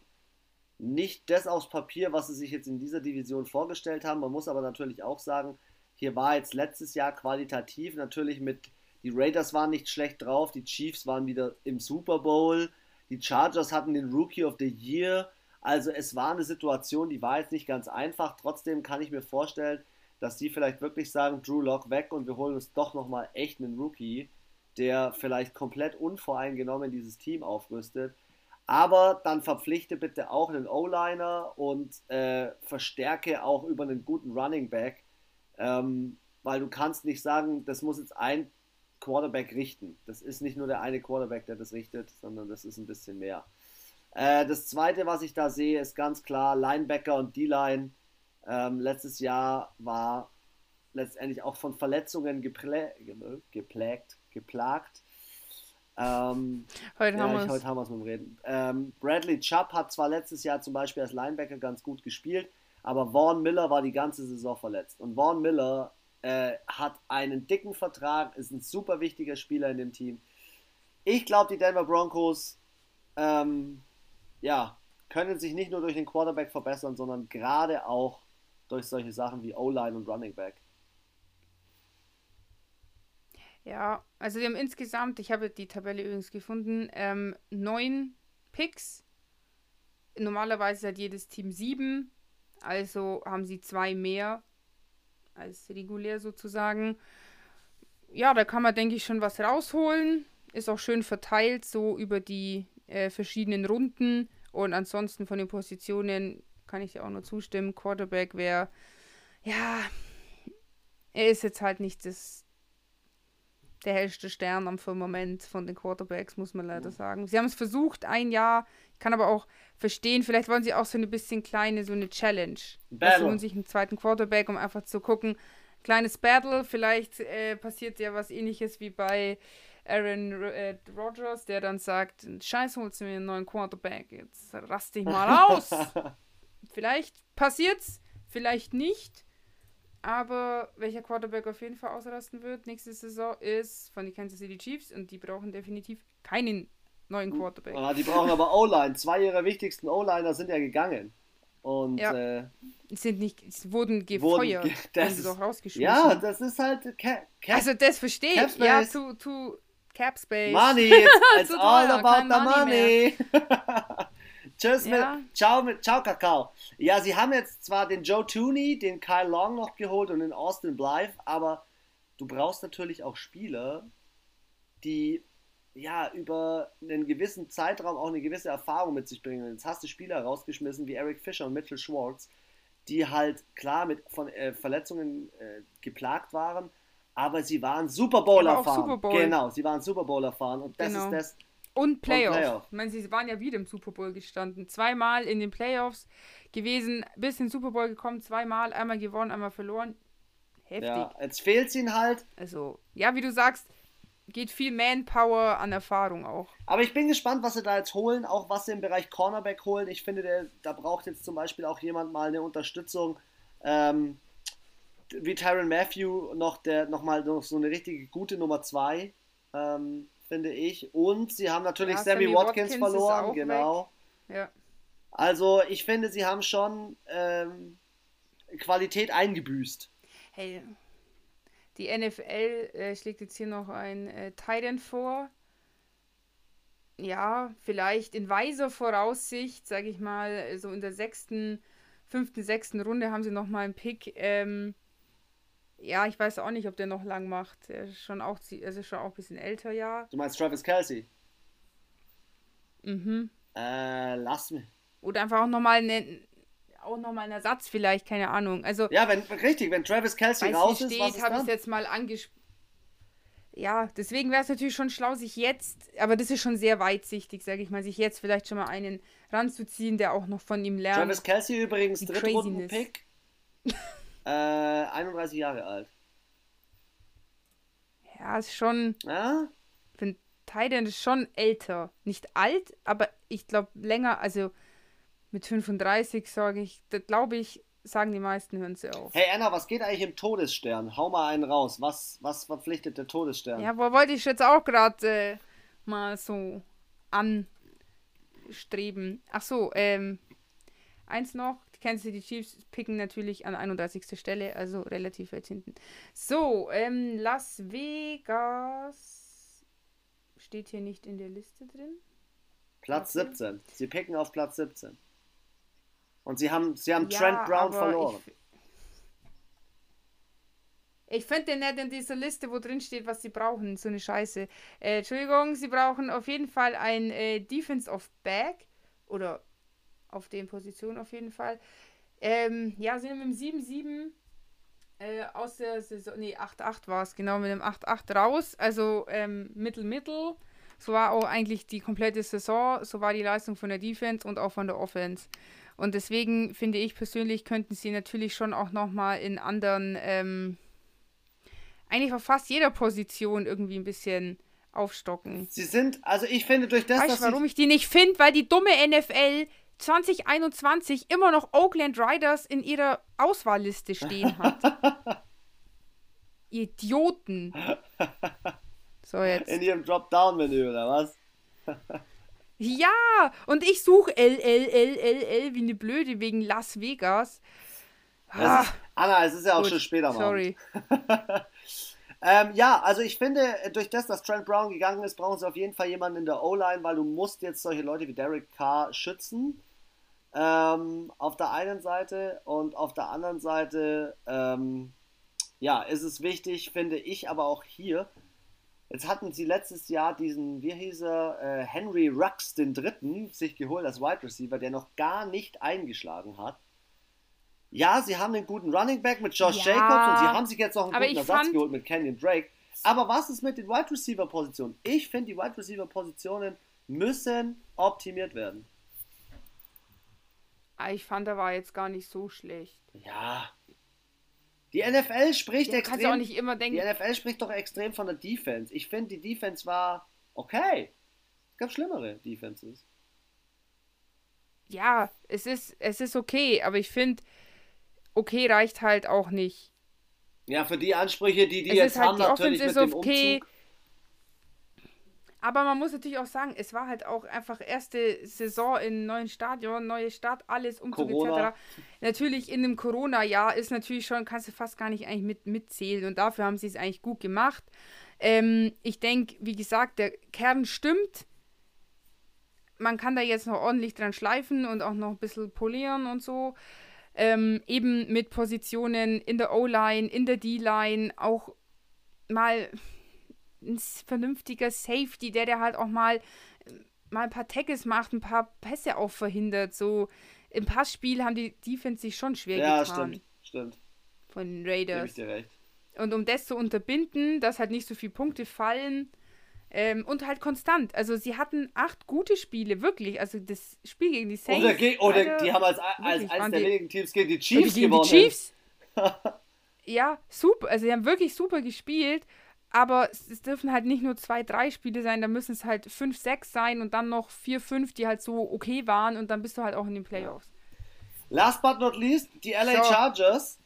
nicht das aufs Papier, was sie sich jetzt in dieser Division vorgestellt haben. Man muss aber natürlich auch sagen, hier war jetzt letztes Jahr qualitativ natürlich mit, die Raiders waren nicht schlecht drauf, die Chiefs waren wieder im Super Bowl, die Chargers hatten den Rookie of the Year. Also es war eine Situation, die war jetzt nicht ganz einfach. Trotzdem kann ich mir vorstellen, dass die vielleicht wirklich sagen, Drew Lock weg und wir holen uns doch nochmal echt einen Rookie, der vielleicht komplett unvoreingenommen dieses Team aufrüstet. Aber dann verpflichte bitte auch einen O-Liner und äh, verstärke auch über einen guten Running Back. Ähm, weil du kannst nicht sagen, das muss jetzt ein Quarterback richten. Das ist nicht nur der eine Quarterback, der das richtet, sondern das ist ein bisschen mehr. Äh, das zweite, was ich da sehe, ist ganz klar Linebacker und D-Line. Ähm, letztes Jahr war letztendlich auch von Verletzungen geplä geplägt, geplagt. Ähm, heute, ja, haben ich, heute haben wir es mit dem Reden. Ähm, Bradley Chubb hat zwar letztes Jahr zum Beispiel als Linebacker ganz gut gespielt, aber Vaughn Miller war die ganze Saison verletzt. Und Vaughn Miller äh, hat einen dicken Vertrag, ist ein super wichtiger Spieler in dem Team. Ich glaube, die Denver Broncos ähm, ja, können sich nicht nur durch den Quarterback verbessern, sondern gerade auch durch solche Sachen wie O-Line und Running Back. Ja, also wir haben insgesamt, ich habe die Tabelle übrigens gefunden, ähm, neun Picks. Normalerweise hat jedes Team sieben, also haben sie zwei mehr als regulär sozusagen. Ja, da kann man, denke ich, schon was rausholen. Ist auch schön verteilt, so über die äh, verschiedenen Runden. Und ansonsten von den Positionen kann ich dir auch nur zustimmen. Quarterback wäre, ja, er ist jetzt halt nicht das, der hellste Stern am Firmament von den Quarterbacks, muss man leider sagen. Sie haben es versucht, ein Jahr. Ich kann aber auch verstehen, vielleicht wollen sie auch so eine bisschen kleine, so eine Challenge. Battle. Sie holen sich einen zweiten Quarterback, um einfach zu gucken. Kleines Battle, vielleicht äh, passiert ja was ähnliches wie bei Aaron äh, Rodgers, der dann sagt, scheiß holst du mir einen neuen Quarterback, jetzt rast dich mal aus. vielleicht passiert's, vielleicht nicht. Aber welcher Quarterback auf jeden Fall ausrasten wird nächste Saison ist von den Kansas City Chiefs und die brauchen definitiv keinen neuen Quarterback. Ah, die brauchen aber O-Line. Zwei ihrer wichtigsten O-Liner sind ja gegangen. Und ja. äh, sind nicht, wurden gefeuert, wurden, das ist, doch rausgeschmissen. Ja, das ist halt Cap, Cap, Also das verstehe ich. Ja, to, to Cap Space. Money, it's, it's all about the money. Tschüss, ja. mit, ciao, mit, ciao, Kakao. Ja, sie haben jetzt zwar den Joe Tooney, den Kyle Long noch geholt und den Austin Blythe, aber du brauchst natürlich auch Spieler, die ja über einen gewissen Zeitraum auch eine gewisse Erfahrung mit sich bringen. Jetzt hast du Spieler rausgeschmissen wie Eric Fischer und Mitchell Schwartz, die halt klar mit von äh, Verletzungen äh, geplagt waren, aber sie waren Super Bowl erfahren. Super Bowl. Genau, sie waren Super Bowl erfahren und das genau. ist das. Und Playoffs. Playoff. Ich meine, sie waren ja wieder im Super Bowl gestanden. Zweimal in den Playoffs gewesen, bis in den Super Bowl gekommen, zweimal, einmal gewonnen, einmal verloren. Heftig. Ja, jetzt fehlt es ihnen halt. Also, ja, wie du sagst, geht viel Manpower an Erfahrung auch. Aber ich bin gespannt, was sie da jetzt holen, auch was sie im Bereich Cornerback holen. Ich finde, der, da braucht jetzt zum Beispiel auch jemand mal eine Unterstützung. Ähm, wie Tyron Matthew noch, der, noch mal noch so eine richtige gute Nummer 2, ähm, finde ich. Und sie haben natürlich ja, Sammy, Sammy Watkins, Watkins, verloren, genau. Ja. Also ich finde, sie haben schon ähm, Qualität eingebüßt. Hey, die NFL äh, schlägt jetzt hier noch ein äh, Titan vor. Ja, vielleicht in weiser Voraussicht, sage ich mal, so in der sechsten, fünften, sechsten Runde haben sie noch mal einen Pick. Ähm, ja, ich weiß auch nicht, ob der noch lang macht. Er ist schon auch, also schon auch ein bisschen älter, ja. Du meinst Travis Kelsey? Mhm. Äh, lass mich. Oder einfach auch nochmal eine, auch nochmal ein Ersatz vielleicht, keine Ahnung. Also, ja, wenn, richtig, wenn Travis Kelsey raus steht, ist, habe ich es jetzt mal angesprochen. Ja, deswegen wäre es natürlich schon schlau, sich jetzt, aber das ist schon sehr weitsichtig, sage ich mal, sich jetzt vielleicht schon mal einen ranzuziehen, der auch noch von ihm lernt. Travis Kelsey übrigens Drittrunden-Pick. Äh, 31 Jahre alt. Ja, ist schon. Ja? Ich finde, Titan ist schon älter. Nicht alt, aber ich glaube länger, also mit 35 sage ich, glaube ich, sagen die meisten, hören sie auf. Hey Anna, was geht eigentlich im Todesstern? Hau mal einen raus. Was, was verpflichtet der Todesstern? Ja, wo wollte ich jetzt auch gerade äh, mal so anstreben. Ach so, ähm, eins noch. Kansas City Chiefs picken natürlich an 31. Stelle, also relativ weit hinten. So, ähm, Las Vegas steht hier nicht in der Liste drin. Platz okay. 17. Sie picken auf Platz 17. Und sie haben, sie haben ja, Trent Brown verloren. Ich, Ich finde den nicht in dieser Liste, wo drin steht, was sie brauchen. So eine Scheiße. Äh, Entschuldigung, sie brauchen auf jeden Fall ein äh, Defense of Back. Oder auf den Positionen auf jeden Fall. Ähm, ja, sind mit dem 7-7 äh, aus der Saison. Nee, 8-8 war es, genau, mit dem 8-8 raus. Also ähm, Mittel-Mittel. So war auch eigentlich die komplette Saison. So war die Leistung von der Defense und auch von der Offense. Und deswegen finde ich persönlich, könnten sie natürlich schon auch nochmal in anderen, ähm, eigentlich auf fast jeder Position irgendwie ein bisschen aufstocken. Sie sind, also ich finde durch das, weißt, dass warum ich die nicht finde, weil die dumme NFL 2021 immer noch Oakland Riders in ihrer Auswahlliste stehen hat. Idioten. So jetzt. In ihrem Drop-Down-Menü, oder was? ja, und ich suche L, L, L, L, L wie eine Blöde wegen Las Vegas. Ah, ist, Anna, es ist ja auch gut, schon später mal. Sorry. ähm, ja, also ich finde, durch das, dass Trent Brown gegangen ist, brauchen sie auf jeden Fall jemanden in der O-Line, weil du musst jetzt solche Leute wie Derek Carr schützen. Ähm, auf der einen Seite und auf der anderen Seite, ähm, ja, ist es wichtig, finde ich, aber auch hier, Jetzt hatten sie letztes Jahr diesen, wie hieß er, äh, Henry Rux den Dritten sich geholt als Wide Receiver, der noch gar nicht eingeschlagen hat. Ja, sie haben einen guten Running Back mit Josh ja, Jacobs und sie haben sich jetzt noch einen guten Ersatz geholt mit Kenyon Drake. Aber was ist mit den Wide Receiver Positionen? Ich finde, die Wide Receiver Positionen müssen optimiert werden. Ah, ich fand, er war jetzt gar nicht so schlecht. Ja, die NFL spricht ja, extrem. Auch nicht immer denken. Die NFL spricht doch extrem von der Defense. Ich finde, die Defense war okay. Es gab schlimmere Defenses. Ja, es ist, es ist okay, aber ich finde, okay reicht halt auch nicht. Ja, für die Ansprüche, die die es jetzt halt, haben, die natürlich Offense mit dem okay. Umzug. Aber man muss natürlich auch sagen, es war halt auch einfach erste Saison in neuen Stadion, neue Stadt, alles Umzug etc. Natürlich in dem Corona-Jahr ist natürlich schon, kannst du fast gar nicht eigentlich mit, mitzählen und dafür haben sie es eigentlich gut gemacht. Ähm, ich denke, wie gesagt, der Kern stimmt. Man kann da jetzt noch ordentlich dran schleifen und auch noch ein bisschen polieren und so. Ähm, eben mit Positionen in der O-Line, in der D-Line, auch mal ein vernünftiger Safety, der der halt auch mal, mal ein paar Tackles macht, ein paar Pässe auch verhindert. So im Passspiel haben die Defense sich schon schwer ja, getan. Ja, stimmt, stimmt. Von den Raiders. Ich dir recht. Und um das zu unterbinden, dass halt nicht so viele Punkte fallen ähm, und halt konstant. Also sie hatten acht gute Spiele, wirklich. Also das Spiel gegen die Saints. Oder, ge oder Alter, die haben als, als eines der wenigen Teams gegen die Chiefs gegen gewonnen. Die Chiefs? ja, super. Also sie haben wirklich super gespielt. Aber es, dürfen halt nicht nur zwei, drei Spiele sein, da müssen es halt fünf, sechs sein und dann noch vier, fünf, die halt so okay waren und dann bist du halt auch in den Playoffs. Last but not least, die LA so. Chargers.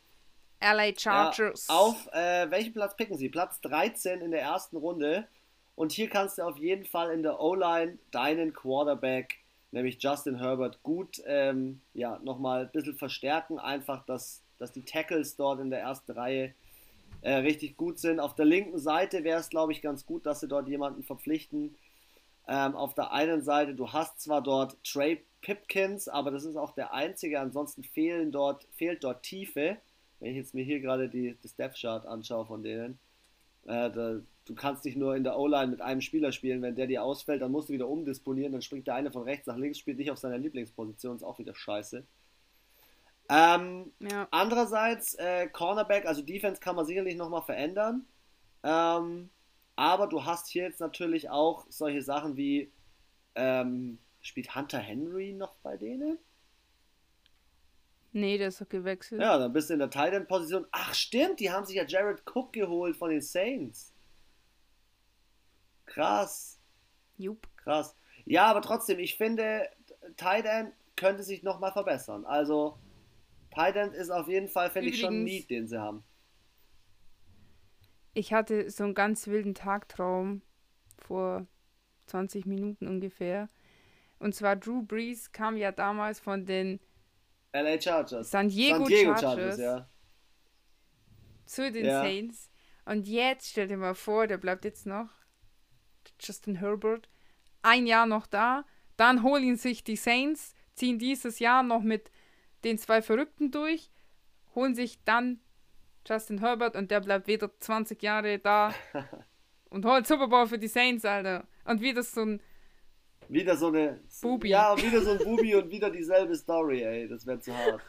LA Chargers. Ja, auf äh, welchen Platz picken sie? Platz 13 in der ersten Runde. Und hier kannst du auf jeden Fall in der O-Line deinen Quarterback, nämlich Justin Herbert, gut ähm, ja, nochmal ein bisschen verstärken. Einfach, dass, dass die Tackles dort in der ersten Reihe äh, richtig gut sind. Auf der linken Seite wäre es, glaube ich, ganz gut, dass sie dort jemanden verpflichten. Ähm, auf der einen Seite, du hast zwar dort Trey Pipkins, aber das ist auch der einzige. Ansonsten fehlen dort, fehlt dort Tiefe. Wenn ich jetzt mir hier gerade die, das Death Chart anschaue von denen. Äh, da, du kannst nicht nur in der O-Line mit einem Spieler spielen. Wenn der dir ausfällt, dann musst du wieder umdisponieren. Dann springt der eine von rechts nach links, spielt nicht auf seiner Lieblingsposition. Ist auch wieder scheiße. Ähm, ja. Andererseits, äh, Cornerback, also Defense kann man sicherlich nochmal verändern. Ähm, aber du hast hier jetzt natürlich auch solche Sachen wie, ähm, spielt Hunter Henry noch bei denen? Nee, der ist doch gewechselt. Ja, dann bist du in der Tight End Position. Ach, stimmt, die haben sich ja Jared Cook geholt von den Saints. Krass. Jupp. Krass. Ja, aber trotzdem, ich finde, Tight End könnte sich nochmal verbessern. Also, Titan ist auf jeden Fall, finde ich, schon ein Need, den sie haben. Ich hatte so einen ganz wilden Tagtraum vor 20 Minuten ungefähr. Und zwar Drew Brees kam ja damals von den LA Chargers. San Diego, San Diego Chargers, Chargers ja. zu den ja. Saints. Und jetzt stell dir mal vor, der bleibt jetzt noch, Justin Herbert, ein Jahr noch da. Dann holen sich die Saints, ziehen dieses Jahr noch mit den zwei Verrückten durch, holen sich dann Justin Herbert und der bleibt wieder 20 Jahre da und holt Super Bowl für die Saints, Alter. Und wieder so ein wieder so eine Bubi. Ja, wieder so ein Bubi und wieder dieselbe Story, ey. Das wäre zu hart.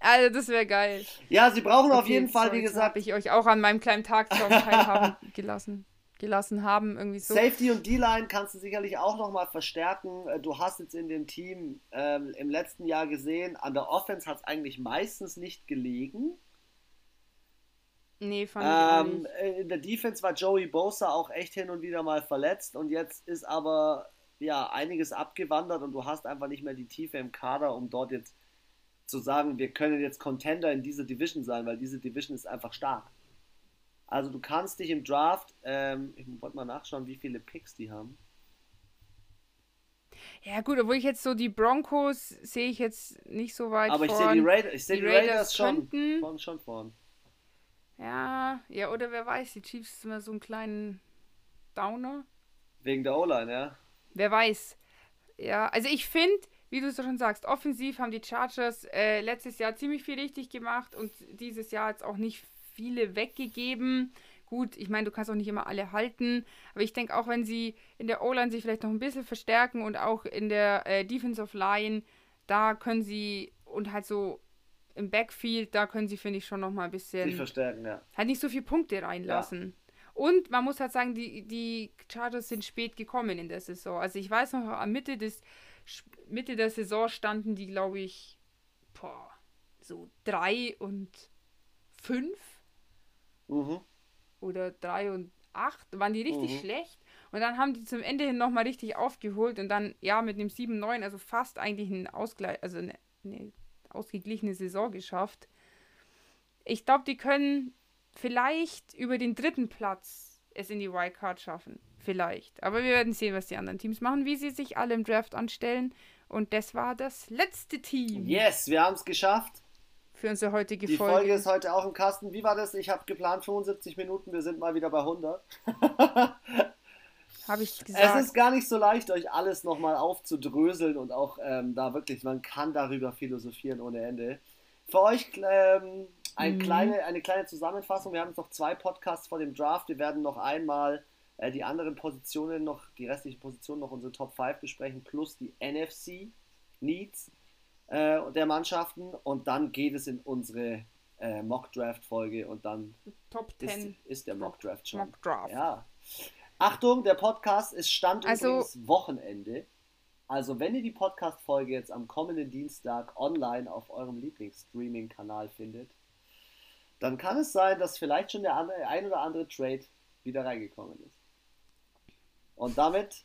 Also, das wäre geil. Ja, sie brauchen Okay, auf jeden Fall, wie gesagt, hab ich euch auch an meinem kleinen Tagtraum teilhaben gelassen. Gelassen haben, irgendwie so. Safety und D-Line kannst du sicherlich auch nochmal verstärken. Äh, Du hast jetzt in dem Team ähm, im letzten Jahr gesehen, an der Offense hat es eigentlich meistens nicht gelegen. Nee, fand ich Ähm, nicht. äh, in der Defense war Joey Bosa auch echt hin und wieder mal verletzt und jetzt ist aber ja einiges abgewandert und du hast einfach nicht mehr die Tiefe im Kader, um dort jetzt zu sagen, wir können jetzt Contender in dieser Division sein, weil diese Division ist einfach stark. Also du kannst dich im Draft, ähm, ich wollte mal nachschauen, wie viele Picks die haben. Ja, gut, obwohl ich jetzt so die Broncos sehe ich jetzt nicht so weit Aber ich sehe vorn. die Raiders, ich sehe Die die Raiders, Raiders schon, könnten- schon, schon vorn. Ja, ja, oder wer weiß, die Chiefs ist immer so einen kleinen Downer. Wegen der O-Line, ja. Wer weiß. Ja, also ich finde, wie du es schon sagst, offensiv haben die Chargers äh, letztes Jahr ziemlich viel richtig gemacht und dieses Jahr jetzt auch nicht viele weggegeben. Gut, ich meine, du kannst auch nicht immer alle halten, aber ich denke auch, wenn sie in der O-Line sich vielleicht noch ein bisschen verstärken und auch in der äh, Defensive Line, da können sie und halt so im Backfield, da können sie, finde ich, schon noch mal ein bisschen Sich verstärken, ja. halt nicht so viele Punkte reinlassen. Und man muss halt sagen, die, die Chargers sind spät gekommen in der Saison. Also ich weiß noch, am Mitte des Mitte der Saison standen die, glaube ich, boah, so drei und fünf Mhm. oder drei und acht, waren die richtig Mhm. schlecht. Und dann haben die zum Ende hin nochmal richtig aufgeholt und dann, ja, mit dem 7-9, also fast eigentlich einen Ausgleich, also eine, eine ausgeglichene Saison geschafft. Ich glaube, die können vielleicht über den dritten Platz es in die Wildcard schaffen. Vielleicht. Aber wir werden sehen, was die anderen Teams machen, wie sie sich alle im Draft anstellen. Und das war das letzte Team Yes, wir haben es geschafft. Für unsere heutige Die Folge. Folge ist heute auch im Kasten. Wie war das? Ich habe geplant 75 Minuten, wir sind mal wieder bei 100. Habe ich Es gesagt. ist gar nicht so leicht, euch alles nochmal aufzudröseln und auch ähm, da wirklich, man kann darüber philosophieren ohne Ende. Für euch ähm, ein Mhm. kleine, eine kleine Zusammenfassung. Wir haben jetzt noch zwei Podcasts vor dem Draft. Wir werden noch einmal äh, die anderen Positionen noch, die restlichen Positionen noch unsere Top 5 besprechen, plus die NFC Needs äh, der Mannschaften. Und dann geht es in unsere äh, Mock Draft Folge und dann Top ist, 10 ist der Mock Draft schon. Mock Draft. Ja. Achtung, der Podcast ist Stand Also- übrigens Wochenende. Also wenn ihr die Podcast-Folge jetzt am kommenden Dienstag online auf eurem Lieblingsstreaming-Kanal findet, dann kann es sein, dass vielleicht schon der andere, ein oder andere Trade wieder reingekommen ist. Und damit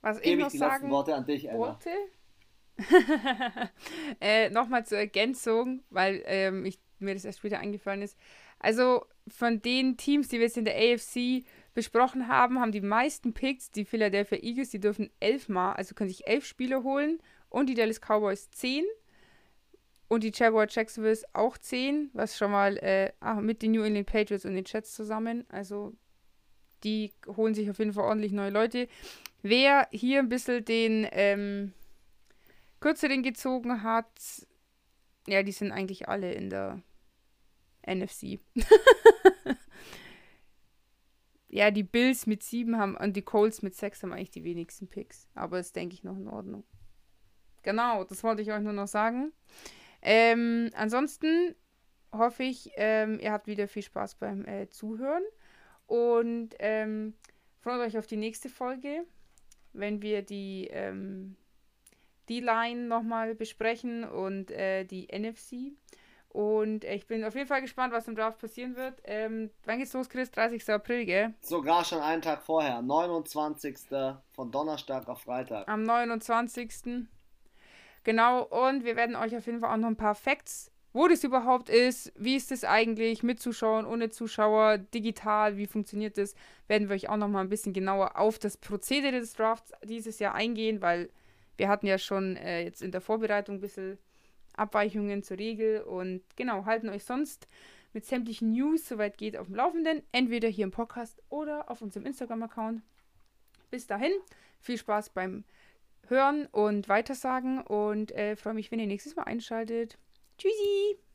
Was ich gebe noch ich die letzten sagen Worte an dich, Emma. wollte. äh, Nochmal zur Ergänzung, weil ähm, ich, mir das erst später eingefallen ist. Also von den Teams, die wir jetzt in der AFC besprochen haben, haben die meisten Picks die Philadelphia Eagles, die dürfen elfmal, also können sich elf Spieler holen und die Dallas Cowboys zehn und die Jaguar Jacksonville auch zehn, was schon mal äh, ah, mit den New England Patriots und den Jets zusammen, also die holen sich auf jeden Fall ordentlich neue Leute. Wer hier ein bisschen den ähm, kürzeren gezogen hat, ja, die sind eigentlich alle in der NFC. ja, die Bills mit sieben haben und die Colts mit sechs haben eigentlich die wenigsten Picks. Aber ist, denke ich, noch in Ordnung. Genau, das wollte ich euch nur noch sagen. Ähm, ansonsten hoffe ich, ähm, ihr habt wieder viel Spaß beim äh, Zuhören und ähm, freut euch auf die nächste Folge, wenn wir die ähm, D-Line nochmal besprechen und äh, die NFC. Und äh, ich bin auf jeden Fall gespannt, was im Draft passieren wird. Ähm, wann geht's los, Chris? 30. April, gell? Sogar schon einen Tag vorher, 29. von Donnerstag auf Freitag. Am 29. Genau, und wir werden euch auf jeden Fall auch noch ein paar Facts, wo das überhaupt ist, wie ist das eigentlich mit Zuschauern, ohne Zuschauer, digital, wie funktioniert das, werden wir euch auch noch mal ein bisschen genauer auf das Prozedere des Drafts dieses Jahr eingehen, weil wir hatten ja schon äh, jetzt in der Vorbereitung ein bisschen Abweichungen zur Regel und genau, halten euch sonst mit sämtlichen News, soweit geht, auf dem Laufenden, entweder hier im Podcast oder auf unserem Instagram-Account. Bis dahin, viel Spaß beim Hören und Weitersagen und äh, freue mich, wenn ihr nächstes Mal einschaltet. Tschüssi!